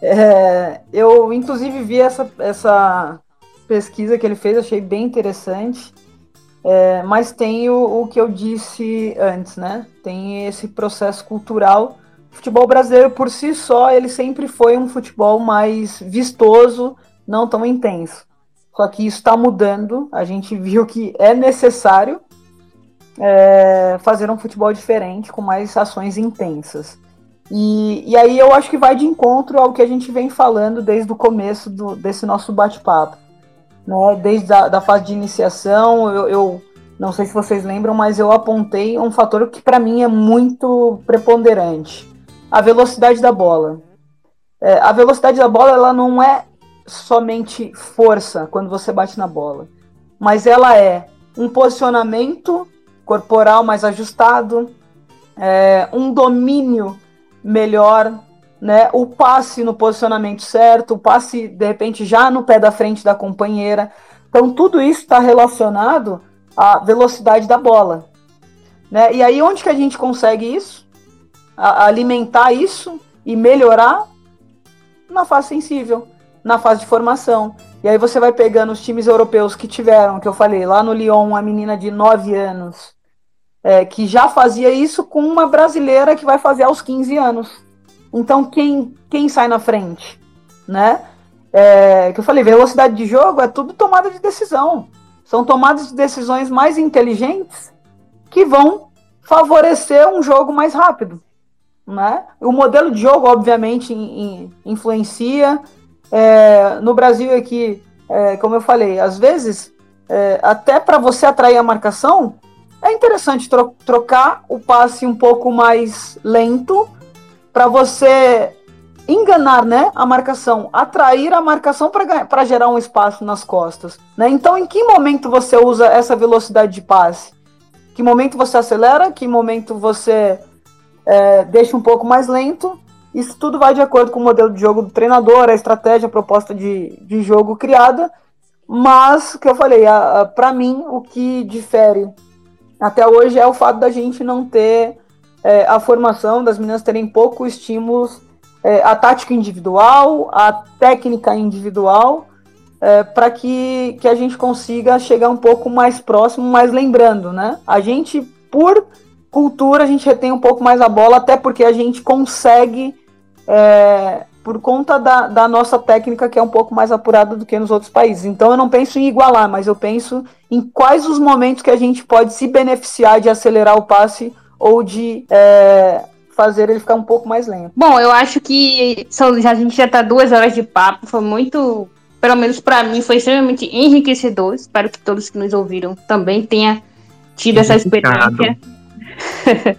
é, eu, inclusive, vi essa, essa pesquisa que ele fez, achei bem interessante. É, mas tem o, o, que eu disse antes, né? Tem esse processo cultural. O futebol brasileiro, por si só, ele sempre foi um futebol mais vistoso, não tão intenso. Só que isso está mudando. A gente viu que é necessário é, fazer um futebol diferente, com mais ações intensas. E, e aí eu acho que vai de encontro ao que a gente vem falando desde o começo do, desse nosso bate-papo. Né? Desde a da fase de iniciação, eu, eu não sei se vocês lembram, mas eu apontei um fator que para mim é muito preponderante: a velocidade da bola. É, a velocidade da bola ela não é somente força quando você bate na bola, mas ela é um posicionamento corporal mais ajustado, é, um domínio melhor, né? O passe no posicionamento certo, o passe de repente já no pé da frente da companheira. Então tudo isso está relacionado à velocidade da bola, né? E aí onde que a gente consegue isso? A alimentar isso e melhorar na fase sensível, na fase de formação. E aí você vai pegando os times europeus que tiveram, que eu falei, lá no Lyon, uma menina de 9 anos, é, que já fazia isso com uma brasileira que vai fazer aos 15 anos. Então, quem, quem sai na frente? Né? É, que eu falei, velocidade de jogo é tudo tomada de decisão. São tomadas de decisões mais inteligentes que vão favorecer um jogo mais rápido. Né? O modelo de jogo, obviamente, in, in, influencia. É, no Brasil aqui, é, como eu falei, às vezes, é, até para você atrair a marcação, é interessante tro trocar o passe um pouco mais lento para você enganar né, a marcação, atrair a marcação para gerar um espaço nas costas. Né? Então, em que momento você usa essa velocidade de passe? Que momento você acelera? Que momento você é, deixa um pouco mais lento? Isso tudo vai de acordo com o modelo de jogo do treinador, a estratégia, a proposta de, de jogo criada. Mas, que eu falei, para mim, o que difere até hoje é o fato da gente não ter é, a formação, das meninas terem pouco estímulos, é, a tática individual, a técnica individual, é, para que, que a gente consiga chegar um pouco mais próximo, mas lembrando, né? A gente, por cultura, a gente retém um pouco mais a bola, até porque a gente consegue é, por conta da, da, nossa técnica que é um pouco mais apurada do que nos outros países. Então eu não penso em igualar, mas eu penso em quais os momentos que a gente pode se beneficiar de acelerar o passe ou de é, fazer ele ficar um pouco mais lento. Bom, eu acho que são, já, a gente já está duas horas de papo, foi muito, pelo menos para mim, foi extremamente enriquecedor. Espero que todos que nos ouviram também tenham tido essa experiência.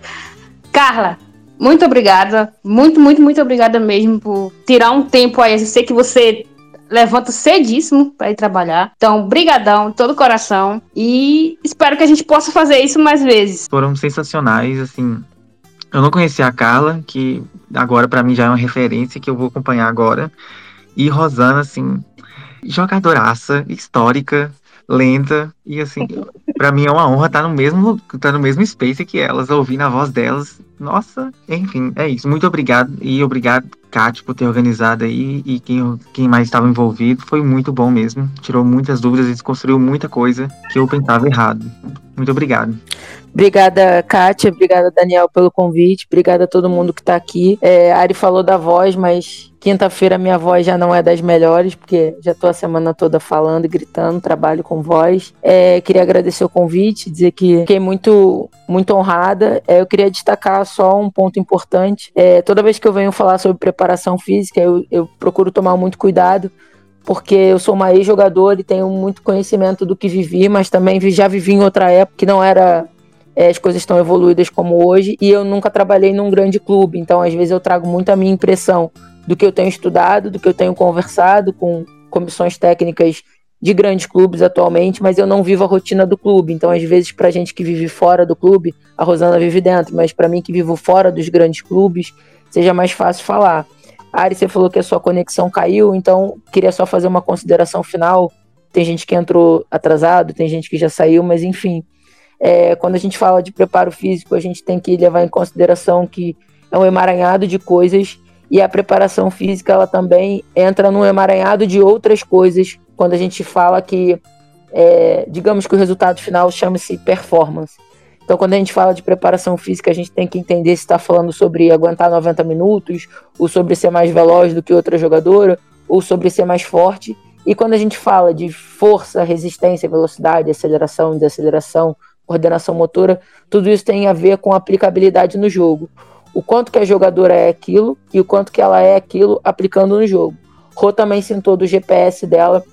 Carla, muito obrigada. Muito, muito, muito obrigada mesmo por tirar um tempo aí. Eu sei que você levanta cedíssimo para ir trabalhar. Então, brigadão, todo coração. E espero que a gente possa fazer isso mais vezes. Foram sensacionais, assim. Eu não conhecia a Carla, que agora para mim já é uma referência que eu vou acompanhar agora. E Rosana, assim, jogadoraça, histórica, lenta e assim, para mim é uma honra estar no mesmo estar no mesmo space que elas, ouvindo a voz delas. Nossa, enfim, é isso. Muito obrigado e obrigado Kátia por ter organizado aí e quem, quem mais estava envolvido. Foi muito bom mesmo. Tirou muitas dúvidas e desconstruiu muita coisa que eu pensava errado. Muito obrigado. Obrigada, Kátia. Obrigada, Daniel, pelo convite. Obrigada a todo mundo que está aqui. É, a Ari falou da voz, mas quinta-feira minha voz já não é das melhores, porque já estou a semana toda falando e gritando, trabalho com voz. É, queria agradecer o convite, dizer que fiquei muito, muito honrada. É, eu queria destacar só um ponto importante. É, toda vez que eu venho falar sobre preparação física, eu, eu procuro tomar muito cuidado porque eu sou uma ex-jogador e tenho muito conhecimento do que vivi, mas também já vivi em outra época que não era é, as coisas estão evoluídas como hoje e eu nunca trabalhei num grande clube, então às vezes eu trago muito a minha impressão do que eu tenho estudado, do que eu tenho conversado com comissões técnicas de grandes clubes atualmente, mas eu não vivo a rotina do clube. Então, às vezes, para gente que vive fora do clube, a Rosana vive dentro, mas para mim que vivo fora dos grandes clubes, seja mais fácil falar. Ari, você falou que a sua conexão caiu, então queria só fazer uma consideração final. Tem gente que entrou atrasado, tem gente que já saiu, mas enfim. É, quando a gente fala de preparo físico, a gente tem que levar em consideração que é um emaranhado de coisas e a preparação física ela também entra num emaranhado de outras coisas quando a gente fala que, é, digamos que o resultado final chama-se performance. Então, quando a gente fala de preparação física, a gente tem que entender se está falando sobre aguentar 90 minutos, ou sobre ser mais veloz do que outra jogadora, ou sobre ser mais forte. E quando a gente fala de força, resistência, velocidade, aceleração, desaceleração, coordenação motora, tudo isso tem a ver com aplicabilidade no jogo. O quanto que a jogadora é aquilo e o quanto que ela é aquilo aplicando no jogo. Rô também sentou do GPS dela,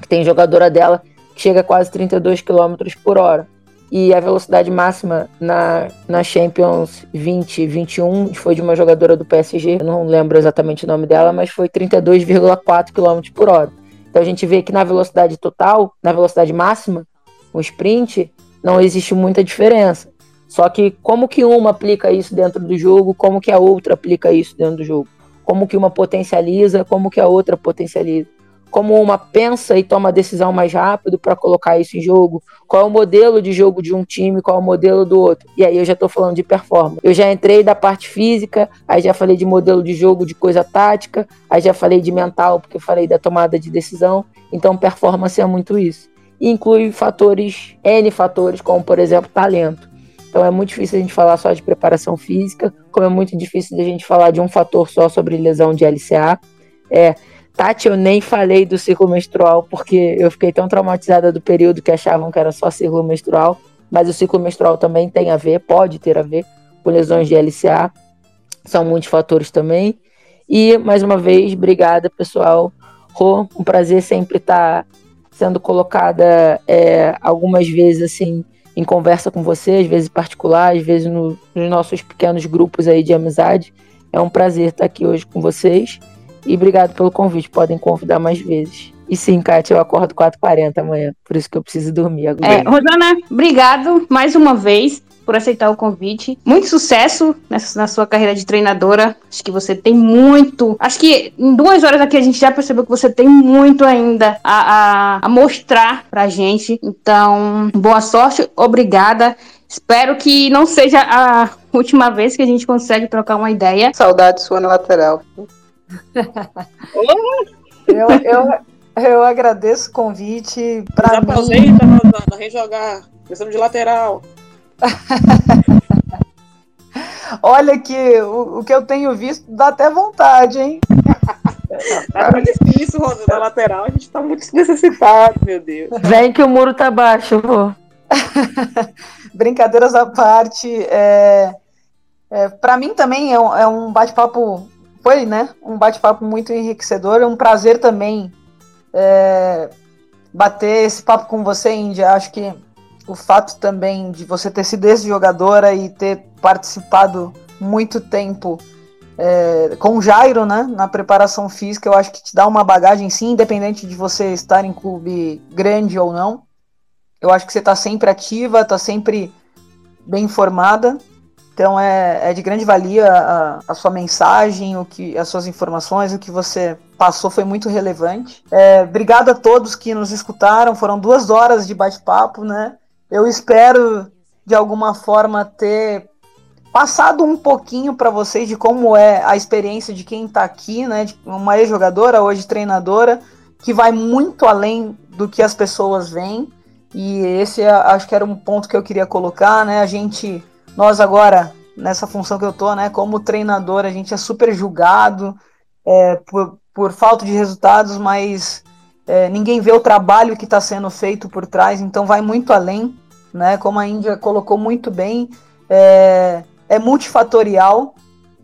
que tem jogadora dela que chega a quase 32 km por hora. E a velocidade máxima na, na Champions 2021 foi de uma jogadora do PSG, não lembro exatamente o nome dela, mas foi 32,4 km por hora. Então a gente vê que na velocidade total, na velocidade máxima, o sprint, não existe muita diferença. Só que como que uma aplica isso dentro do jogo, como que a outra aplica isso dentro do jogo? Como que uma potencializa, como que a outra potencializa? Como uma pensa e toma a decisão mais rápido para colocar isso em jogo? Qual é o modelo de jogo de um time, qual é o modelo do outro? E aí eu já estou falando de performance. Eu já entrei da parte física, aí já falei de modelo de jogo, de coisa tática, aí já falei de mental, porque eu falei da tomada de decisão. Então performance é muito isso. E inclui fatores, N fatores, como por exemplo talento. Então é muito difícil a gente falar só de preparação física, como é muito difícil a gente falar de um fator só sobre lesão de LCA. É, Tati, eu nem falei do ciclo menstrual, porque eu fiquei tão traumatizada do período que achavam que era só ciclo menstrual, mas o ciclo menstrual também tem a ver, pode ter a ver com lesões de LCA. São muitos fatores também. E, mais uma vez, obrigada, pessoal. Rô, um prazer sempre estar sendo colocada é, algumas vezes assim em conversa com você, às vezes particular, às vezes no, nos nossos pequenos grupos aí de amizade. É um prazer estar aqui hoje com vocês. E obrigado pelo convite. Podem convidar mais vezes. E sim, Kátia, eu acordo 4h40 amanhã. Por isso que eu preciso dormir agora. É, Rosana, obrigado mais uma vez por aceitar o convite. Muito sucesso nessa, na sua carreira de treinadora. Acho que você tem muito. Acho que em duas horas aqui a gente já percebeu que você tem muito ainda a, a, a mostrar pra gente. Então, boa sorte, obrigada. Espero que não seja a última vez que a gente consegue trocar uma ideia. Saudade sua na lateral. eu, eu, eu agradeço o convite. Pra Já mim... aposenta, Rosana, rejogar. Precisamos de lateral. Olha que o, o, que eu tenho visto dá até vontade, hein? Tá difícil, Rosana, na lateral. A gente tá muito necessitado, meu Deus. Vem que o muro tá baixo, pô. Brincadeiras à parte, é, é, para mim também é um, é um bate-papo, foi, né? Um bate-papo muito enriquecedor, é um prazer também é, bater esse papo com você, Índia. Acho que o fato também de você ter sido esse jogadora e ter participado muito tempo é, com o Jairo, né, na preparação física, eu acho que te dá uma bagagem, sim, independente de você estar em clube grande ou não. Eu acho que você está sempre ativa, está sempre bem informada. Então é, é de grande valia a, a, sua mensagem, o que, as suas informações, o que você passou foi muito relevante. É, obrigado a todos que nos escutaram. Foram duas horas de bate-papo, né? Eu espero de alguma forma ter passado um pouquinho para vocês de como é a experiência de quem está aqui, né? De uma ex-jogadora, hoje treinadora, que vai muito além do que as pessoas veem. E esse acho que era um ponto que eu queria colocar, né? A gente, nós agora, nessa função que eu tô, né? Como treinador, a gente é super julgado é, por, por falta de resultados, mas é, ninguém vê o trabalho que está sendo feito por trás, então vai muito além, né? Como a Índia colocou muito bem, é, é multifatorial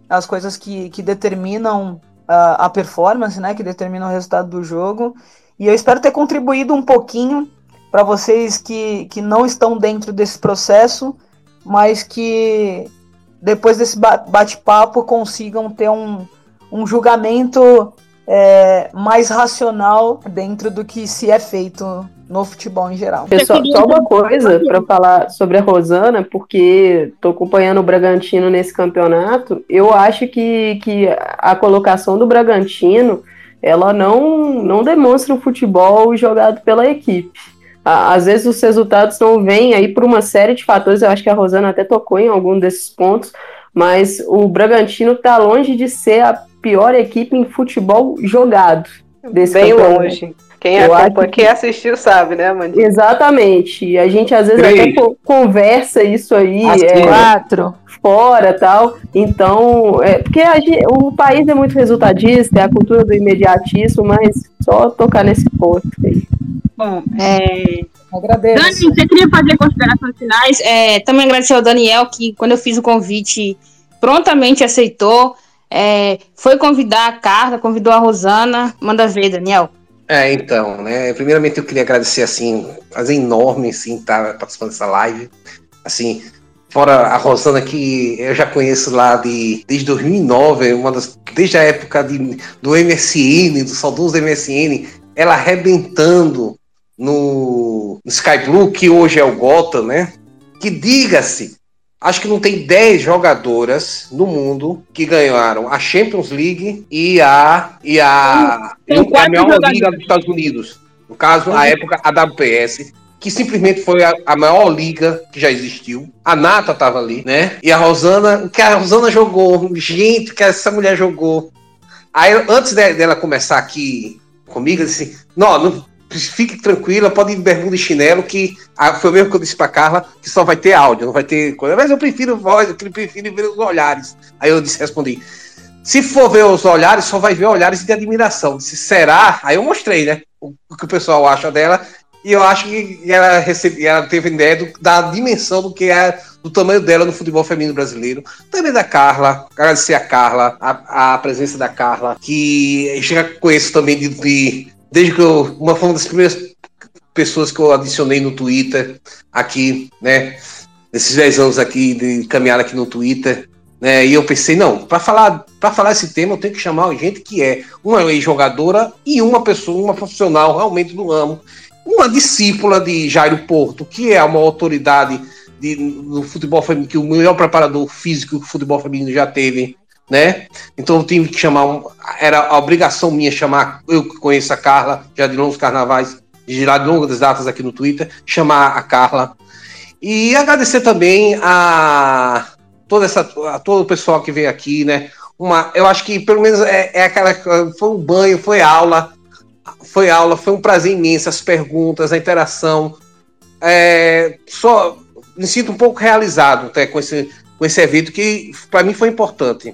as coisas que, que determinam a, a performance, né? Que determinam o resultado do jogo. E eu espero ter contribuído um pouquinho para vocês que, que não estão dentro desse processo, mas que depois desse bate-papo consigam ter um, um julgamento é, mais racional dentro do que se é feito no futebol em geral. Pessoal, só uma coisa para falar sobre a Rosana, porque estou acompanhando o Bragantino nesse campeonato. Eu acho que, que a colocação do Bragantino ela não, não demonstra o futebol jogado pela equipe às vezes os resultados não vêm aí por uma série de fatores, eu acho que a Rosana até tocou em algum desses pontos, mas o Bragantino está longe de ser a pior equipe em futebol jogado. Desse Bem longe. Quem, acompanha, quem assistiu sabe, né, Amandinha? Exatamente. A gente às vezes Três. até conversa isso aí. é, quatro. Fora tal. Então, é, porque gente, o país é muito resultadista, é a cultura do imediatismo, mas só tocar nesse ponto aí. Bom, é... Agradeço. Dani, você queria fazer considerações finais? É, também agradecer ao Daniel, que quando eu fiz o convite, prontamente aceitou. É, foi convidar a Carla, convidou a Rosana. Manda ver, Daniel. É, então, né? Primeiramente eu queria agradecer, assim, fazer enorme, assim, estar tá participando dessa live. Assim, fora a Rosana, que eu já conheço lá de, desde 2009, uma das, desde a época de, do MSN, do saudoso MSN, ela arrebentando no, no Sky Blue, que hoje é o Gotham, né? Que diga-se, Acho que não tem 10 jogadoras no mundo que ganharam a Champions League e a e a, e a maior liga dos Estados Unidos. No caso, a época a WPS, que simplesmente foi a, a, maior liga que já existiu. A Nata tava ali, né? E a Rosana, o que a Rosana jogou, gente, que essa mulher jogou. Aí, antes dela começar aqui comigo, eu disse assim, não, não fique tranquila, pode ir de bermuda e chinelo, que a, foi o mesmo que eu disse pra Carla, que só vai ter áudio, não vai ter coisa. Mas eu prefiro voz, eu prefiro ver os olhares. Aí eu disse, respondi, se for ver os olhares, só vai ver olhares de admiração. Se será, aí eu mostrei, né? O, o que o pessoal acha dela. E eu acho que ela, recebe, ela teve ideia do, da dimensão do que é do tamanho dela no futebol feminino brasileiro. Também da Carla, agradecer a Carla, a, a presença da Carla, que já conheço também de, de desde que eu, uma uma das primeiras pessoas que eu adicionei no Twitter aqui, né? Nesses 10 anos aqui de caminhada aqui no Twitter, né? E eu pensei, não, para falar para falar esse tema eu tenho que chamar gente que é uma ex-jogadora e uma pessoa, uma profissional realmente do ramo, uma discípula de Jairo Porto, que é uma autoridade de, no futebol feminino, que o melhor preparador físico que o futebol feminino já teve, né? Então eu tive que chamar, um, era a obrigação minha chamar, eu que conheço a Carla, já de longos carnavais, de lá de longas datas aqui no Twitter, chamar a Carla. E agradecer também a toda essa a todo o pessoal que veio aqui, né? Uma, eu acho que pelo menos é, é aquela foi um banho, foi aula, foi aula, foi um prazer imenso as perguntas, a interação. É, só me sinto um pouco realizado até com esse com esse evento que para mim foi importante.